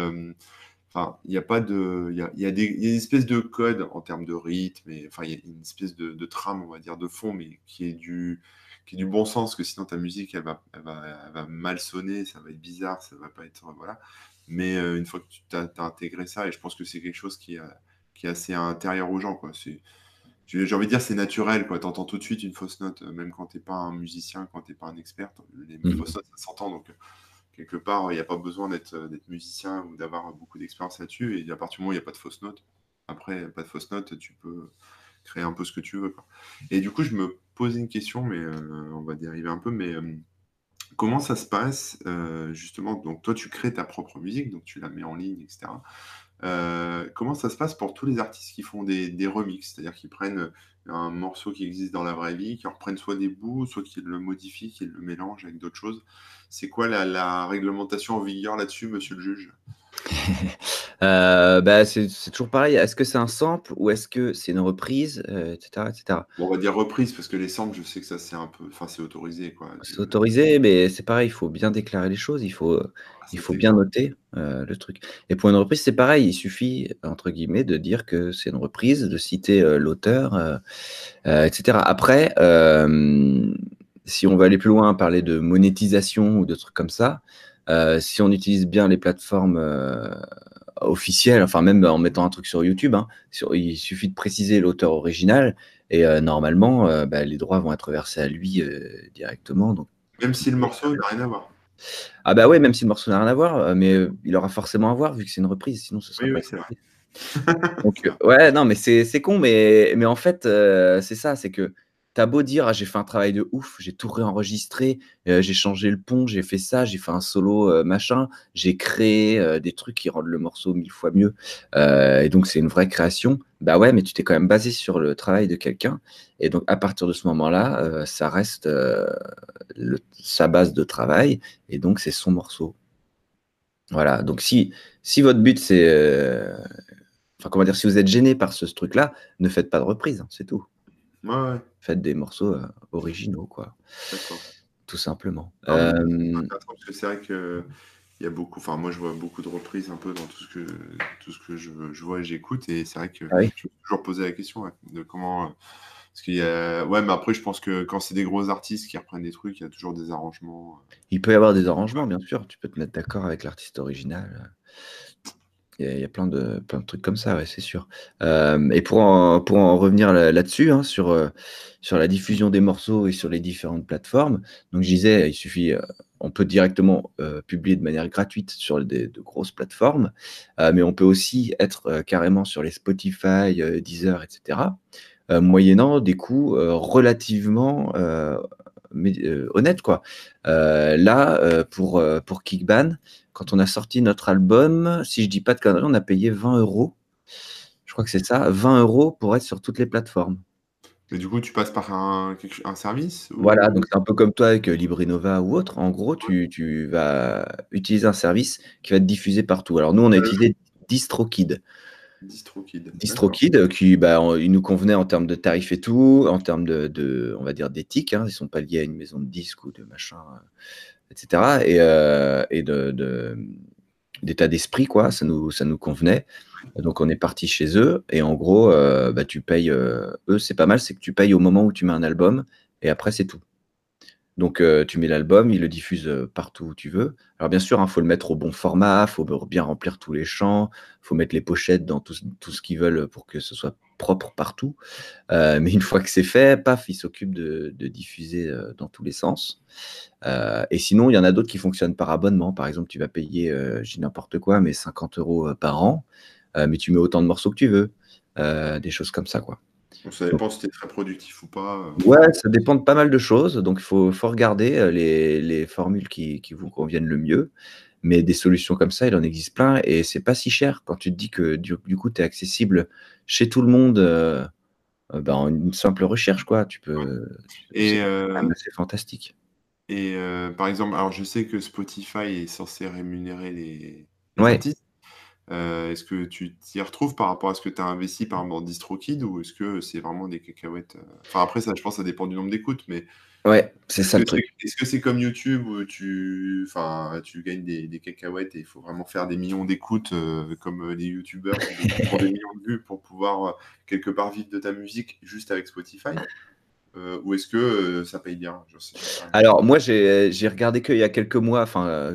Enfin, il n'y a pas de. Il y a, y, a y a une espèce de code en termes de rythme, et, enfin, il y a une espèce de, de, trame, on va dire, de fond, mais qui est du, qui est du bon sens, que sinon ta musique, elle va, elle va, elle va mal sonner, ça va être bizarre, ça va pas être. Voilà. Mais euh, une fois que tu as, intégré ça, et je pense que c'est quelque chose qui, qui, est assez intérieur aux gens. Quoi. J'ai envie de dire c'est naturel. Tu entends tout de suite une fausse note, euh, même quand tu n'es pas un musicien, quand tu n'es pas un expert. Les mmh. fausses notes, ça s'entend. Donc, euh, quelque part, il n'y a pas besoin d'être musicien ou d'avoir beaucoup d'expérience là-dessus. Et à partir du moment où il n'y a pas de fausse note, après, pas de fausse note, tu peux créer un peu ce que tu veux. Et du coup, je me posais une question, mais on va dériver un peu. Mais comment ça se passe, justement? Donc toi, tu crées ta propre musique, donc tu la mets en ligne, etc. comment ça se passe pour tous les artistes qui font des, des remixes? C'est-à-dire qu'ils prennent un morceau qui existe dans la vraie vie, qui en reprennent soit des bouts, soit qu'ils le modifient, qu'ils le mélangent avec d'autres choses. C'est quoi la, réglementation en vigueur là-dessus, monsieur le juge? euh, bah, c'est, toujours pareil. Est-ce que c'est un sample ou est-ce que c'est une reprise, etc., euh, etc. on va dire reprise parce que les samples, je sais que ça c'est un peu, enfin c'est autorisé quoi. C'est autorisé, mais c'est pareil. Il faut bien déclarer les choses. Il faut, ah, il faut bien noter euh, le truc. Et pour une reprise, c'est pareil. Il suffit entre guillemets de dire que c'est une reprise, de citer l'auteur, etc. Après si on veut aller plus loin, parler de monétisation ou de trucs comme ça, euh, si on utilise bien les plateformes euh, officielles, enfin même en mettant un truc sur YouTube, hein, il suffit de préciser l'auteur original et euh, normalement, bah, les droits vont être versés à lui directement. Donc. Même si le morceau n'a rien à voir. Ah bah ouais, même si le morceau n'a rien à voir, mais il aura forcément à voir vu que c'est une reprise, sinon ce serait pas Donc, ouais, non, mais c'est con, mais, mais en fait, c'est ça, c'est que T'as beau dire, ah, j'ai fait un travail de ouf, j'ai tout réenregistré, euh, j'ai changé le pont, j'ai fait ça, j'ai fait un solo euh, machin, j'ai créé euh, des trucs qui rendent le morceau mille fois mieux. et donc, c'est une vraie création. Bah ouais, mais tu t'es quand même basé sur le travail de quelqu'un. Et donc, à partir de ce moment-là, ça reste sa base de travail. Et donc, c'est son morceau. Voilà. Donc, si, si votre but, c'est. Enfin, comment dire, si vous êtes gêné par ce, truc-là, ne faites pas de reprise, hein, c'est tout. Ouais, Faites des morceaux euh, originaux, quoi. Tout simplement. Euh, parce que c'est vrai que il y a beaucoup, enfin moi je vois beaucoup de reprises un peu dans tout ce que tout ce que je, je vois et j'écoute et c'est vrai que ah je me toujours poser la question de comment parce qu'il y a ouais mais après je pense que quand c'est des gros artistes qui reprennent des trucs il y a toujours des arrangements. Euh. Il peut y avoir des arrangements bien sûr, tu peux te mettre d'accord avec l'artiste original. Il y, a, plein de, plein de trucs comme ça, c'est sûr. Euh, et pour en, pour en revenir là-dessus, hein, sur, euh, sur la diffusion des morceaux et sur les différentes plateformes, donc je disais, il suffit, euh, on peut directement publier de manière gratuite sur des, de grosses plateformes, mais on peut aussi être carrément sur les Spotify, Deezer, etc., moyennant des coûts relativement honnêtes. Quoi. là, pour, pour Kickban, quand on a sorti notre album, si je dis pas de conneries, on a payé 20 euros. Je crois que c'est ça, 20 euros pour être sur toutes les plateformes. Et du coup, tu passes par un, un service Voilà, donc c'est un peu comme toi avec euh, LibriNova ou autre. En gros, tu, vas utiliser un service qui va te diffuser partout. Alors nous, on a euh, utilisé DistroKid. DistroKid. DistroKid, qui bah, il nous convenait en termes de tarifs et tout, en termes de, on va dire, d'éthique. Hein. Ils ne sont pas liés à une maison de disques ou de machin etc. Et, euh, de, d'état d'esprit, quoi. Ça nous, ça nous convenait. Donc on est parti chez eux et en gros, euh, bah, tu payes. Euh, eux, c'est pas mal, c'est que tu payes au moment où tu mets un album et après c'est tout. Donc tu mets l'album, ils le diffusent partout où tu veux. Alors bien sûr, il hein, faut le mettre au bon format, il faut bien remplir tous les champs, il faut mettre les pochettes dans tout, ce qu'ils veulent pour que ce soit propre partout. Euh, mais une fois que c'est fait, paf, il s'occupe de, diffuser euh, dans tous les sens. Euh, et sinon, il y en a d'autres qui fonctionnent par abonnement. Par exemple, tu vas payer, j'ai n'importe quoi, mais 50 euros par an, mais tu mets autant de morceaux que tu veux. des choses comme ça, quoi. Ça dépend si tu es très productif ou pas. Ouais, ça dépend de pas mal de choses. Donc, il faut, faut, regarder les, formules qui, qui, vous conviennent le mieux. Mais des solutions comme ça, il en existe plein et c'est pas si cher quand tu te dis que du, coup, tu es accessible chez tout le monde euh, euh, ben, en une simple recherche, quoi. Tu peux. Et euh, c'est fantastique. Et par exemple, alors je sais que Spotify est censé rémunérer les, artistes. Est-ce que tu t'y retrouves par rapport à ce que tu as investi par exemple dans DistroKid ou est-ce que c'est vraiment des cacahuètes Enfin après ça, je pense que ça dépend du nombre d'écoutes, mais Ouais, c'est ça le truc. Est-ce que c'est comme YouTube où tu, enfin, tu gagnes des, des cacahuètes et il faut vraiment faire des millions d'écoutes euh, comme les YouTubeurs font des millions de vues pour pouvoir euh, quelque part vivre de ta musique juste avec Spotify euh, Ou est-ce que ça paye bien? Alors moi j'ai regardé qu'il y a quelques mois, enfin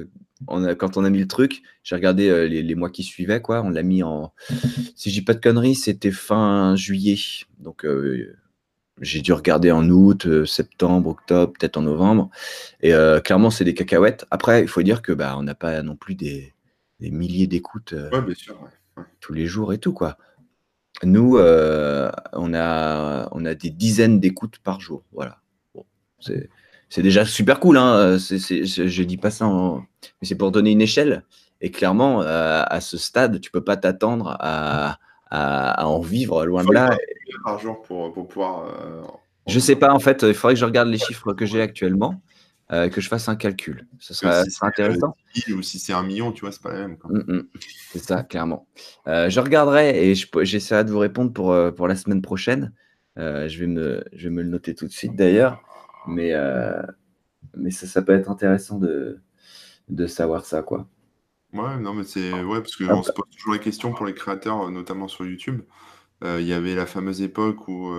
on quand on a mis le truc, j'ai regardé les, les, mois qui suivaient quoi. On l'a mis en, si je dis pas de conneries, c'était fin juillet, donc j'ai dû regarder en août, euh, septembre, octobre, peut-être en novembre. Et euh, clairement, c'est des cacahuètes. Après, il faut dire que bah, on n'a pas non plus des, milliers d'écoutes euh, tous les jours et tout quoi. Nous, on a on a des dizaines d'écoutes par jour. Voilà. c'est déjà super cool. Hein. je, ne dis pas ça, mais c'est pour donner une échelle. Et clairement, à ce stade, tu peux pas t'attendre à, en vivre loin de là. Par jour pour, pour pouvoir. Euh, je sais pas, en fait, il faudrait que je regarde les chiffres que j'ai actuellement. Euh, que je fasse un calcul. Ce serait, intéressant. Ou si c'est un million, tu vois, c'est pas la même. Mm, mm. c'est ça, clairement. Euh, je regarderai et j'essaierai de vous répondre pour, euh, pour la semaine prochaine. je, vais me, je vais me le noter tout de suite d'ailleurs. Mais, mais ça, ça peut être intéressant de, de savoir ça, quoi. Ouais, non, mais c'est. Ouais, parce qu'on se pose toujours la question pour les créateurs, notamment sur YouTube. Il y avait la fameuse époque où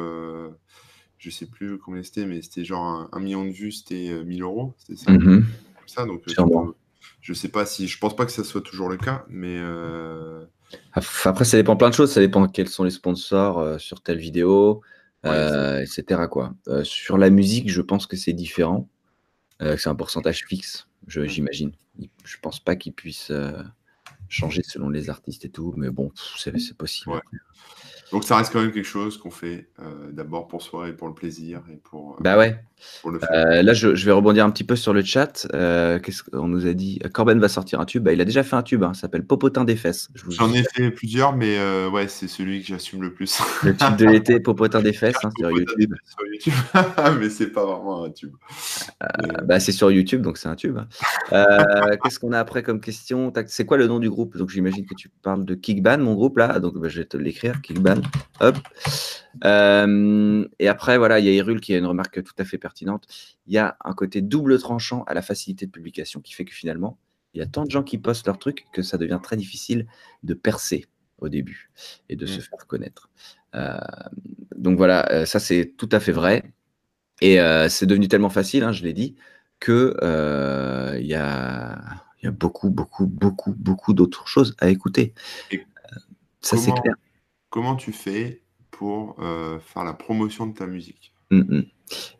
je sais plus combien c'était, mais c'était genre un, million de vues, c'était 1000 euh, euros, ça, mmh ça donc euh, je sais pas si, je pense pas que ça soit toujours le cas, mais euh, après ça dépend plein de choses, ça dépend quels sont les sponsors sur telle vidéo, etc. quoi. sur la musique, je pense que c'est différent, c'est un pourcentage fixe, j'imagine. Je pense pas qu'il puisse changer selon les artistes et tout, mais bon, c'est possible. Donc ça reste quand même quelque chose qu'on fait euh, d'abord pour soi et pour le plaisir et pour. Euh, bah ouais. Euh, là, je, vais rebondir un petit peu sur le chat. Qu'est-ce qu'on nous a dit Corben va sortir un tube. Bah, il a déjà fait un tube. Hein, ça s'appelle Popotin des fesses. J'en ai fait plusieurs, mais ouais, c'est celui que j'assume le plus. Le tube de l'été, Popotin des fesses hein, sur YouTube. Sur YouTube. mais c'est pas vraiment un tube. bah, c'est sur YouTube, donc c'est un tube. Hein. Qu'est-ce qu'on a après comme question? C'est quoi le nom du groupe? Donc j'imagine que tu parles de Kickban, mon groupe là. Donc bah, je vais te l'écrire, Kickban. Hop. Euh, et après, voilà, il y a Irul qui a une remarque tout à fait pertinente. Il y a un côté double tranchant à la facilité de publication qui fait que finalement, il y a tant de gens qui postent leurs trucs que ça devient très difficile de percer au début et de se mm. faire connaître. Euh, donc voilà, euh, ça c'est tout à fait vrai. Et c'est devenu tellement facile, hein, je l'ai dit, que il y a, y, a, beaucoup, beaucoup, beaucoup, beaucoup d'autres choses à écouter. ça c'est clair. Comment tu fais pour euh, faire la promotion de ta musique? Mmh, mmh.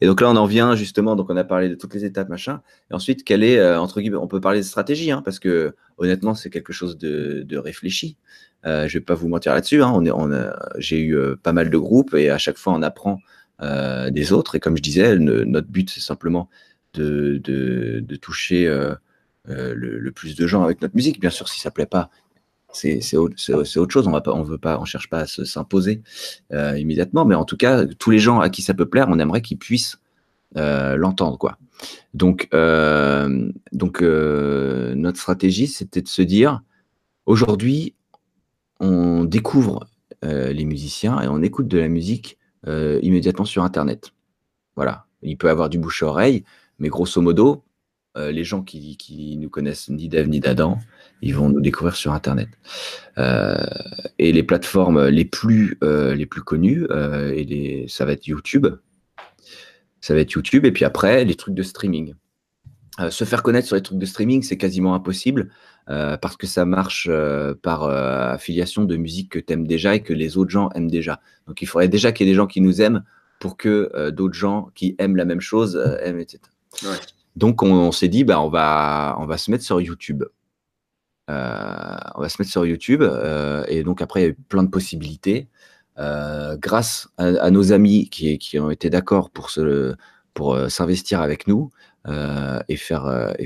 Et donc là, on en vient justement, donc on a parlé de toutes les étapes, machin. Et ensuite, quelle est, euh, entre guillemets, on peut parler de stratégie, hein, parce que honnêtement, c'est quelque chose de, réfléchi. Euh, je vais pas vous mentir là-dessus. Hein, on on j'ai eu euh, pas mal de groupes et à chaque fois, on apprend des autres. Et comme je disais, notre but, c'est simplement de, toucher le, le, plus de gens avec notre musique. Bien sûr, si ça plaît pas, c'est autre, chose. On va veut pas, on cherche pas à s'imposer euh, immédiatement, mais en tout cas, tous les gens à qui ça peut plaire, on aimerait qu'ils puissent euh, l'entendre, quoi. Donc, euh, donc notre stratégie, c'était de se dire, aujourd'hui, on découvre les musiciens et on écoute de la musique immédiatement sur Internet. Voilà. Il peut avoir du bouche à oreille, mais grosso modo, les gens qui, qui nous connaissent ni d'Ève ni d'Adam, ils vont nous découvrir sur Internet. Euh, et les plateformes les plus, euh, les plus connues, euh, et les, ça va être YouTube. Ça va être YouTube, et puis après, les trucs de streaming. se faire connaître sur les trucs de streaming, c'est quasiment impossible parce que ça marche par affiliation de musique que tu aimes déjà et que les autres gens aiment déjà. Donc il faudrait déjà qu'il y ait des gens qui nous aiment pour que d'autres gens qui aiment la même chose aiment, etc. Donc on, s'est dit, bah, on, va, se mettre sur YouTube. Euh, on va se mettre sur YouTube. Euh, et donc après, il y a eu plein de possibilités. Euh, grâce à, nos amis qui, ont été d'accord pour s'investir avec nous et faire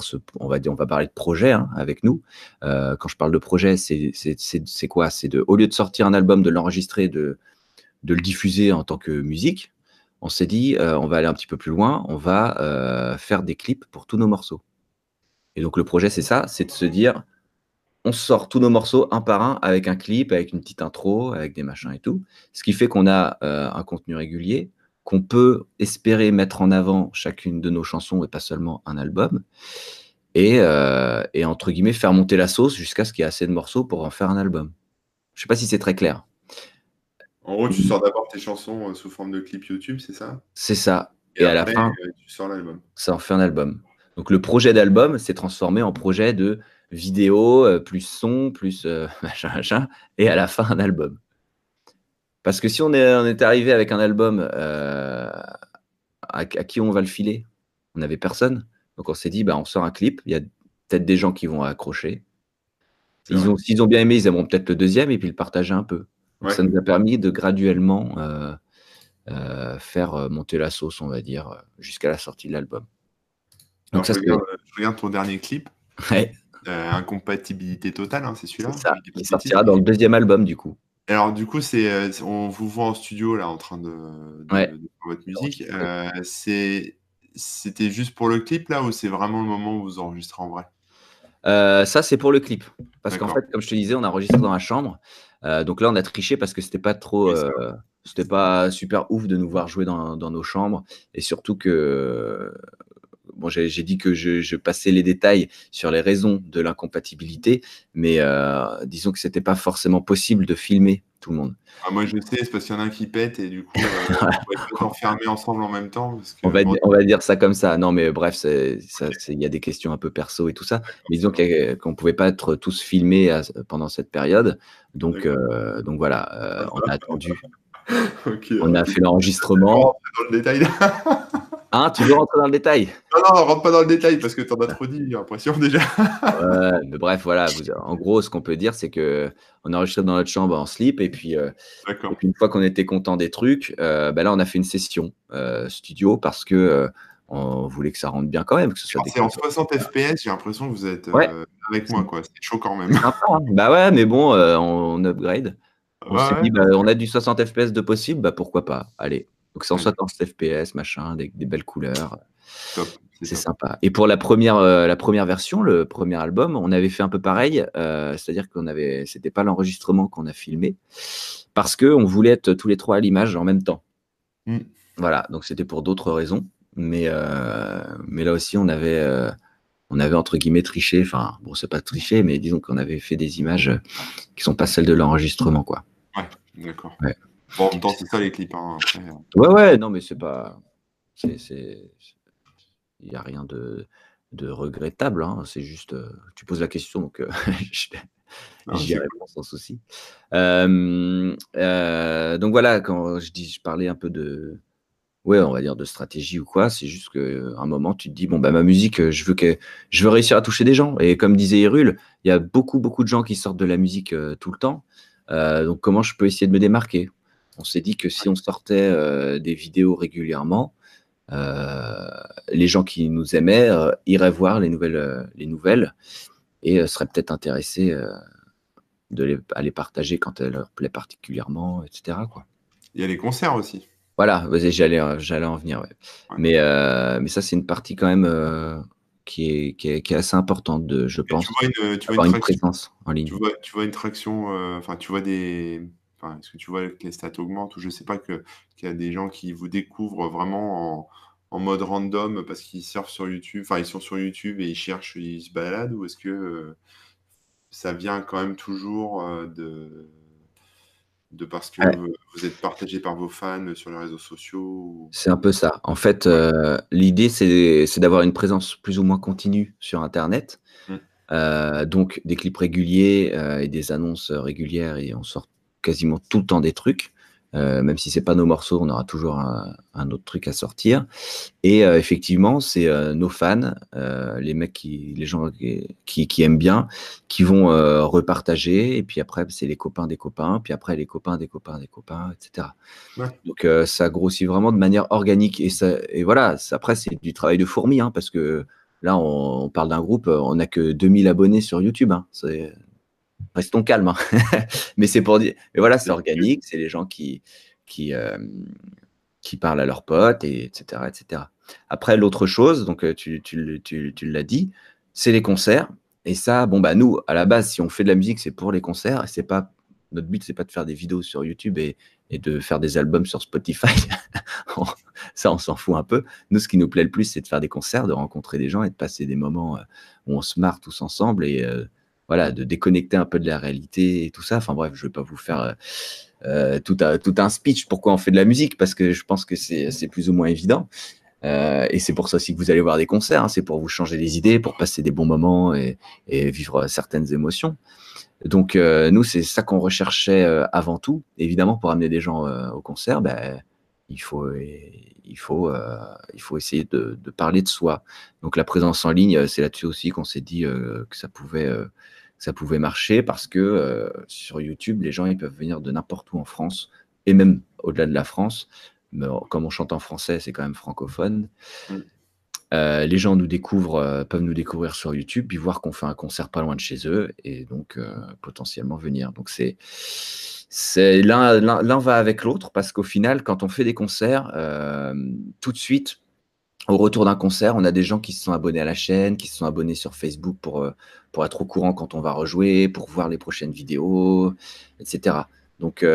ce on va dire on va parler de projet hein, avec nous quand je parle de projet c'est quoi? C'est de au lieu de sortir un album de l'enregistrer de le diffuser en tant que musique on s'est dit on va aller un petit peu plus loin on va faire des clips pour tous nos morceaux et donc le projet, c'est ça, c'est de se dire, on sort tous nos morceaux un par un avec un clip, avec une petite intro, avec des machins et tout. Ce qui fait qu'on a euh, un contenu régulier, qu'on peut espérer mettre en avant chacune de nos chansons et pas seulement un album. Et, euh, et entre guillemets, faire monter la sauce jusqu'à ce qu'il y ait assez de morceaux pour en faire un album. Je sais pas si c'est très clair. En gros, tu sors d'abord tes chansons euh, sous forme de clip YouTube, c'est ça? C'est ça. Et, à la fin, tu sors l'album. Ça en fait un album. Donc le projet d'album s'est transformé en projet de vidéo, euh, plus son, plus euh, machin, machin, et à la fin un album. Parce que si on est, on est arrivé avec un album, euh, à, qui on va le filer? On n'avait personne. Donc on s'est dit, bah, on sort un clip, il y a peut-être des gens qui vont accrocher. S'ils ont, ont, bien aimé, ils aimeront peut-être le deuxième et puis le partager un peu. Ça nous a permis de graduellement faire monter la sauce, on va dire, jusqu'à la sortie de l'album. Donc ça, je, regarde, je, regarde, ton dernier clip. Ouais. incompatibilité totale, hein, c'est celui-là. Ça. Il sortira dans le deuxième album, du coup. Alors, du coup, c'est, on vous voit en studio, là, en train de, de, ouais. de votre musique. Euh, c'est, c'était juste pour le clip, là, ou c'est vraiment le moment où vous enregistrez en vrai? Euh, ça, c'est pour le clip. Parce qu'en fait, comme je te disais, on a enregistré dans la chambre. Euh, donc là, on a triché parce que c'était pas trop. Euh, c'était pas super ouf de nous voir jouer dans, dans nos chambres. Et surtout que bon, j'ai dit que je, passais les détails sur les raisons de l'incompatibilité, mais euh, disons que c'était pas forcément possible de filmer tout le monde. Ah, moi, je sais, c'est parce qu'il y en a un qui pète et du coup, euh, on va être enfermés ensemble en même temps. on, va, on, va, dire ça comme ça. Non, mais bref, il y a des questions un peu perso et tout ça. Mais disons qu'on ne pouvait pas être tous filmés pendant cette période. Donc, euh, donc voilà, on a attendu. on a fait l'enregistrement. Dans le détail. Hein, tu veux rentrer dans le détail? Non, non, rentre pas dans le détail parce que tu en as trop dit, j'ai l'impression déjà. mais bref, voilà. en gros, ce qu'on peut dire, c'est que on a enregistré dans notre chambre en slip et puis, euh, une fois qu'on était content des trucs, euh, bah là, on a fait une session euh, studio parce que on voulait que ça rentre bien quand même. C'est en 60 FPS, j'ai l'impression que vous êtes avec moi, quoi. C'est chaud quand même. Hein. bah ouais, mais bon, on, upgrade. On s'est dit, bah, on a du 60 FPS de possible, bah pourquoi pas Allez, donc c'est en 60 FPS, machin, des, belles couleurs. C'est sympa. Et pour la première, euh, la première version, le premier album, on avait fait un peu pareil. Euh, c'est-à-dire qu'on avait, c'était pas l'enregistrement qu'on a filmé, parce que on voulait être tous les trois à l'image en même temps. Mm. Voilà. Donc c'était pour d'autres raisons, mais euh, mais là aussi on avait on avait entre guillemets triché. Enfin bon, c'est pas triché, mais disons qu'on avait fait des images qui sont pas celles de l'enregistrement, quoi. Ouais, d'accord. Ouais. Bon, en même temps, c'est ça les clips. Hein, euh. Ouais, ouais, non, mais c'est pas. Il n'y a rien de, de regrettable. Hein. C'est juste. Euh, tu poses la question, donc euh, j'y réponds sans souci. donc voilà, quand je dis, je parlais un peu de. Ouais, on va dire de stratégie ou quoi. C'est juste qu'à un moment, tu te dis bon bah ma musique, je veux que je veux réussir à toucher des gens. Et comme disait Hyrule, il y a beaucoup beaucoup de gens qui sortent de la musique tout le temps. donc comment je peux essayer de me démarquer? On s'est dit que si on sortait euh, des vidéos régulièrement, euh, les gens qui nous aimaient euh, iraient voir les nouvelles, les nouvelles et seraient peut-être intéressés de les, à les partager quand elles leur plaît particulièrement, etc. Quoi. Il y a les concerts aussi. Voilà, j'allais, j'allais en venir. Mais, mais ça, c'est une partie quand même qui, est, qui, est, assez importante, de, je pense, tu vois une, tu vois une, présence en ligne. Tu vois, tu vois une traction, enfin, tu vois des, est-ce que tu vois que les stats augmentent ou je ne sais pas qu'il y a des gens qui vous découvrent vraiment en, mode random parce qu'ils surfent sur YouTube, enfin ils sont sur YouTube et ils cherchent, ils se baladent ou est-ce que euh, ça vient quand même toujours euh, de, de parce que vous êtes partagé par vos fans sur les réseaux sociaux C'est un peu ça. En fait, euh, l'idée c'est d'avoir une présence plus ou moins continue sur Internet. Mmh. donc des clips réguliers et des annonces régulières et on sort quasiment tout le temps des trucs. Euh, même si c'est pas nos morceaux, on aura toujours un, autre truc à sortir. Et euh, effectivement, c'est euh, nos fans, les mecs qui, les gens qui, qui aiment bien, qui vont repartager. Et puis après, c'est les copains des copains. Puis après, les copains des copains des copains, etc. Donc ça grossit vraiment de manière organique. Et, ça, et voilà, après, c'est du travail de fourmi, hein, parce que là, on, parle d'un groupe, on n'a que 2000 abonnés sur YouTube. Hein. C'est restons calmes. Hein. mais c'est pour dire, mais voilà, c'est organique, c'est les gens qui, qui, euh, qui parlent à leurs potes, et etc., etc. Après, l'autre chose, donc euh, tu, tu, tu, tu l'as dit, c'est les concerts. Et ça, bon, bah, nous, à la base, si on fait de la musique, c'est pour les concerts. Et c'est pas, notre but, c'est pas de faire des vidéos sur YouTube et, et de faire des albums sur Spotify. ça, on s'en fout un peu. Nous, ce qui nous plaît le plus, c'est de faire des concerts, de rencontrer des gens et de passer des moments euh, où on se marre tous ensemble et voilà, de déconnecter un peu de la réalité et tout ça. Enfin bref, je ne vais pas vous faire euh, euh, tout, un, speech pourquoi on fait de la musique, parce que je pense que c'est plus ou moins évident. Euh, et c'est pour ça aussi que vous allez voir des concerts, hein. c'est pour vous changer les idées, pour passer des bons moments et, vivre certaines émotions. Donc nous, c'est ça qu'on recherchait avant tout. Évidemment, pour amener des gens au concert, ben, il faut, il faut, il faut essayer de, parler de soi. Donc la présence en ligne, c'est là-dessus aussi qu'on s'est dit que ça pouvait ça pouvait marcher parce que euh, sur YouTube, les gens ils peuvent venir de n'importe où en France et même au-delà de la France comme on chante en français, c'est quand même francophone. Euh, les gens nous découvrent, euh, peuvent nous découvrir sur YouTube, puis voir qu'on fait un concert pas loin de chez eux, et donc euh, potentiellement venir. Donc c'est, c'est l'un, l'un, va avec l'autre, parce qu'au final, quand on fait des concerts, tout de suite, au retour d'un concert, on a des gens qui se sont abonnés à la chaîne, qui se sont abonnés sur Facebook pour, pour être au courant quand on va rejouer, pour voir les prochaines vidéos, etc. Donc,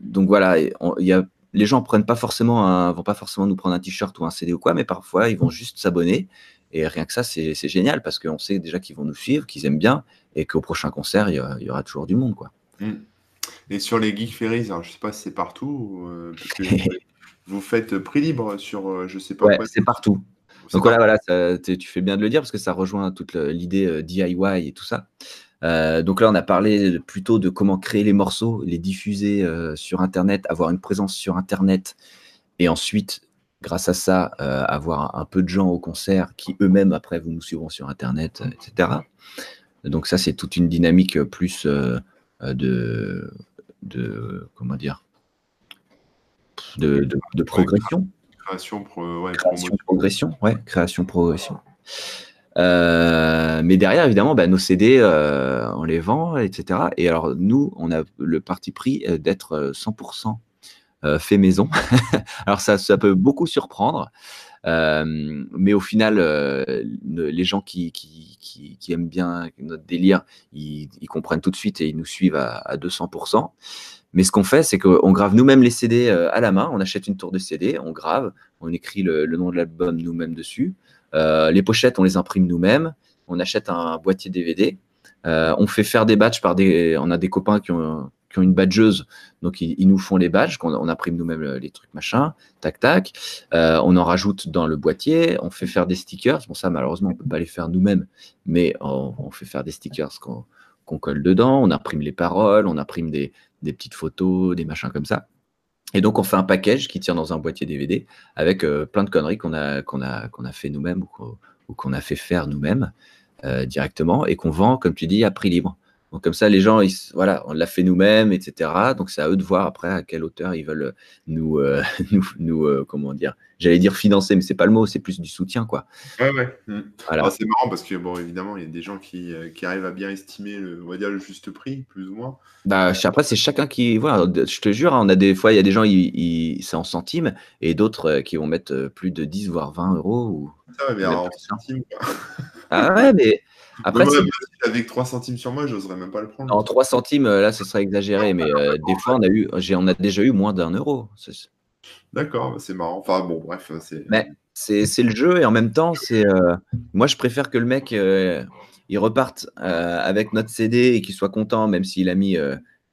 donc voilà, il y a les gens prennent pas forcément vont pas forcément nous prendre un t-shirt ou un CD ou quoi, mais parfois ils vont juste s'abonner. Et rien que ça, c'est génial parce qu'on sait déjà qu'ils vont nous suivre, qu'ils aiment bien et qu'au prochain concert, il y, aura, toujours du monde. Quoi. Mm. Et sur les Geek Ferries, je je sais pas si c'est partout, euh, vous faites prix libre sur, euh, je sais pas. Ouais, c'est partout. Donc voilà, voilà tu fais bien de le dire parce que ça rejoint toute l'idée euh, DIY et tout ça. Euh, donc là, on a parlé plutôt de comment créer les morceaux, les diffuser euh, sur Internet, avoir une présence sur Internet, et ensuite, grâce à ça, euh, avoir un, peu de gens au concert qui eux-mêmes, après, vous nous suivront sur Internet, etc. Donc ça, c'est toute une dynamique plus de, de, comment dire, de, progression. Création, création progression, ouais, création, progression. Euh, mais derrière, évidemment, bah, nos CD, euh, on les vend, etc. Et alors, nous, on a le parti pris euh, d'être 100% fait maison. alors, ça, ça peut beaucoup surprendre. mais au final, les gens qui, aiment bien notre délire, ils, comprennent tout de suite et ils nous suivent à, 200%. Mais ce qu'on fait, c'est qu'on grave nous-mêmes les CD à la main. On achète une tour de CD, on grave, on écrit le nom de l'album nous-mêmes dessus. Euh, les pochettes, on les imprime nous-mêmes. On achète un boîtier DVD. Euh, on fait faire des badges par des. On a des copains qui ont, une badgeuse, donc ils, nous font les badges, on imprime nous-mêmes les trucs machin, tac tac. Euh, on en rajoute dans le boîtier, on fait faire des stickers. Bon ça malheureusement on peut pas les faire nous-mêmes, mais on, fait faire des stickers qu'on colle dedans. On imprime les paroles, on imprime des petites photos, des machins comme ça. Et donc, on fait un package qui tient dans un boîtier DVD avec euh, plein de conneries qu'on a, qu'on a, fait nous-mêmes ou qu'on a fait faire nous-mêmes euh, directement et qu'on vend, comme tu dis, à prix libre. Donc comme ça, les gens, voilà, on l'a fait nous-mêmes, etc. Donc c'est à eux de voir après à quelle hauteur ils veulent nous, euh, nous, euh, comment dire, j'allais dire financer, mais c'est pas le mot, c'est plus du soutien, quoi. Ouais, ouais. Mmh. Ah, c'est marrant parce que bon, évidemment, il y a des gens qui, euh, qui, arrivent à bien estimer, le, on va dire le juste prix, plus ou moins. Bah après, c'est chacun qui, voilà, je te jure, hein, on a des fois, il y a des gens, ils, c'est en centimes, et d'autres qui vont mettre plus de 10 voire 20 euros. Ou... Ça, mais en centimes. Quoi. Ah ouais, mais après, avec 3 centimes sur moi, j'oserais même pas le prendre. En 3 centimes, euh, là, ce serait exagéré, mais euh, des fois, on a, eu, on a déjà eu moins d'un euro. D'accord, c'est marrant. Enfin, bon, bref. Mais c'est le jeu, et en même temps, c'est euh, moi, je préfère que le mec il reparte avec notre CD et qu'il soit content, même s'il a mis,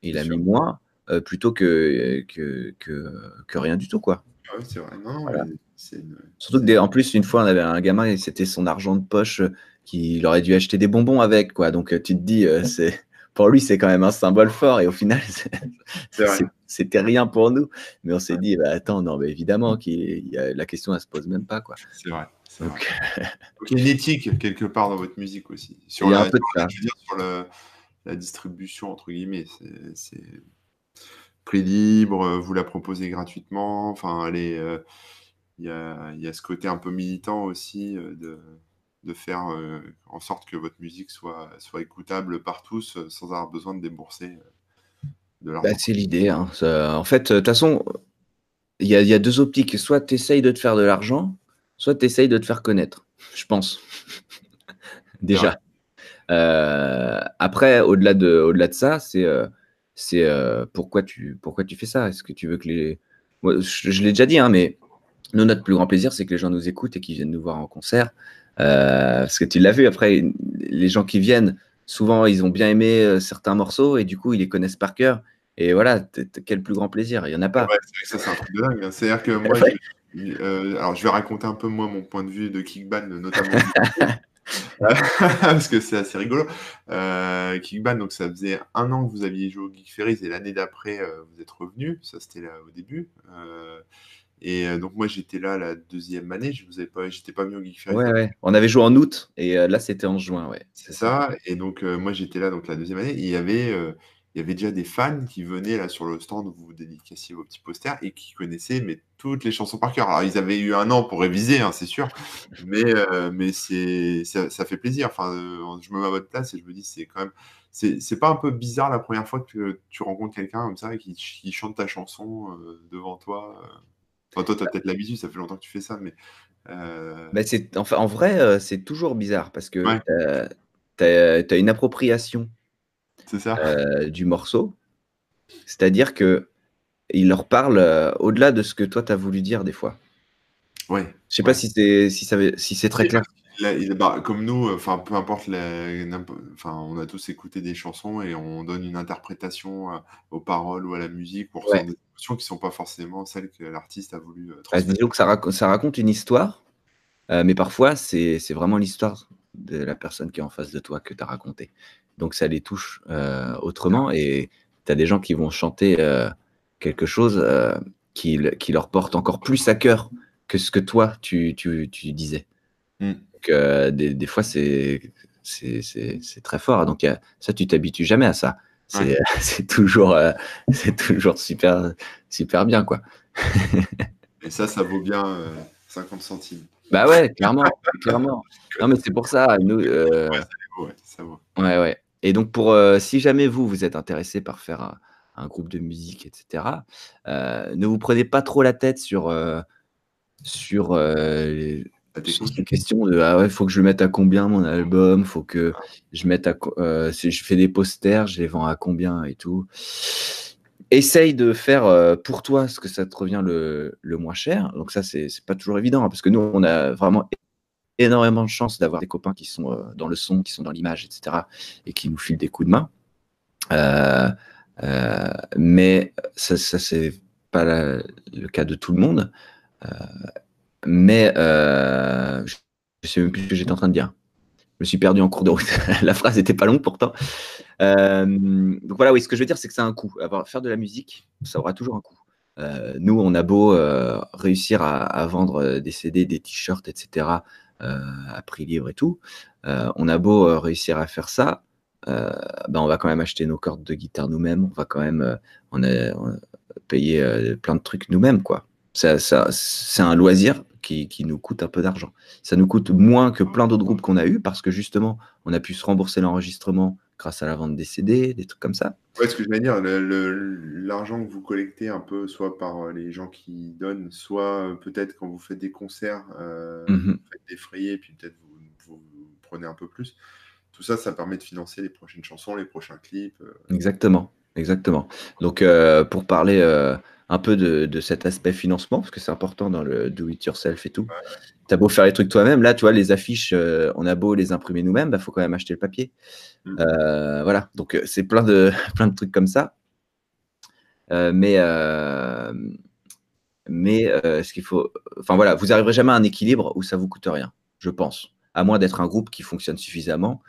il a mis moins, plutôt que que, que, rien du tout, quoi. c'est vrai. Surtout que, en plus, une fois, on avait un gamin et c'était son argent de poche qu'il aurait dû acheter des bonbons avec, quoi. Donc euh, tu te dis, euh, c'est pour lui, c'est quand même un symbole fort. Et au final, c'était rien pour nous. Mais on s'est dit, bah, attends, non, mais évidemment, qu'il y a, la question, elle se pose même pas. quoi. C'est vrai. Donc, il y a une éthique quelque part dans votre musique aussi. Sur, la, un peu de sur la distribution, entre guillemets. C'est prix libre, vous la proposez gratuitement. Enfin, il y, a, y, a, ce côté un peu militant aussi euh, de de faire euh, en sorte que votre musique soit, soit écoutable par tous euh, sans avoir besoin de débourser euh, de l'argent. Bah, c'est l'idée. Hein. en fait, de toute façon, il y, a deux optiques. Soit tu essayes de te faire de l'argent, soit tu essayes de te faire connaître, je pense. Déjà. après, au-delà de, au -delà de ça, c'est c'est pourquoi, tu, pourquoi tu fais ça? Est-ce que tu veux que les. je, l'ai déjà dit, hein, mais nous, notre plus grand plaisir, c'est que les gens nous écoutent et qu'ils viennent nous voir en concert. Euh, parce que tu l'as vu, après, les gens qui viennent, souvent, ils ont bien aimé euh, certains morceaux et du coup, ils les connaissent par cœur. Et voilà, quel plus grand plaisir, il n'y en a pas. ça, c'est un truc de dingue. Hein. C'est-à-dire que moi, euh, alors je vais raconter un peu moi mon point de vue de Kickban, notamment. parce que c'est assez rigolo. Euh, Kickban, donc ça faisait un an que vous aviez joué au Geek Ferries et l'année d'après, vous êtes revenu. Ça, c'était là au début. Et euh, donc moi j'étais là la deuxième année, je vous avais pas, j'étais pas venu au Geek Ouais, ouais. On avait joué en août et euh, là c'était en juin, ouais. C'est ça. Et donc euh, moi j'étais là donc la deuxième année. il y avait il y avait déjà des fans qui venaient là sur le stand où vous dédicaciez vos petits posters et qui connaissaient mais, toutes les chansons par cœur. Alors, ils avaient eu un an pour réviser, hein, c'est sûr, mais, mais c'est, ça, fait plaisir. Enfin, je me mets à votre place et je me dis, c'est quand même. C'est, pas un peu bizarre la première fois que tu rencontres quelqu'un comme ça et qui, chante ta chanson devant toi Enfin, toi, tu as peut-être l'habitude, ça fait longtemps que tu fais ça, mais. Bah, c'est, enfin, en vrai, c'est toujours bizarre parce que tu as, une appropriation euh, du morceau. C'est-à-dire que il leur parle euh, au-delà de ce que toi, tu as voulu dire des fois. Ouais. Je sais pas si c'est si si c'est très clair. Bah, comme nous, enfin peu importe, enfin on a tous écouté des chansons et on donne une interprétation euh, aux paroles ou à la musique pour des émotions qui sont pas forcément celles que l'artiste a voulu bah, transmettre. que ça, ça raconte une histoire, mais parfois c'est vraiment l'histoire de la personne qui est en face de toi que tu as raconté donc ça les touche euh, autrement. Et tu as des gens qui vont chanter euh, quelque chose euh, qui, qui, leur porte encore plus à cœur que ce que toi, tu, tu, tu disais. Mm. Donc, des, des, fois, c'est très fort. Donc ça, tu t'habitues jamais à ça. C'est toujours, c'est toujours super, super bien. quoi. Et ça, ça vaut bien 50 centimes. Bah ouais, clairement. clairement. Non, mais c'est pour ça. Nous, ouais, ça vaut. Ouais, ouais. Et donc, pour, euh, si jamais vous, vous êtes intéressé par faire un, groupe de musique, etc., euh, ne vous prenez pas trop la tête sur, euh, sur, les, questions de ah ouais, faut que je mette à combien mon album, faut que je mette à si je fais des posters, je les vends à combien et tout. Essaye de faire pour toi ce que ça te revient le, le moins cher. Donc ça, c'est pas toujours évident hein, parce que nous, on a vraiment énormément de chance d'avoir des copains qui sont euh, dans le son, qui sont dans l'image, etc., et qui nous filent des coups de main. Euh, euh, mais ça, ça c'est pas le cas de tout le monde. Mais je sais même plus ce que j'étais en train de dire. Je me suis perdu en cours de route. la phrase était pas longue pourtant. donc voilà, oui, ce que je veux dire, c'est que c'est un coût. Faire de la musique, ça aura toujours un coût. nous, on a beau réussir à, vendre des CD, des t-shirts, etc., euh, à prix libre et tout. Euh, on a beau euh, réussir à faire ça, ben on va quand même acheter nos cordes de guitare nous-mêmes, on va quand même on a, payer plein de trucs nous-mêmes, quoi. Ça, ça, c'est un loisir qui, qui, nous coûte un peu d'argent. Ça nous coûte moins que plein d'autres groupes qu'on a eu parce que justement, on a pu se rembourser l'enregistrement grâce à la vente des CD, des trucs comme ça. Ouais, ce que je veux dire, l'argent que vous collectez un peu, soit par euh, les gens qui donnent, soit euh, peut-être quand vous faites des concerts, euh, mmh vous faites des frayés, puis peut-être vous, prenez un peu plus. Tout ça, ça permet de financer les prochaines chansons, les prochains clips. Exactement, exactement. Donc, pour parler un peu de, cet aspect financement, parce que c'est important dans le do it yourself et tout. Tu as beau faire les trucs toi-même, là, tu vois, les affiches, euh, on a beau les imprimer nous-mêmes, il bah, faut quand même acheter le papier. Mm. Euh, voilà, donc euh, c'est plein de, plein de trucs comme ça. mais mais ce qu'il faut. Enfin voilà, vous n'arriverez jamais à un équilibre où ça vous coûte rien, je pense. À moins d'être un groupe qui fonctionne suffisamment.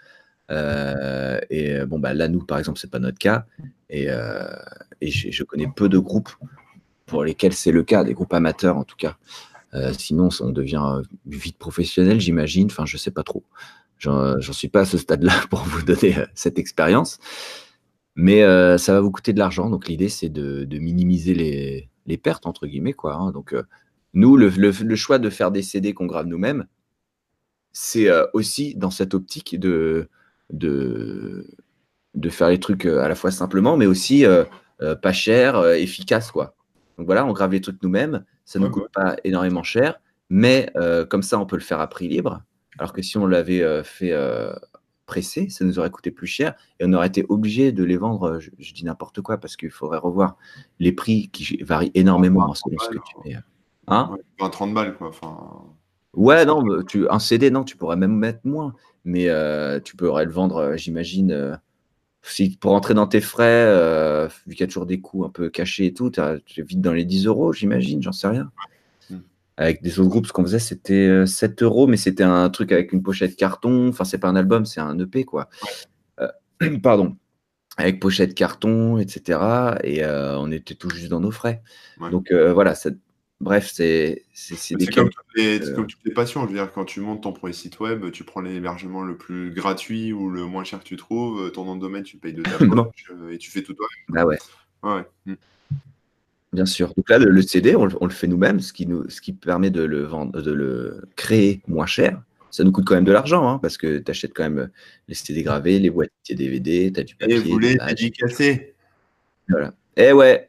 Et bon, bah, là, nous, par exemple, c'est pas notre cas. Et, et je connais peu de groupes pour lesquels c'est le cas, des groupes amateurs en tout cas. Euh, sinon, on devient euh, vite professionnel, j'imagine. Enfin, je sais pas trop. J'en suis pas à ce stade-là pour vous donner euh, cette expérience. Mais ça va vous coûter de l'argent. Donc, l'idée, c'est de, minimiser les, pertes, entre guillemets. Quoi, hein. Donc, nous, le, choix de faire des CD qu'on grave nous-mêmes, c'est aussi dans cette optique de, de, de, faire les trucs à la fois simplement, mais aussi pas cher, efficace. Quoi. Donc voilà, on grave les trucs nous-mêmes, ça ne nous coûte pas énormément cher, mais euh, comme ça, on peut le faire à prix libre. Alors que si on l'avait euh, fait euh, pressé, ça nous aurait coûté plus cher et on aurait été obligé de les vendre, je, dis n'importe quoi, parce qu'il faudrait revoir les prix qui varient énormément selon ce que tu mets. Hein? 30 balles, quoi. Enfin... Ouais, non, tu, un CD, non, tu pourrais même mettre moins, mais tu pourrais le vendre, j'imagine si pour rentrer dans tes frais, euh, vu qu'il y a toujours des coûts un peu cachés et tout, tu es vite dans les 10 euros, j'imagine, j'en sais rien. Avec des autres groupes, ce qu'on faisait, c'était 7 euh, euros, mais c'était un truc avec une pochette carton. Enfin, c'est pas un album, c'est un EP, quoi. Euh, pardon. Avec pochette carton, etc. Et on était tout juste dans nos frais. Donc voilà, bref, c'est des comme, comme, toutes les passions. Je veux dire, quand tu montes ton premier site web, tu prends l'hébergement le plus gratuit ou le moins cher que tu trouves. Ton nom de domaine, tu payes de ta poche et tu fais tout toi-même. Bah ouais. ouais. Hmm. Bien sûr. Donc là, le, CD, on, le fait nous-mêmes, ce qui nous, ce qui permet de le vendre, de le créer moins cher. Ça nous coûte quand même de l'argent, hein, parce que tu achètes quand même les CD gravés, les boîtiers DVD, tu as du papier. Et vous voulez dédicacer Voilà. Eh ouais.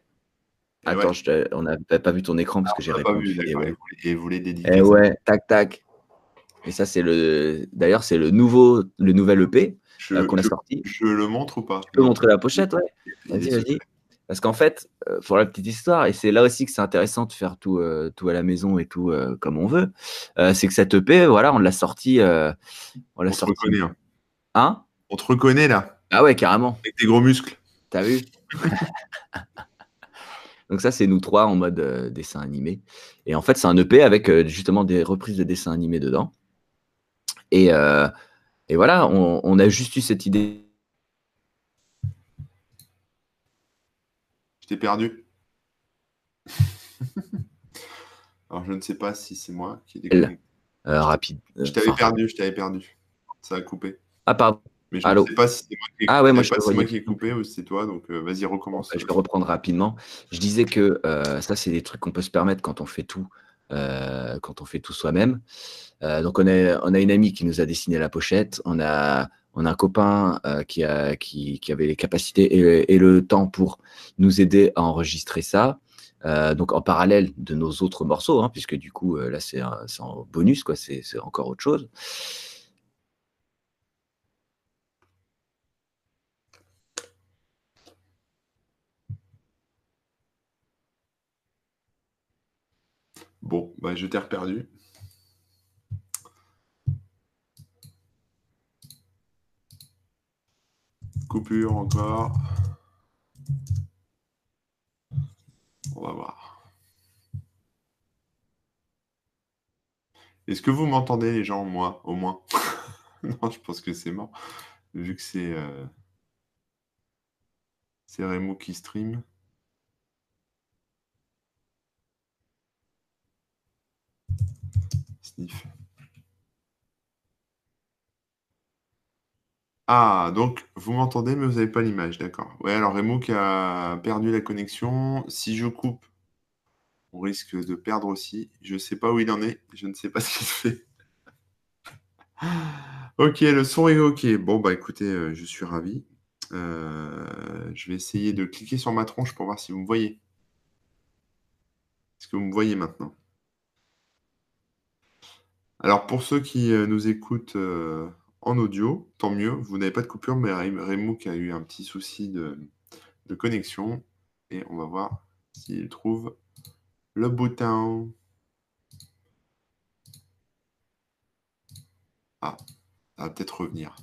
Attends, on n'a pas vu ton écran parce que j'ai répondu. Vu, et ouais. Et vous voulez dédicacer. Eh ouais, tac, tac. Et ça, c'est le. D'ailleurs, c'est le nouveau, le nouvel EP euh, qu'on a sorti. Je le montre ou pas? Tu peux montrer la pochette, ouais. Vas-y, vas-y. Parce qu'en fait, euh, pour la petite histoire, et c'est là aussi que c'est intéressant de faire tout, euh, tout à la maison et tout comme on veut, c'est que cette EP, voilà, on l'a sorti. on l'a sorti. Te reconnaît, hein. hein? On te reconnaît là. Ah ouais, carrément. Avec tes gros muscles. T'as vu? Donc ça, c'est nous trois en mode dessin animé. Et en fait, c'est un EP avec justement des reprises de dessins animés dedans. Et, et voilà, on, on a juste eu cette idée t'ai perdu. Alors, je ne sais pas si c'est moi qui ai déconnecté. Euh, rapide. Euh, je t'avais perdu, je t'avais perdu. Ça a coupé. Ah, pardon. Mais je ne sais pas si c'est moi, qui ai... ah, ouais, moi, moi qui ai coupé ou si c'est toi. Donc, euh, vas-y, recommence. je vais reprendre rapidement. Je disais que ça, c'est des trucs qu'on peut se permettre quand on fait tout. quand on fait tout soi-même. donc on a, on a une amie qui nous a dessiné la pochette, on a on a un copain euh, qui, a, qui, avait les capacités et, le temps pour nous aider à enregistrer ça. Euh, donc en parallèle de nos autres morceaux, hein, puisque du coup euh, là c'est en bonus, quoi, c'est encore autre chose. Bon, bah, je t'ai reperdu. Coupure encore. On va voir. Est-ce que vous m'entendez les gens, moi, au moins? Non, je pense que c'est mort. Vu que c'est euh... c'est Remo qui stream. Sniff. Ah, donc vous m'entendez, mais vous n'avez pas l'image, d'accord. Ouais, alors Remo qui a perdu la connexion. Si je coupe, on risque de perdre aussi. Je ne sais pas où il en est. Je ne sais pas ce qu'il fait. ok, le son est ok. Bon, bah écoutez, euh, je suis ravi. Euh, je vais essayer de cliquer sur ma tronche pour voir si vous me voyez. Est-ce que vous me voyez maintenant? Alors, pour ceux qui euh, nous écoutent en audio, tant mieux, vous n'avez pas de coupure, mais qui a eu un petit souci de, connexion. Et on va voir s'il trouve le bouton. Ah, ça va peut-être revenir.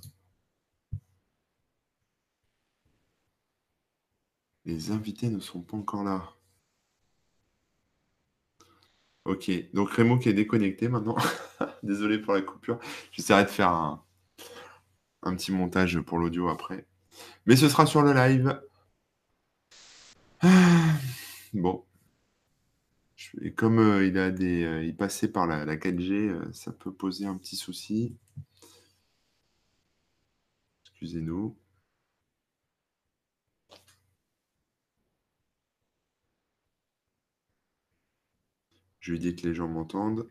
Les invités ne sont pas encore là. Ok, donc Rémo qui est déconnecté maintenant. Désolé pour la coupure. J'essaierai de faire un, un petit montage pour l'audio après. Mais ce sera sur le live. Bon. Et comme euh, il a des, euh, il passait par la, 4G, euh, ça peut poser un petit souci. Excusez-nous. Je lui dis que les gens m'entendent.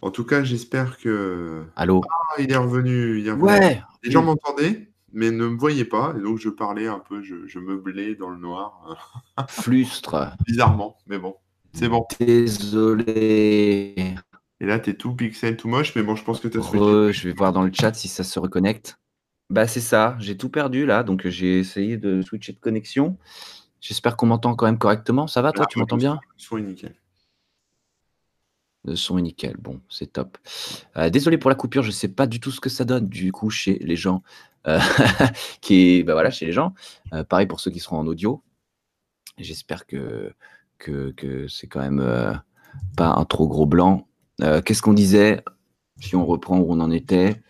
En tout cas, j'espère que. Allô? Ah, il est revenu. Il Ouais Les gens m'entendaient, mais ne me voyaient pas. Et donc, je parlais un peu, je, je meublais dans le noir. Flustre. Bizarrement, mais bon. C'est bon. Désolé. Et là, tu es tout pixel, tout moche, mais bon, je pense que tu as switché. Je vais voir dans le chat si ça se reconnecte. Bah, c'est ça. J'ai tout perdu là. Donc, j'ai essayé de switcher de connexion. J'espère qu'on m'entend quand même correctement. Ça va, toi Tu m'entends bien? Son nickel. Le son est nickel. Bon, c'est top. Euh, désolé pour la coupure, je ne sais pas du tout ce que ça donne du coup chez les gens. Euh, qui bah voilà, chez les gens. Euh, pareil pour ceux qui seront en audio. J'espère que, que, c'est quand même pas un trop gros blanc. Qu'est-ce qu'on disait? Si on reprend où on en était.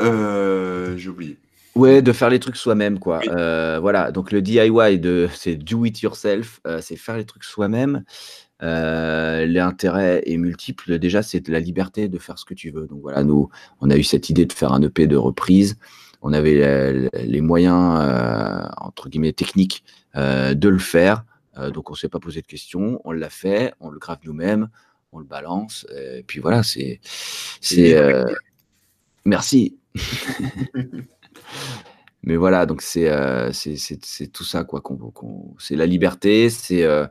J'ai oublié. Ouais, de faire les trucs soi-même, quoi. Euh, voilà, donc le DIY, de, c'est do it yourself, euh, c'est faire les trucs soi-même. Euh, L'intérêt est multiple. Déjà, c'est la liberté de faire ce que tu veux. Donc voilà, nous, on a eu cette idée de faire un EP de reprise. On avait les moyens, entre guillemets, techniques de le faire. donc on ne s'est pas posé de questions. On l'a fait, on le grave nous-mêmes, on le balance. Et puis voilà, c'est. c'est merci. Mais voilà, donc c'est euh, tout ça, quoi. c'est la liberté, c'est euh,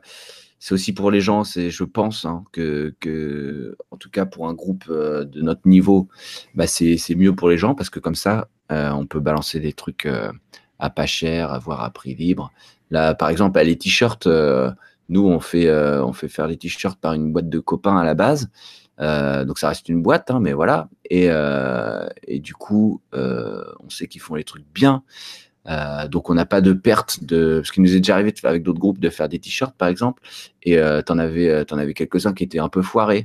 aussi pour les gens, je pense, hein, que, que, en tout cas pour un groupe euh, de notre niveau, bah c'est mieux pour les gens parce que comme ça, euh, on peut balancer des trucs à pas cher, voire à prix libre. Là, par exemple, les t-shirts, nous, on fait, on fait faire les t-shirts par une boîte de copains à la base. Euh, donc ça reste une boîte, hein, mais voilà. Et, euh, et du coup, euh, on sait qu'ils font les trucs bien. donc on n'a pas de perte de. Parce qu'il nous est déjà arrivé de, avec d'autres groupes de faire des t-shirts, par exemple, et t'en avais, en avais quelques-uns qui étaient un peu foirés.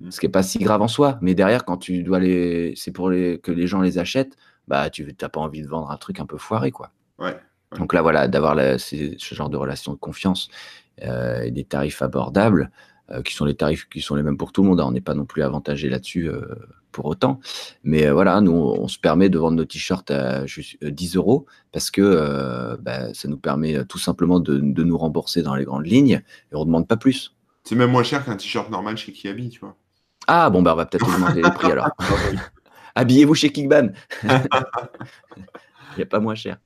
Mmh. Ce qui n'est pas si grave en soi, mais derrière, quand tu dois les. C'est pour les, que les gens les achètent, bah tu n'as pas envie de vendre un truc un peu foiré, quoi. Ouais. Donc là, voilà, d'avoir ce genre de relation de confiance et des tarifs abordables, qui sont les tarifs qui sont les mêmes pour tout le monde. Hein. On n'est pas non plus avantagé là-dessus euh, pour autant. Mais euh, voilà, nous, on se permet de vendre nos t-shirts à juste 10 euros parce que bah, ça nous permet tout simplement de, nous rembourser dans les grandes lignes et on ne demande pas plus. C'est même moins cher qu'un t-shirt normal chez Kiabi, tu vois. Ah bon, bah, on va peut-être augmenter les prix alors. Habillez-vous chez Kickban. Il n'y a pas moins cher.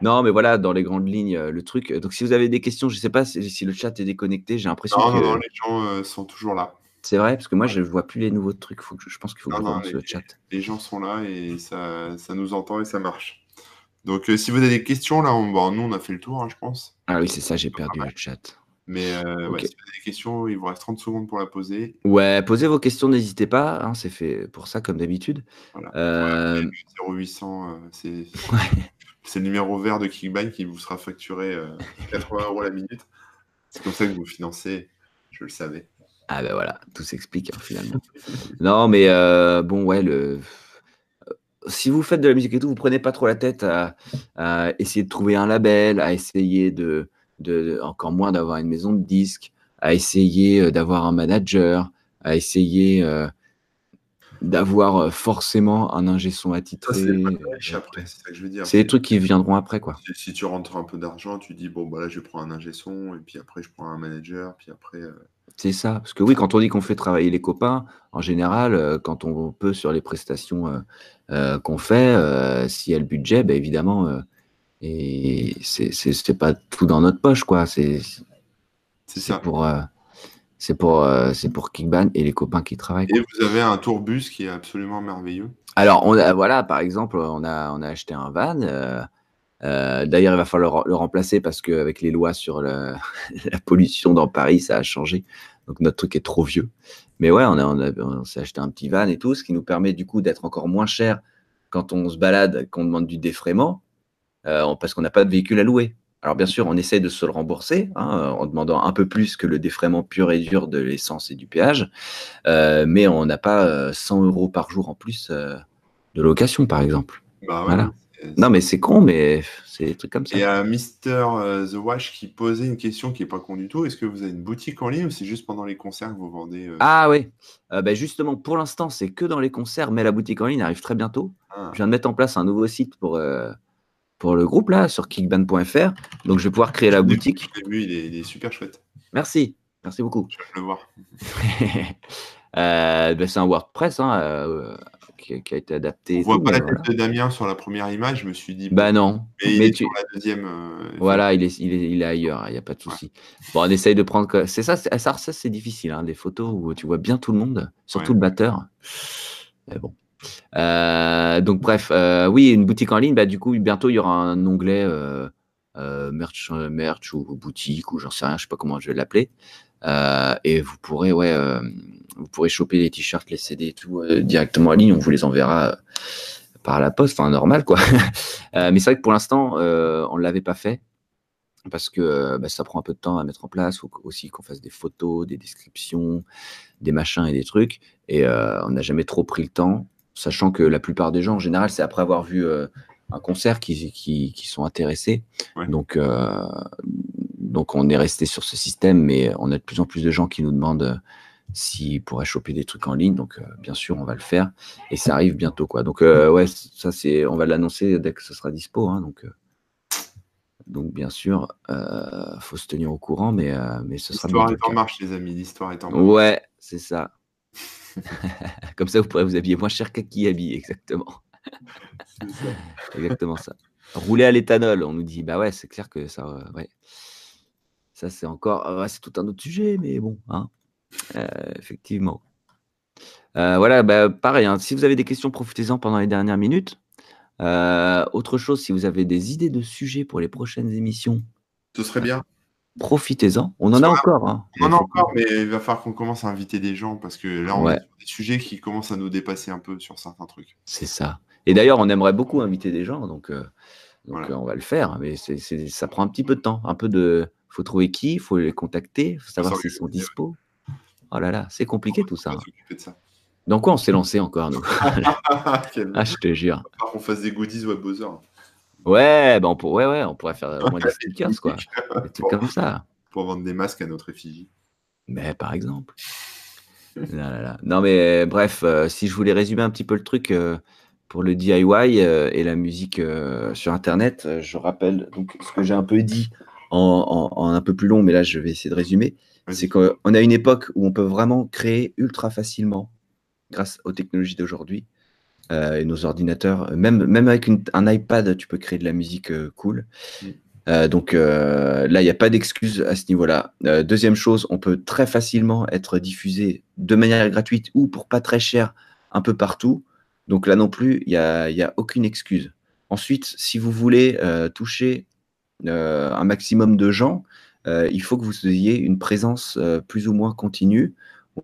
Non, mais voilà, dans les grandes lignes, euh, le truc. Donc, si vous avez des questions, je ne sais pas si, le chat est déconnecté. J'ai l'impression que. Non, non, les gens euh, sont toujours là. C'est vrai, parce que moi, je ne vois plus les nouveaux trucs. Faut que je, pense qu'il faut que je le chat. Les gens sont là et ça, ça nous entend et ça marche. Donc, euh, si vous avez des questions, là, on, nous, on a fait le tour, hein, je pense. Ah oui, c'est ça, j'ai perdu le chat. Mais si vous avez des questions, il vous reste 30 secondes pour la poser. Ouais, posez vos questions, n'hésitez pas. Hein, c'est fait pour ça, comme d'habitude. Voilà. 0800, c'est. Ouais. C'est le numéro vert de Kickbank qui vous sera facturé 80 euh, euros la minute. C'est comme ça que vous financez, je le savais. Ah ben voilà, tout s'explique hein, finalement. non, mais euh, bon, ouais, le... Euh, si vous faites de la musique et tout, vous prenez pas trop la tête à, essayer de trouver un label, à essayer de, de encore moins d'avoir une maison de disques, à essayer d'avoir un manager, à essayer d'avoir euh, forcément un ingé son attitré. C'est. C'est des trucs qui viendront après, quoi. Si, tu rentres un peu d'argent, tu dis, bon, bah là, je prends un ingé son, et puis après, je prends un manager, puis après. Euh, c'est ça. Parce que oui, quand on dit qu'on fait travailler les copains, en général, euh, quand on peut sur les prestations qu'on fait, s'il y a le budget, bah, évidemment, et c'est pas tout dans notre poche, quoi. C'est ça. Pour, c'est pour, euh, c'est pour Kickban et les copains qui travaillent. Et vous avez un tourbus qui est absolument merveilleux. Alors, on a, voilà, par exemple, on a, on a acheté un van. Euh, euh, d'ailleurs, il va falloir le, remplacer parce qu'avec les lois sur la pollution dans Paris, ça a changé. Donc, notre truc est trop vieux. Mais ouais, on, a, on, on s'est acheté un petit van et tout, ce qui nous permet du coup d'être encore moins cher quand on se balade, qu'on demande du défraiement, parce qu'on n'a pas de véhicule à louer. Alors bien sûr, on essaie de se le rembourser hein, en demandant un peu plus que le défraiement pur et dur de l'essence et du péage, euh, mais on n'a pas 100 euh, euros par jour en plus euh, de location, par exemple. Bah voilà. Non, mais c'est con, mais c'est des trucs comme ça. Il y a Mister The Wash qui posait une question qui n'est pas con du tout. Est-ce que vous avez une boutique en ligne ou c'est juste pendant les concerts que vous vendez Ah oui, bah, justement, pour l'instant, c'est que dans les concerts, mais la boutique en ligne arrive très bientôt. Ah. Je viens de mettre en place un nouveau site pour pour le groupe là sur kickban.fr. Donc je vais pouvoir créer la boutique. Je vu, il est, super chouette. Merci, merci beaucoup. Je vais le voir. Euh, ben, c'est un WordPress hein, euh, qui, a été adapté. On voit pas la tête de Damien sur la première image, je me suis dit. Bah non. Mais, tu... sur la deuxième. Euh, voilà, il est, il est, il est ailleurs, il n'y a pas de souci. Bon, on essaye de prendre. C'est ça, ça, ça c'est difficile, hein, des photos où tu vois bien tout le monde, surtout le batteur. Mais bon. Euh, donc bref, euh, oui, une boutique en ligne, bah, du coup, bientôt, il y aura un onglet euh, merch, merch ou boutique ou j'en sais rien, je sais pas comment je vais l'appeler. et vous pourrez, ouais, vous pourrez choper les t-shirts, les CD et tout directement en ligne. On vous les enverra par la poste, enfin normal quoi. mais c'est vrai que pour l'instant, on ne l'avait pas fait parce que bah, ça prend un peu de temps à mettre en place. Il faut aussi qu'on fasse des photos, des descriptions, des machins et des trucs. Et on n'a jamais trop pris le temps sachant que la plupart des gens, en général, c'est après avoir vu euh, un concert qui, qui, qui, sont intéressés. Donc, euh, donc, on est resté sur ce système, mais on a de plus en plus de gens qui nous demandent s'ils pourraient choper des trucs en ligne. Donc, bien sûr, on va le faire. Et ça arrive bientôt. Quoi. Donc, ouais, ça, c'est, on va l'annoncer dès que ce sera dispo. Hein, donc, donc, bien sûr, il faut se tenir au courant, mais, mais ce sera L'histoire est en marche, les amis. L'histoire est en marche. Ouais, c'est ça. Comme ça, vous pourrez vous habiller moins cher qu'à qui habille, exactement. exactement ça. Rouler à l'éthanol, on nous dit, bah ouais, c'est clair que ça, euh, ouais. Ça, c'est encore, euh, c'est tout un autre sujet, mais bon, hein. Euh, effectivement. voilà, bah, pareil, hein, si vous avez des questions, profitez-en pendant les dernières minutes. autre chose, si vous avez des idées de sujets pour les prochaines émissions, ce serait bien. Profitez-en. On en a encore. Hein. On en a encore, mais il va falloir qu'on commence à inviter des gens parce que là, on a des sujets qui commencent à nous dépasser un peu sur certains trucs. C'est ça. Et d'ailleurs, on aimerait beaucoup inviter des gens, donc, euh, donc euh, on va le faire. Mais ça prend un petit peu de temps. Un peu de. faut trouver qui, il faut les contacter, il faut savoir s'ils sont dispo. Oh là là, c'est compliqué tout ça. Hein. Dans quoi on s'est lancé encore, nous? Ah, je te jure. On fasse des goodies web Ouais, ben on, pour, ouais, ouais, on pourrait faire au moins des stickers, quoi. Des trucs comme ça. Pour vendre des masques à notre effigie. Mais par exemple. Non, mais bref, euh, si je voulais résumer un petit peu le truc euh, pour le DIY euh, et la musique sur Internet, je rappelle donc ce que j'ai un peu dit en, en, un peu plus long, mais là je vais essayer de résumer. C'est qu'on a une époque où on peut vraiment créer ultra facilement grâce aux technologies d'aujourd'hui et nos ordinateurs. Même, même avec un iPad, tu peux créer de la musique euh, cool. Mm. Euh, donc là, il n'y a pas d'excuse à ce niveau-là. deuxième chose, on peut très facilement être diffusé de manière gratuite ou pour pas très cher un peu partout. Donc là non plus, il n'y a, y a, aucune excuse. Ensuite, si vous voulez toucher un maximum de gens, il faut que vous ayez une présence plus ou moins continue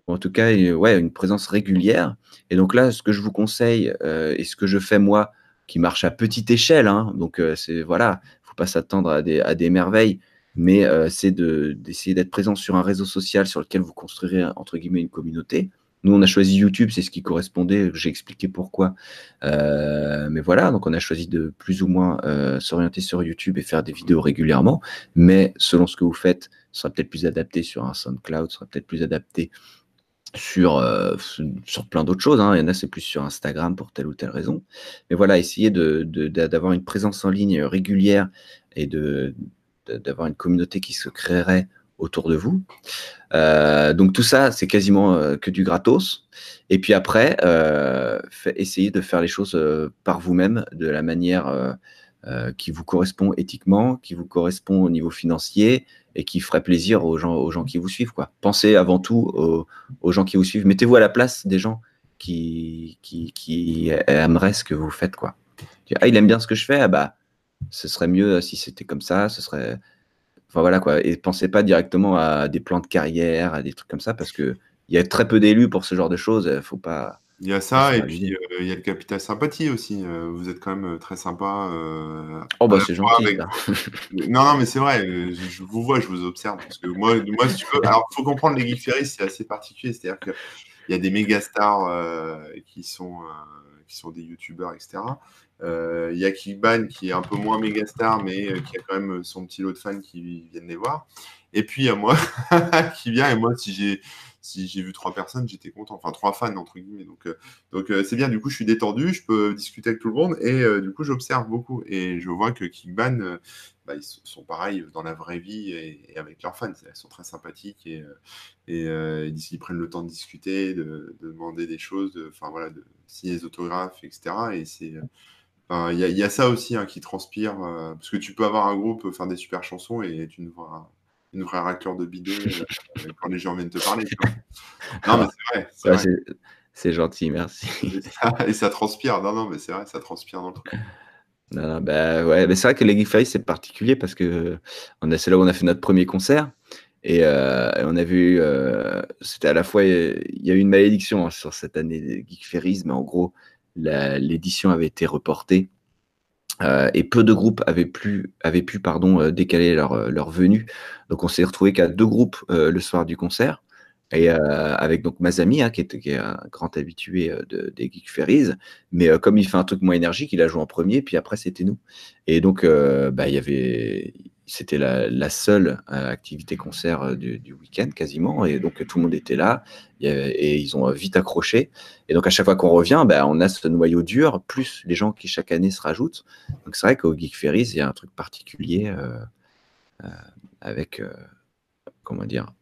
en tout cas ouais, une présence régulière. Et donc là, ce que je vous conseille euh, et ce que je fais moi, qui marche à petite échelle, hein, donc euh, c'est voilà, faut pas s'attendre à des, merveilles, mais euh, c'est d'essayer d'être présent sur un réseau social sur lequel vous construirez entre guillemets une communauté. Nous, on a choisi YouTube, c'est ce qui correspondait. J'ai expliqué pourquoi. mais voilà, donc on a choisi de plus ou moins s'orienter sur YouTube et faire des vidéos régulièrement. Mais selon ce que vous faites, ce sera peut-être plus adapté sur un SoundCloud, ce sera peut-être plus adapté sur, euh, sur plein d'autres choses. Hein. Il y en a, c'est plus sur Instagram pour telle ou telle raison. Mais voilà, essayer d'avoir une présence en ligne régulière et d'avoir une communauté qui se créerait autour de vous. Euh, donc tout ça, c'est quasiment euh, que du gratos. Et puis après, essayez de faire les choses par vous-même de la manière qui vous correspond éthiquement, qui vous correspond au niveau financier, et qui ferait plaisir aux gens, aux gens qui vous suivent. Quoi. Pensez avant tout aux, gens qui vous suivent. Mettez-vous à la place des gens qui, qui, qui, aimeraient ce que vous faites. Quoi. Ah, il aime bien ce que je fais, ah bah, ce serait mieux si c'était comme ça, ce serait. Voilà quoi. Et pensez pas directement à des plans de carrière, à des trucs comme ça, parce qu'il y a très peu d'élus pour ce genre de choses. Faut pas il y a ça, et puis euh, il y a le capital sympathie aussi. Euh, vous êtes quand même euh, très sympa. oh, bah c'est gentil. non, non, mais c'est vrai, je, vous vois, je vous observe. Parce que moi, moi si tu veux... Alors, il faut comprendre les Geek Ferries, c'est assez particulier. C'est-à-dire qu'il y a des méga stars qui, sont, qui sont des youtubeurs, etc. Il y a Kickban qui est un peu moins méga star, mais qui a quand même son petit lot de fans qui viennent les voir. Et puis il y a moi qui vient, et moi, si j'ai si j'ai vu trois personnes, j'étais content. Enfin, trois fans, entre guillemets. Donc, euh, donc euh, c'est bien. Du coup, je suis détendu, je peux discuter avec tout le monde et euh, du coup, j'observe beaucoup. Et je vois que Kickban, bah, ils sont pareils dans la vraie vie et, avec leurs fans. Ils sont très sympathiques et, ils prennent le temps de discuter, de, demander des choses, enfin voilà, de signer des autographes, etc. Et c'est. Il y, a ça aussi hein, qui transpire, parce que tu peux avoir un groupe, faire des super chansons et tu ne vois une vraie racleur de bidon euh, quand les gens viennent te parler. Non, mais c'est vrai. C'est gentil, merci. Et ça, transpire. Non, non, mais c'est vrai, ça transpire dans le truc. Non, bah, ouais, c'est vrai que les Geek c'est particulier parce que c'est là où on a fait notre premier concert. Et euh, on a vu, euh, c'était à la fois, il y a eu une malédiction hein, sur cette année des Geek mais en gros, l'édition avait été reportée euh, et peu de groupes avaient, pu, avaient pu pardon, euh, décaler leur, euh, leur venue. Donc on s'est retrouvé qu'à deux groupes le soir du concert. Et avec donc Mazami, hein, qui, est, un grand habitué de, des Geek Ferries, mais comme il fait un truc moins énergique, il a joué en premier, puis après c'était nous. Et donc, bah, il y avait, c'était la, seule activité concert du, du week-end quasiment, et donc tout le monde était là, et ils ont vite accroché. Et donc à chaque fois qu'on revient, bah, on a ce noyau dur, plus les gens qui chaque année se rajoutent. Donc c'est vrai qu'au Geek Ferries, il y a un truc particulier avec, comment dire,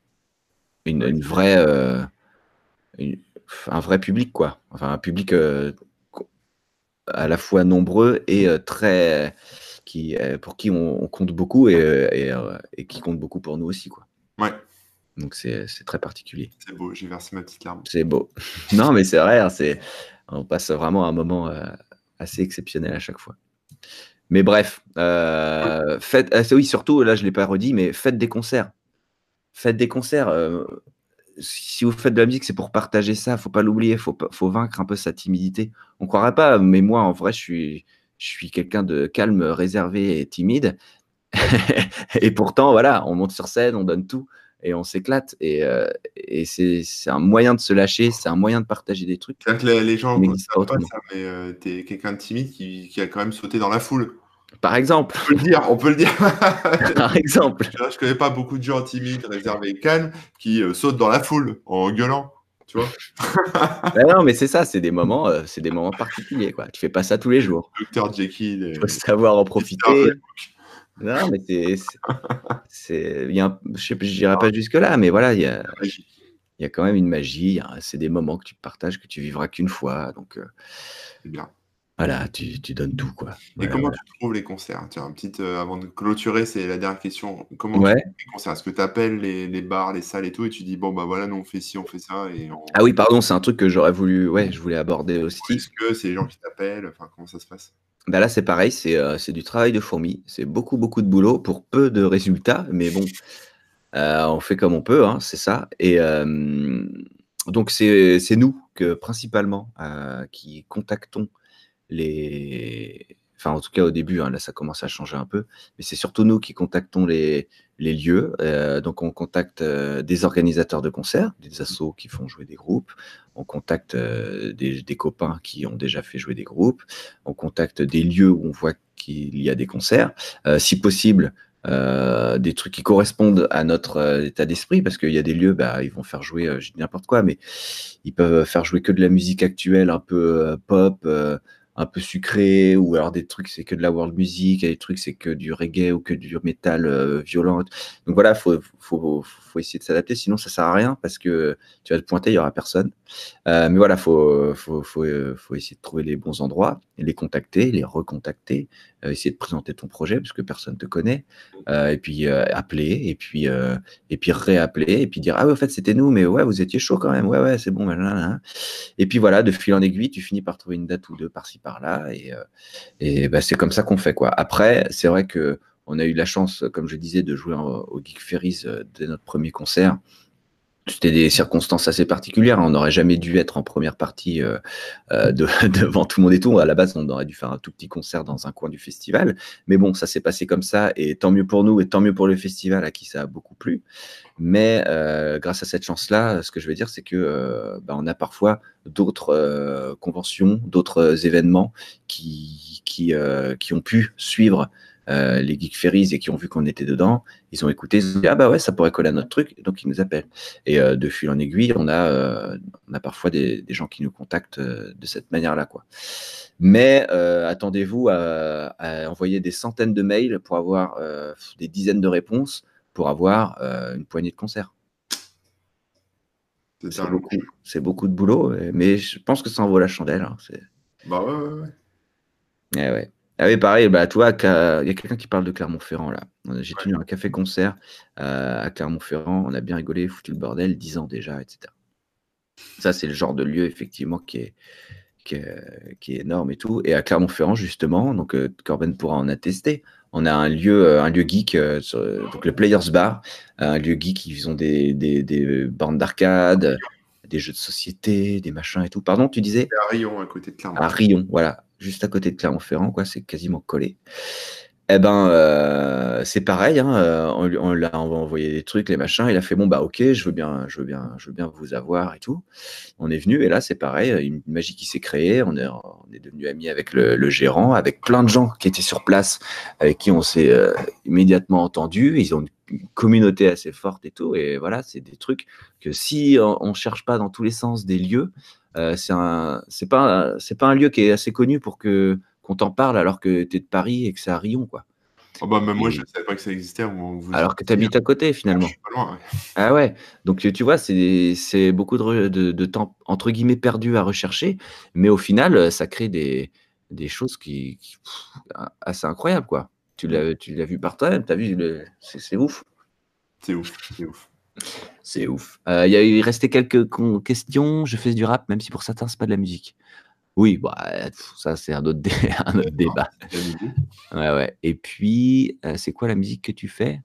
une, une vraie, euh, un vrai public, quoi. Enfin, un public euh, à la fois nombreux et euh, très. Qui, pour qui on, on compte beaucoup et, et, et, qui compte beaucoup pour nous aussi, quoi. Ouais. Donc c'est très particulier. C'est beau, j'ai versé ma petite larme. C'est beau. non, mais c'est vrai, hein, c'est on passe vraiment un moment assez exceptionnel à chaque fois. Mais bref, euh, faites, oui, surtout, là je ne l'ai pas redit, mais faites des concerts faites des concerts. Euh, si vous faites de la musique, c'est pour partager ça. Faut pas l'oublier. Faut, faut vaincre un peu sa timidité. On croirait pas, mais moi, en vrai, je suis, je suis quelqu'un de calme, réservé et timide. et pourtant, voilà, on monte sur scène, on donne tout et on s'éclate. Et, euh, et c'est un moyen de se lâcher, c'est un moyen de partager des trucs. Que les, les gens ne savent pas ça, mais euh, tu es quelqu'un de timide qui, qui, a quand même sauté dans la foule. Par exemple. On peut le dire, on peut le dire. Par exemple. Je ne connais pas beaucoup de gens timides, réservés et calmes qui euh, sautent dans la foule en gueulant. Tu vois ben Non, mais c'est ça, c'est des moments, euh, c'est des moments particuliers. Quoi. Tu fais pas ça tous les jours. Docteur Jekyll. Il faut savoir en profiter. Non, mais c'est. c'est je n'irai pas jusque-là, mais voilà, il y a, y a quand même une magie. C'est des moments que tu partages, que tu vivras qu'une fois. Donc, euh, c'est bien. Voilà, tu, tu, donnes tout, quoi. Et comment voilà. tu trouves les concerts? Tiens, petite, euh, avant de clôturer, c'est la dernière question. Comment ouais. tu trouves les concerts? Est-ce que tu appelles les, les, bars, les salles et tout, et tu dis, bon, bah voilà, nous on fait ci, on fait ça et on... Ah oui, pardon, c'est un truc que j'aurais voulu, ouais, je voulais aborder aussi. Est-ce que c'est les gens qui t'appellent? Enfin, comment ça se passe? Bah Là, c'est pareil, c'est euh, du travail de fourmi. C'est beaucoup, beaucoup de boulot pour peu de résultats, mais bon, euh, on fait comme on peut, hein, c'est ça. Et euh, donc, c'est nous que principalement qui contactons les. Enfin, en tout cas, au début, hein, là, ça commence à changer un peu, mais c'est surtout nous qui contactons les, les lieux. Euh, donc, on contacte euh, des organisateurs de concerts, des assos qui font jouer des groupes. On contacte euh, des, des, copains qui ont déjà fait jouer des groupes. On contacte des lieux où on voit qu'il y a des concerts. Si possible, des trucs qui correspondent à notre état d'esprit, parce qu'il y a des lieux, bah, ils vont faire jouer, je dis n'importe quoi, mais ils peuvent faire jouer que de la musique actuelle, un peu pop, un peu sucré, ou alors des trucs, c'est que de la world music, et des trucs, c'est que du reggae ou que du métal euh, violent. Donc voilà, faut, faut, faut essayer de s'adapter, sinon ça sert à rien parce que tu vas te pointer, il y aura personne. Euh, mais voilà, faut, faut, faut, faut, essayer de trouver les bons endroits, les contacter, les recontacter, euh, essayer de présenter ton projet parce que personne te connaît, euh, et puis appeler, et puis, et puis réappeler, et puis dire ah ouais, en fait c'était nous, mais ouais, vous étiez chaud quand même, ouais ouais, c'est bon, et puis voilà, de fil en aiguille, tu finis par trouver une date ou deux par-ci par-là, et, et bah, c'est comme ça qu'on fait quoi. Après, c'est vrai que on a eu la chance, comme je disais, de jouer au Geek Ferries dès notre premier concert. C'était des circonstances assez particulières. On n'aurait jamais dû être en première partie euh, de, devant tout le monde et tout. À la base, on aurait dû faire un tout petit concert dans un coin du festival. Mais bon, ça s'est passé comme ça. Et tant mieux pour nous et tant mieux pour le festival à qui ça a beaucoup plu. Mais euh, grâce à cette chance-là, ce que je veux dire, c'est que euh, bah, on a parfois d'autres euh, conventions, d'autres événements qui ont pu suivre euh, les Geek Ferries et qui ont vu qu'on était dedans, ils ont écouté, ils ont dit ah bah ouais ça pourrait coller à notre truc, donc ils nous appellent. Et euh, de fil en aiguille, on a, euh, on a parfois des, des, gens qui nous contactent de cette manière-là quoi. Mais attendez-vous à, à, envoyer des centaines de mails pour avoir des dizaines de réponses pour avoir une poignée de concerts. C'est beaucoup, beaucoup, de boulot, mais je pense que ça en vaut la chandelle. Hein, bah ouais ouais ouais. Eh ouais. Ah oui, pareil, bah, tu vois, il y a quelqu'un qui parle de Clermont-Ferrand, là. J'ai tenu un café-concert euh, à Clermont-Ferrand, on a bien rigolé, foutu le bordel, 10 ans déjà, etc. Ça, c'est le genre de lieu, effectivement, qui est, qui est, qui est énorme et tout. Et à Clermont-Ferrand, justement, donc euh, Corben pourra en attester, on a un lieu, euh, un lieu geek, euh, sur, donc le Players Bar, un lieu geek, ils ont des, des, des bornes d'arcade, des jeux de société, des machins et tout. Pardon, tu disais? À Rion, à côté de Clermont. À Rion, voilà juste à côté de Clermont-Ferrand, quoi, c'est quasiment collé. Eh ben, euh, c'est pareil, hein, euh, on, lui- on l'a envoyé des trucs, les machins. Il a fait bon bah ok, je veux bien, je veux bien, je veux vous avoir et tout. On est venu et là c'est pareil, une magie qui s'est créée. On est, on est devenu amis avec le, le gérant, avec plein de gens qui étaient sur place, avec qui on s'est euh, immédiatement entendu. Ils ont une communauté assez forte et tout. Et voilà, c'est des trucs que si on, on cherche pas dans tous les sens des lieux, euh, c'est un, c'est pas, un- c'est pas un lieu qui est assez connu pour que qu'on t'en parle alors que tu es de Paris et que c'est à Rion, quoi. Oh, bah, même moi, Et- je ne savais pas que ça existait vous Alors que tu habites à côté, Ah, finalement. je suis pas loin, ouais. Ah ouais, donc tu tu vois, c'est beaucoup de, de, de temps, entre guillemets, perdu à rechercher, mais au final, ça crée des, des choses qui, qui- pff, assez incroyables, quoi. Tu l'as tu l'as vu par toi-même, tu as vu, le- c'est ouf. C'est ouf, c'est ouf. C'est ouf. Euh, Il y a eu quelques questions. Je fais du rap, même si pour certains, c'est pas de la musique. Oui, bah, ça, c'est un autre, dé- un autre débat. Ouais, ouais. Et puis, euh, c'est quoi la musique que tu fais?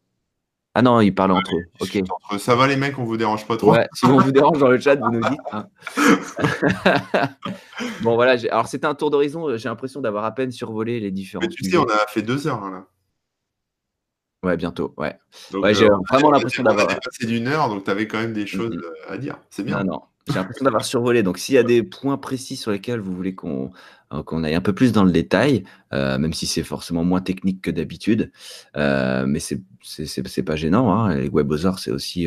Ah non, ils parlent entre eux. Ok. Entre- Ça va les mecs, on vous dérange pas trop? Ouais, si on vous dérange dans le chat, vous nous dites. hein. bon, voilà. Alors, c'était un tour d'horizon. J'ai l'impression d'avoir à peine survolé les différents. Mais tu sais, on a fait deux heures hein, là. Ouais, bientôt. Ouais. Donc, Ouais, j'ai euh, vraiment l'impression d'avoir- dépassé d'une heure, donc tu avais quand même des choses Mhm. euh, à dire. C'est bien. Non, non. J'ai l'impression d'avoir survolé. Donc, s'il y a des points précis sur lesquels vous voulez qu'on euh, qu'on aille un peu plus dans le détail, euh, même si c'est forcément moins technique que d'habitude, euh, mais c'est c'est- c'est c'est pas gênant. Hein. Les webosaures, c'est aussi.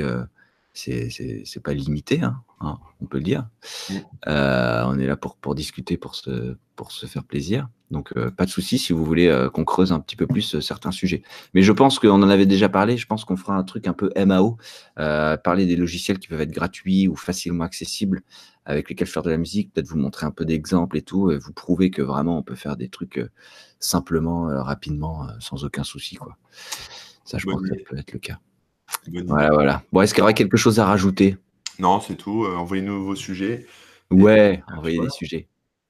C'est pas limité, hein, hein, on peut le dire. Mm. Euh, on est là pour, pour discuter, pour se, pour se faire plaisir. Donc, euh, pas de souci si vous voulez euh, qu'on creuse un petit peu plus certains sujets. Mais je pense qu'on en avait déjà parlé. Je pense qu'on fera un truc un peu MAO, parler des logiciels qui peuvent être gratuits ou facilement accessibles avec lesquels faire de la musique, peut-être vous montrer un peu d'exemples et tout, et vous prouver que vraiment on peut faire des trucs simplement, rapidement, sans aucun souci. Quoi. Ça, je pense que ça peut être le cas. Voilà, voilà. Bon, est-ce qu'il y aurait quelque chose à rajouter? Non, c'est tout. euh, Envoyez-nous vos sujets. Ouais, envoyez voilà. des sujets.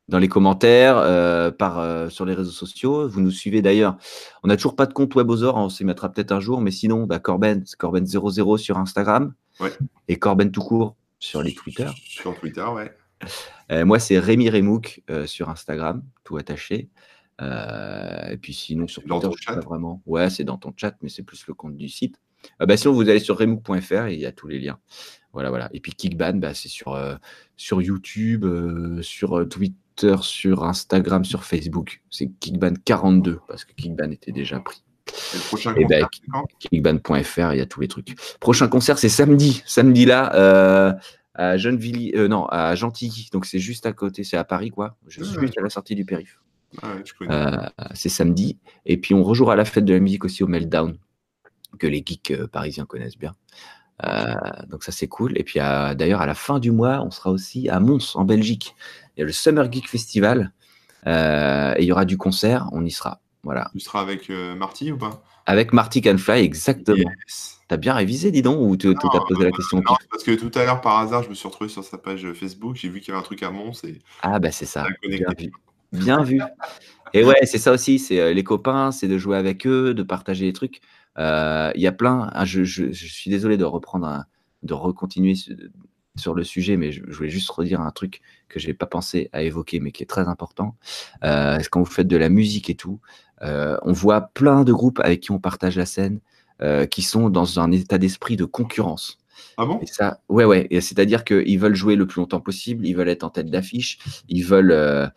Dans les commentaires, euh, par, euh, sur les réseaux sociaux. Vous nous suivez d'ailleurs. On n'a toujours pas de compte Webosaur, on s'y mettra peut-être un jour, mais sinon, bah, Corben, c'est Corben00 sur Instagram. Ouais. Et Corben tout court sur les Twitter. Sur Twitter, ouais. Moi, c'est Rémi Remouk sur Instagram, tout attaché. Et puis sinon, sur Dans Twitter, ton je sais chat? pas vraiment. Ouais, c'est dans ton chat, mais c'est plus le compte du site. Euh, bah, sinon, vous allez sur remouk.fr et il y a tous les liens. Voilà, voilà. Et puis Kickban, bah, c'est sur, euh, sur YouTube, euh, sur euh, Twitter, sur Instagram, sur Facebook. C'est Kickban42 parce que Kickban était déjà pris. Et le prochain Eh ben, concert, Kickban.fr, il y a tous les trucs. Prochain concert, c'est samedi. Samedi là, euh, à non, à Gentilly. Donc c'est juste à côté, c'est à Paris, quoi. Je suis Ouais. juste à la sortie du périph. Ah ouais, c'est samedi. Et puis on rejouera la fête de la musique aussi au Meltdown, que les geeks euh, parisiens connaissent bien. Euh, donc ça c'est cool. Et puis d'ailleurs à la fin du mois, on sera aussi à Mons en Belgique. Il y a le Summer Geek Festival euh, et il y aura du concert. On y sera. Voilà. Tu seras avec Marty ou pas? Avec Marty Can Fly, exactement. Yes. T'as bien révisé, dis donc, ou tu t'as posé la question Non, parce que tout à l'heure, par hasard, je me suis retrouvé sur sa page Facebook. J'ai vu qu'il y avait un truc à Mons et Ah bah c'est ça. Bien vu. Bien vu. Et ouais, c'est ça aussi. C'est les copains, c'est de jouer avec eux, de partager les trucs. Euh, Il y a plein. ah, je, je- je suis désolé de reprendre, de recontinuer sur, le sujet, mais je, je voulais juste redire un truc que j'ai pas pensé à évoquer, mais qui est très important. Euh, quand vous faites de la musique et tout, euh, on voit plein de groupes avec qui on partage la scène, qui sont dans un état d'esprit de concurrence. Ah bon? Ça, ouais, ouais. C'est-à-dire qu'ils veulent jouer le plus longtemps possible, ils veulent être en tête d'affiche, ils veulent, euh,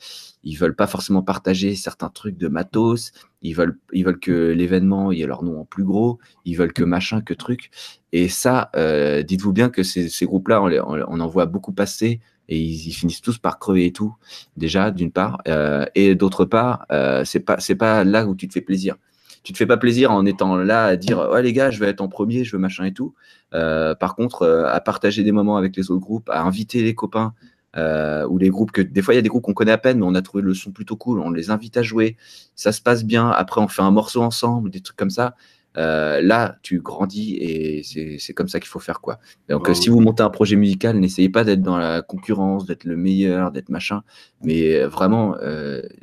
ils veulent pas forcément partager certains trucs de matos, ils veulent, ils veulent que l'événement ait leur nom en plus gros, ils veulent que machin, que truc. Et ça, euh, dites-vous bien que ces, groupes-là, on, en voit beaucoup passer et ils, finissent tous par crever et tout. Déjà, d'une part, euh, et d'autre part, c'est pas, pas là où tu te fais plaisir. Tu te fais pas plaisir en étant là à dire ouais les gars, je vais être en premier, je veux machin et tout. Euh, par contre, euh, à partager des moments avec les autres groupes, à inviter les copains euh, ou les groupes que des fois il y a des groupes qu'on connaît à peine, mais on a trouvé le son plutôt cool, on les invite à jouer, ça se passe bien. Après, on fait un morceau ensemble, des trucs comme ça. Là, tu grandis et c'est comme ça qu'il faut faire quoi. Donc, si vous montez un projet musical, n'essayez pas d'être dans la concurrence, d'être le meilleur, d'être machin, mais vraiment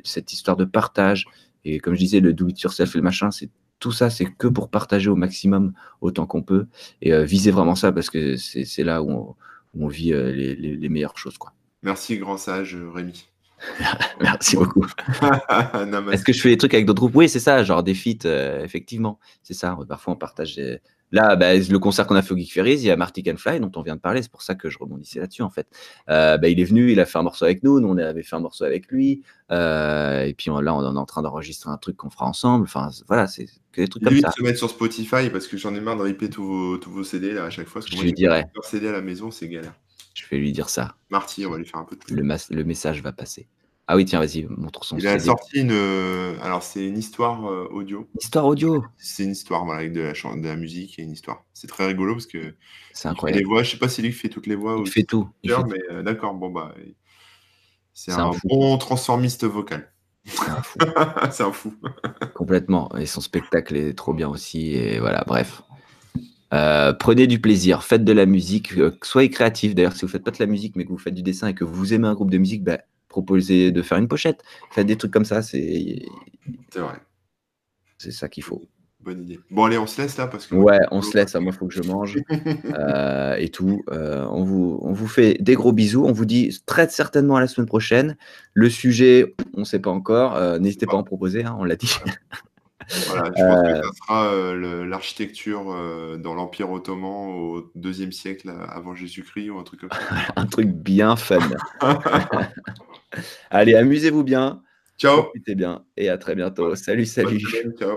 cette histoire de partage et comme je disais, le do it yourself et le machin, c'est tout ça, c'est que pour partager au maximum autant qu'on peut et euh, viser vraiment ça parce que c'est là où on, où on vit euh, les, les- les meilleures choses quoi. Merci, grand sage euh, Rémi. Merci beaucoup. Est-ce que je fais des trucs avec d'autres groupes? Oui, c'est ça, genre des feats, euh, effectivement. C'est ça. Parfois, on partage des... Là, bah, le concert qu'on a fait au Geek Ferries, il y a Marty Can Fly, dont on vient de parler. C'est pour ça que je rebondissais là-dessus, en fait. Euh, bah, il est venu, il a fait un morceau avec nous. Nous, on avait fait un morceau avec lui. Euh, et puis là, on est en train d'enregistrer un truc qu'on fera ensemble. Enfin, voilà, c'est des trucs comme ça. se mettre sur Spotify parce que j'en ai marre de ripper tous vos, tous vos CD là, à chaque fois. Parce que je moi, lui dirais. CD à la maison, c'est galère. Je vais lui dire ça. Marty, on va lui faire un peu de le, le message va passer. Ah oui, tiens, vas-y, montre son Il a sorti une. Euh, alors, c'est une histoire euh, audio. Histoire audio C'est une histoire, voilà, avec de la, de la musique et une histoire. C'est très rigolo parce que. C'est incroyable. Les voix, je sais pas si lui fait toutes les voix. Il fait tout. mais euh, d'accord, bon, bah. C'est un, bon transformiste vocal. C'est un fou. c'est un fou. Complètement. Et son spectacle est trop bien aussi. Et voilà, bref. prenez du plaisir, faites de la musique, soyez créatif. D'ailleurs, si vous faites pas de la musique, mais que vous faites du dessin et que vous aimez un groupe de musique, bah, proposer de faire une pochette. Faites des trucs comme ça, c'est. C'est vrai. C'est ça qu'il faut. Bonne idée. Bon, allez, on se laisse là parce que. Ouais, on se laisse. Moi, il faut que je mange euh, et tout. Euh, on, vous, on vous fait des gros bisous. On vous dit très certainement à la semaine prochaine. Le sujet, on ne sait pas encore. Euh, n'hésitez pas à en proposer, hein, on l'a dit. Voilà, je pense que ça sera l'architecture dans l'Empire ottoman au deuxième siècle avant Jésus-Christ ou un truc comme ça. un truc bien fun. Allez, amusez-vous bien. Ciao. Profitez bien et à très bientôt. Salut, salut. Ciao.